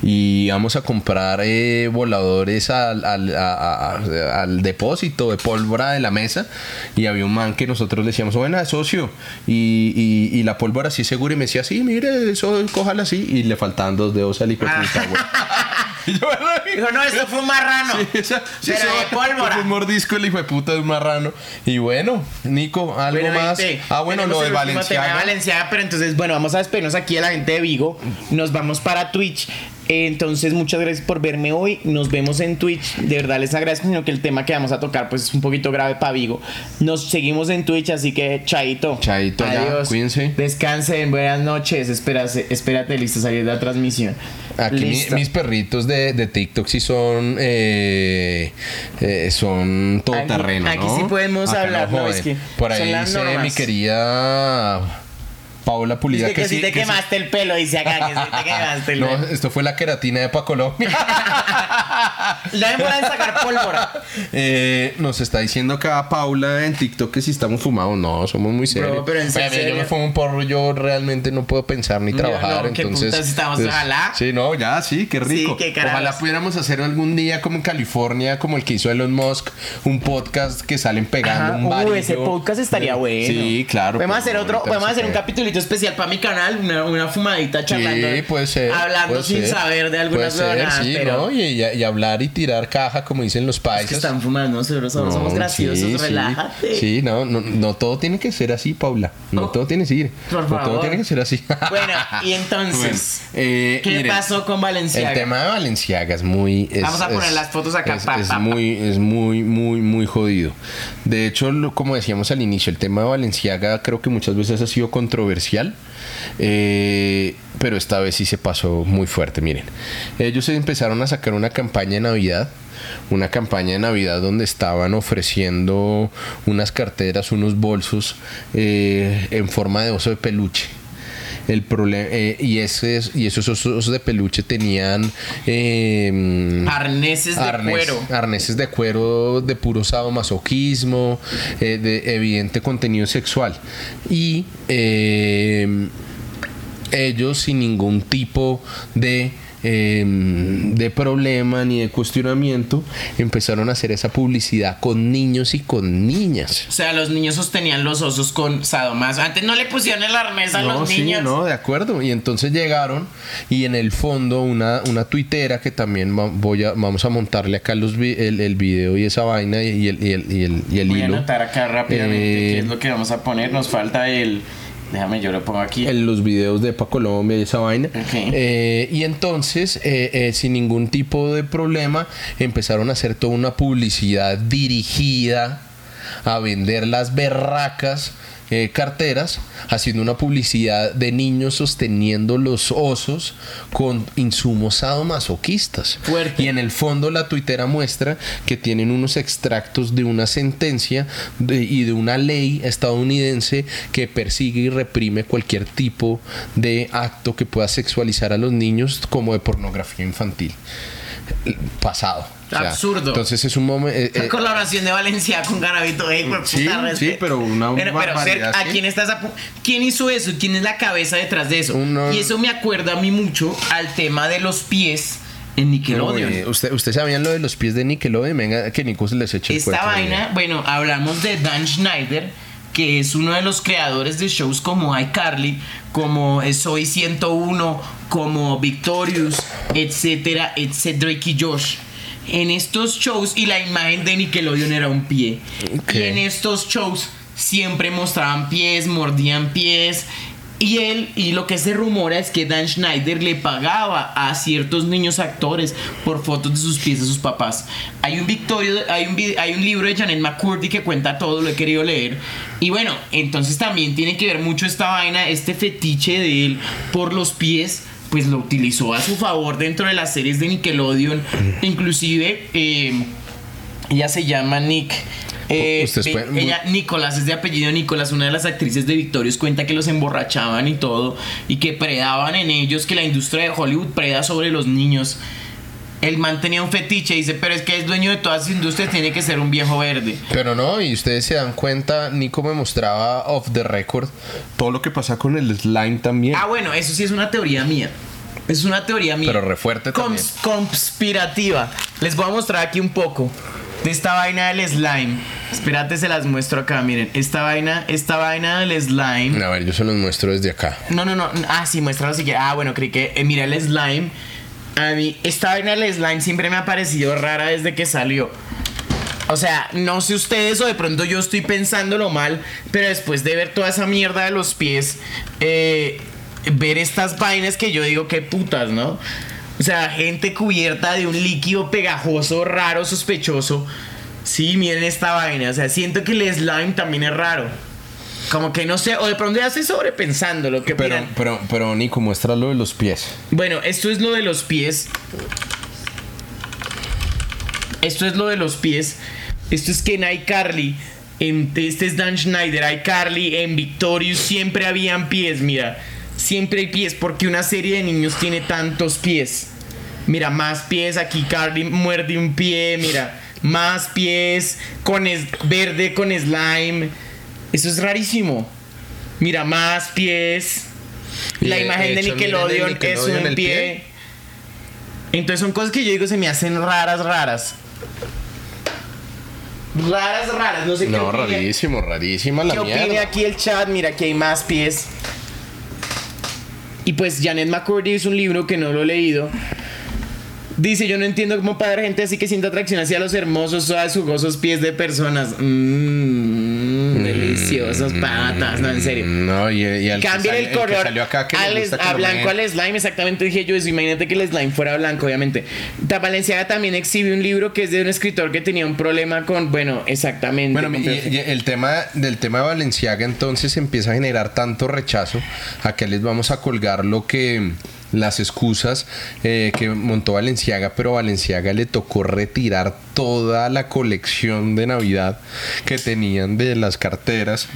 y íbamos a comprar eh, voladores al, al- al depósito de pólvora de la mesa. Y había un man que nosotros le decíamos, buena, socio, y, y- la pólvora así segura. Y me decía, sí, mire, eso, cójala así y le faltaban dos dedos al hijo de *laughs* güey. *laughs* Y yo, "Bueno, Dijo, no, esto fue un marrano. Sí, esa- sí, pero eso- de pólvora. fue Un mordisco el hijo de puta de un marrano. Y bueno, Nico, algo Bueno, más. gente, ah, bueno, lo de de Valenciaga. Valenciaga, pero entonces, bueno, vamos a despedirnos aquí a la gente de Vigo. Nos vamos para Twitch. Entonces, muchas gracias por verme hoy. Nos vemos en Twitch. De verdad les agradezco, sino que el tema que vamos a tocar pues es un poquito grave para Vigo. Nos seguimos en Twitch, así que chaito. Chaito, ya, cuídense. Descansen, buenas noches. Espérate, espérate, listo, salir de la transmisión. Aquí mi- mis perritos de, de TikTok sí son eh, eh, son todoterreno, Aquí- ¿no? aquí sí podemos Acá hablar, ¿no? joden. Es que Por ahí dice normas. mi querida Paula Pulida Dice que, si te que sí- quemaste el pelo, dice acá, que si te quemaste el *laughs* No, pelo. esto fue la queratina de Pa Colombia. Ya me pueden sacar pólvora. *laughs* Eh, nos está diciendo acá Paula en TikTok que si estamos fumados. No, somos muy serios. pero en Oye, serio. Yo me fumo un porro, yo realmente no puedo pensar ni trabajar. no, ¿qué entonces, putas estamos? pues, Ojalá. Sí, no, ya, sí, qué rico. Sí, qué. Ojalá pudiéramos hacer algún día como en California, como el que hizo Elon Musk, un podcast que salen pegando Ajá. un Uh, varillo. ese podcast estaría bueno. Sí, claro. Podemos pues, hacer otro, podemos no hacer un puede. Especial para mi canal, una, una fumadita charlando. Sí, puede ser. Hablando puede sin ser. saber de algunas Puede ser, huevonadas, sí, pero ¿no? Y, y- y hablar y tirar caja, como dicen los es paisas. que están fumando, nosotros somos, graciosos, sí, relájate. Sí, no, no, no todo tiene que ser así, Paula. No Oh, todo tiene que ser. por no todo favor. tiene que ser así. *laughs* Bueno, y entonces, Bueno, eh, ¿qué miren, pasó con Valenciaga? El tema de Valenciaga es muy. es- Vamos a poner es- las fotos acá, Es, pa, es pa, pa. muy, es muy, muy, muy jodido. De hecho, lo- como decíamos al inicio, el tema de Valenciaga creo que muchas veces ha sido controversial. Eh, pero esta vez sí se pasó muy fuerte. Miren, ellos empezaron a sacar una campaña de Navidad. Una campaña de Navidad donde estaban ofreciendo unas carteras, unos bolsos eh, en forma de oso de peluche. El problema y ese y esos osos de peluche tenían eh, Arneses de cuero. arneses de cuero de puro sadomasoquismo, eh, de evidente contenido sexual y eh, ellos sin ningún tipo de eh, de problema ni de cuestionamiento empezaron a hacer esa publicidad con niños y con niñas. O sea, los niños sostenían los osos con sadomaso. Antes no le pusieron el arnés a No, los sí, niños. no, de acuerdo. Y entonces llegaron y en el fondo una, una tuitera que también voy a, vamos a montarle acá los vi- el, el video y esa vaina y el, y el, y el, y el Voy a hilo. anotar acá rápidamente Eh, qué es lo que vamos a poner. Nos falta el. Déjame, yo lo pongo aquí. en los videos de Pa Colombia y esa vaina. Eh, y entonces, eh, eh, sin ningún tipo de problema, empezaron a hacer toda una publicidad dirigida a vender las berracas eh, carteras haciendo una publicidad de niños sosteniendo los osos con insumos sadomasoquistas. Fuerte. Y en el fondo la tuitera muestra que tienen unos extractos de una sentencia de- y de una ley estadounidense que persigue y reprime cualquier tipo de acto que pueda sexualizar a los niños como de pornografía infantil. Pasado. O sea, Absurdo. Entonces es un momento... La *laughs* colaboración de Valencia con Garabito. eh, Sí, sí, pero una pero, pero, ¿a quién estás ¿Quién hizo eso? ¿Quién es la cabeza detrás de eso? Uno- Y eso me acuerda a mí mucho al tema de los pies en Nickelodeon. Uy, ¿Usted, ¿Usted sabían lo de los pies de Nickelodeon? Venga, que Nico se les eche el Esta vaina, bueno, hablamos de Dan Schneider, que es uno de los creadores de shows como iCarly, como Soy 101, como Victorious, etcétera, etcétera, Drake y Josh. En estos shows, y la imagen de Nickelodeon era un pie. Y en estos shows siempre mostraban pies, mordían pies. Y él, y lo que se rumora es que Dan Schneider le pagaba a ciertos niños actores por fotos de sus pies de sus papás. Hay un Victorio, hay un, hay un libro de Janet McCurdy que cuenta todo, lo he querido leer. Y bueno, entonces también tiene que ver mucho esta vaina, este fetiche de él por los pies, pues lo utilizó a su favor dentro de las series de Nickelodeon. Inclusive, eh, ella se llama Nick. Eh, pueden- ella, Nicolás, es de apellido Nicolás, una de las actrices de Victorious cuenta que los emborrachaban y todo, y que predaban en ellos, que la industria de Hollywood preda sobre los niños. El man tenía un fetiche, dice, pero es que es dueño de todas las industrias, tiene que ser un viejo verde. Pero no, y ustedes se dan cuenta, Nico me mostraba off the record todo lo que pasa con el slime también. Ah, bueno, eso sí es una teoría mía. Es una teoría mía. Pero re fuerte también. Cons- conspirativa. Les voy a mostrar aquí un poco de esta vaina del slime. Espérate, se las muestro acá, miren. Esta vaina, esta vaina del slime. A ver, yo se los muestro desde acá. No, no, no. Ah, sí, muéstralo si quieres. Ah, bueno, creí que. eh, mira el slime. A mí, esta vaina del slime siempre me ha parecido rara desde que salió. O sea, no sé ustedes o de pronto yo estoy pensándolo mal, pero después de ver toda esa mierda de los pies, eh, ver estas vainas que yo digo, qué putas, ¿no? O sea, gente cubierta de un líquido pegajoso, raro, sospechoso. Sí, miren esta vaina. O sea, siento que el slime también es raro. Como que no sé, o de pronto ya estoy sobrepensando lo que Pero, pero, pero Nico, muestra lo de los pies. Bueno, esto es lo de los pies. Esto es lo de los pies. Esto es que en iCarly, en, este es Dan Schneider, iCarly, en Victorious siempre habían pies, mira. Siempre hay pies porque una serie de niños tiene tantos pies. Mira, más pies, aquí Carly muerde un pie, mira. Más pies, con es- verde con slime. Eso es rarísimo. Mira, más pies. La de imagen de hecho, Nickelodeon, es un pie. pie. Entonces son cosas que yo digo se me hacen raras, raras. Raras, raras. No sé qué No, rarísimo, rarísima la ¿Qué opine mierda. aquí el chat? Mira, aquí hay más pies. Y pues Janet McCurdy hizo un libro que no lo he leído. Dice, yo no entiendo cómo para gente así que siente atracción hacia los hermosos, suaves, jugosos pies de personas. Mmm, deliciosos patas, no, en serio. No, y, y al sal- el que color salió acá que al- gusta a blanco al slime, exactamente dije yo eso. Imagínate que el slime fuera blanco, obviamente. Ta Valenciaga también exhibe un libro que es de un escritor que tenía un problema con, bueno, exactamente. Bueno, con- y, y el tema del tema de Valenciaga entonces empieza a generar tanto rechazo a que les vamos a colgar lo que las excusas eh, que montó Valenciaga, pero Valenciaga le tocó retirar toda la colección de Navidad que tenían de las carteras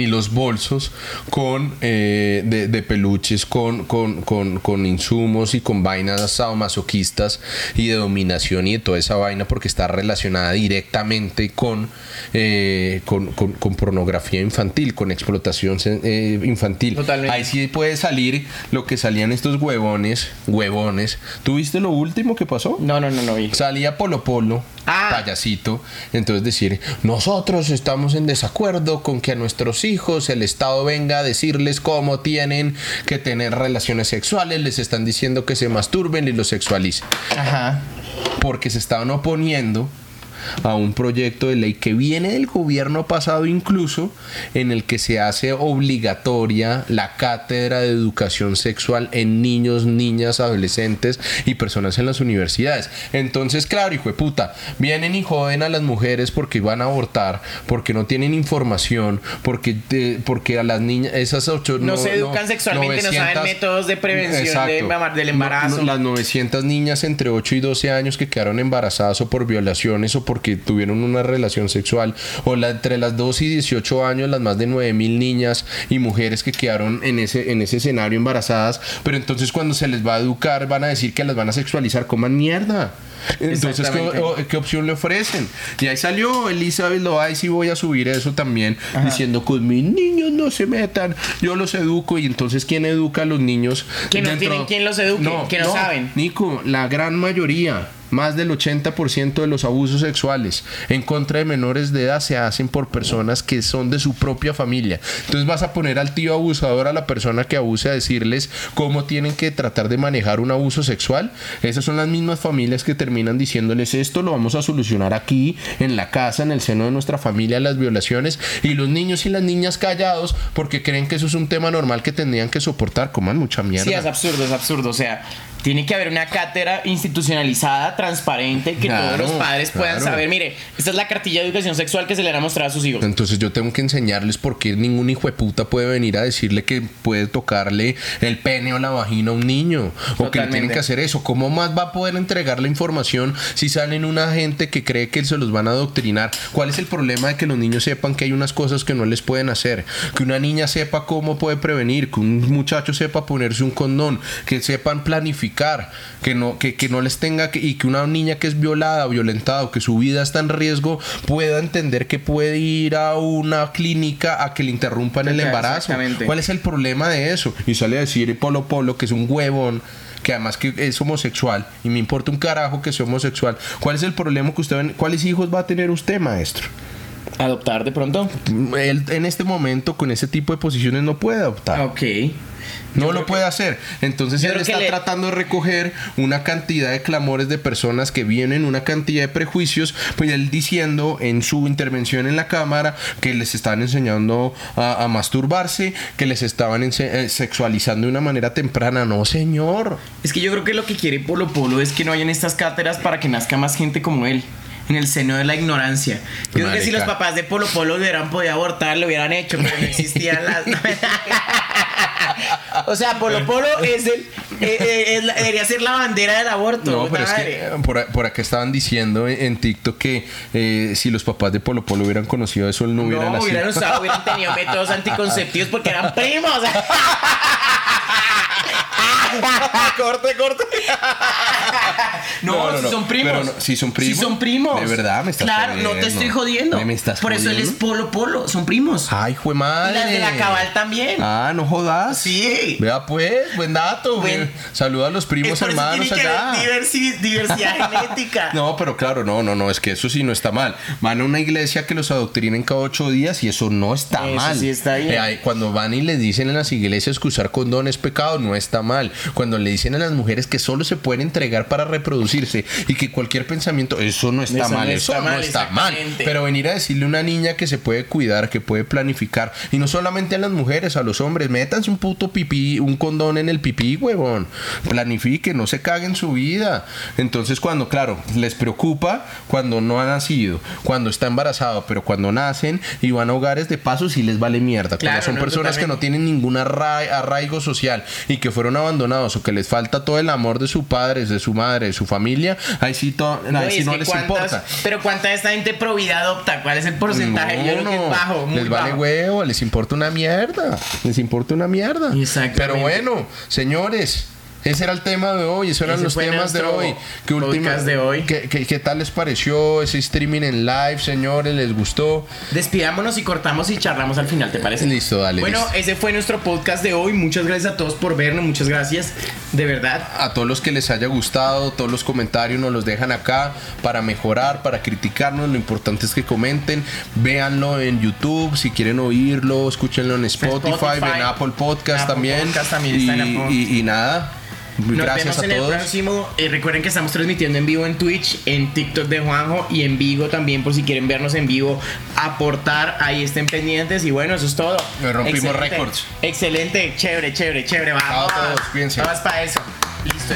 y los bolsos con eh, de, de peluches con, con, con, con insumos y con vainas sadomasoquistas y de dominación y de toda esa vaina porque está relacionada directamente con, eh, con, con- con pornografía infantil, con explotación eh, infantil. Totalmente. Ahí sí puede salir lo que salían estos huevones, huevones. ¿Tuviste lo último que pasó? No, no, no, no vi. Salía Polo Polo, Ah. payasito, entonces decir, nosotros estamos en desacuerdo con que a nuestros hijos el Estado venga a decirles cómo tienen que tener relaciones sexuales, les están diciendo que se masturben y los sexualicen, Ajá. porque se estaban oponiendo a un proyecto de ley que viene del gobierno pasado incluso, en el que se hace obligatoria la cátedra de educación sexual en niños, niñas, adolescentes y personas en las universidades. Entonces, claro, hijo de puta, vienen y joden a las mujeres porque van a abortar, porque no tienen información, porque, te- porque a las niñas, esas ocho... No, se educan sexualmente, no saben métodos de prevención de Exacto. del No, embarazo. no, las 900 niñas entre 8 y 12 años que quedaron embarazadas o por violaciones o porque tuvieron una relación sexual, o la, entre las 2 y 18 años las más de 9000 niñas y mujeres que quedaron en ese, en ese escenario embarazadas, pero entonces cuando se les va a educar van a decir que las van a sexualizar, coman mierda. Entonces, ¿qué, qué opción le ofrecen? Y ahí salió Elizabeth Loaiz y voy a subir eso también, diciendo con mis niños no se metan, yo los educo y entonces ¿quién educa a los niños? Que no tienen quien los eduque, que no saben. Nico, la gran mayoría, más del 80% de los abusos sexuales en contra de menores de edad se hacen por personas que son de su propia familia. Entonces vas a poner al tío abusador a la persona que abuse a decirles cómo tienen que tratar de manejar un abuso sexual. Esas son las mismas familias que terminan diciéndoles esto lo vamos a solucionar aquí, en la casa, en el seno de nuestra familia, las violaciones. Y los niños y las niñas callados porque creen que eso es un tema normal que tendrían que soportar. Coman mucha mierda. Sí, es absurdo, es absurdo. O sea, tiene que haber una cátedra institucionalizada, transparente, que Claro, todos los padres puedan claro. saber. Mire, esta es la cartilla de educación sexual que se le a mostrar a sus hijos. Entonces yo tengo que enseñarles por qué ningún hijo de puta puede venir a decirle que puede tocarle el pene o la vagina a un niño. O que le tienen que hacer eso. ¿Cómo más va a poder entregar la información si salen una gente que cree que se los van a adoctrinar? ¿Cuál es el problema de que los niños sepan que hay unas cosas que no les pueden hacer? Que una niña sepa cómo puede prevenir, que un muchacho sepa ponerse un condón, que sepan planificar, que no, que, que no les tenga que, y que una niña que es violada, violentada o que su vida está en riesgo pueda entender que puede ir a una clínica a que le interrumpan el embarazo. exactamente. ¿Cuál es el problema de eso? Y sale a decir Polo Polo que es un huevón que además que es homosexual y me importa un carajo que sea homosexual. ¿Cuál es el problema que usted cuáles hijos va a tener usted, maestro? Adoptar de pronto. Él en este momento con ese tipo de posiciones no puede adoptar. Ok. No lo puede hacer. Entonces él está le- tratando de recoger una cantidad de clamores de personas que vienen, una cantidad de prejuicios, pues él diciendo en su intervención en la cámara que les estaban enseñando a, a masturbarse, que les estaban eh, sexualizando de una manera temprana. No, señor. Es que yo creo que lo que quiere Polo Polo es que no hayan estas cátedras para que nazca más gente como él. En el seno de la ignorancia. Yo creo que si los papás de Polo Polo hubieran podido abortar, lo hubieran hecho, pero no existían las. *laughs* *laughs* o sea, Polo Polo es el. eh, eh, es la- debería ser la bandera del aborto. No, puta pero es que madre. eh, por, a- por acá estaban diciendo en, en TikTok que eh, si los papás de Polo Polo hubieran conocido eso, él no hubiera No, nacido. hubieran usado, hubieran tenido métodos anticonceptivos porque eran primos. *laughs* *laughs* corte, corte. *laughs* No, si son primos. pero si son primos. Si son primos. De verdad, me estás Claro, no te estoy jodiendo. Me, me estás Por eso él es. Polo Polo, son primos. Ay, jue y madre. las de la cabal también. Ah, no jodas. Sí. Vea pues, buen dato. Buen-. Saluda a los primos Es por eso hermanos tiene allá. diversi- diversidad *laughs* genética. No, pero claro, no, no, no, es que eso sí no está mal. Van a una iglesia que los adoctrinen cada ocho días y eso no está Eso mal. sí está bien. Eh, cuando van y les dicen en las iglesias que usar condón es pecado, no está mal. Cuando le dicen a las mujeres que solo se pueden entregar para reproducirse y que cualquier pensamiento, eso no está Eso no mal, está eso no está mal. Pero venir a decirle a una niña que se puede cuidar, que puede planificar, y no solamente a las mujeres, a los hombres, métanse un puto pipí, un condón en el pipí, huevón. Planifiquen, no se caguen su vida. Entonces, cuando, claro, les preocupa cuando no ha nacido, cuando está embarazado, pero cuando nacen y van a hogares de paso, sí les vale mierda. Claro, cuando son no, personas que no tienen ningún arra- arraigo social y que fueron abandonados o que les falta todo el amor de sus padres, de su madre, de su familia, ahí sí, to- ahí y sí no les cuántas- importa. Pero ¿cuánta de esta gente pro vida adopta? ¿Cuál es el porcentaje? No, Yo creo que no. es bajo, muy les vale bajo. huevo, les importa una mierda. Les importa una mierda. Exactamente. Pero bueno, señores. Ese era el tema de hoy, esos eran Ese los temas de hoy. ¿Qué, última- podcast de hoy. ¿qué, qué, qué tal les pareció ese streaming en live, señores? ¿Les gustó? Despidámonos y cortamos y charlamos al final, ¿te parece? Listo, dale, Bueno, listo. ese fue nuestro podcast de hoy. Muchas gracias a todos por vernos. Muchas gracias. De verdad. A todos los que les haya gustado, todos los comentarios nos los dejan acá para mejorar, para criticarnos. Lo importante es que comenten, véanlo en YouTube, si quieren oírlo, escúchenlo en Spotify, Spotify, en Apple Podcast Apple también. Podcast también está en y, Apple. y- y nada. Nos Gracias vemos a en el todos. próximo. Eh, recuerden que estamos transmitiendo en vivo en Twitch, en TikTok de Juanjo y en Vigo también por si quieren vernos en vivo, aportar, ahí estén pendientes y bueno, eso es todo. Nos rompimos récords. Excelente, chévere, chévere, chévere. Vamos, Chao a todos, cuídense. Vamos para eso. Listo.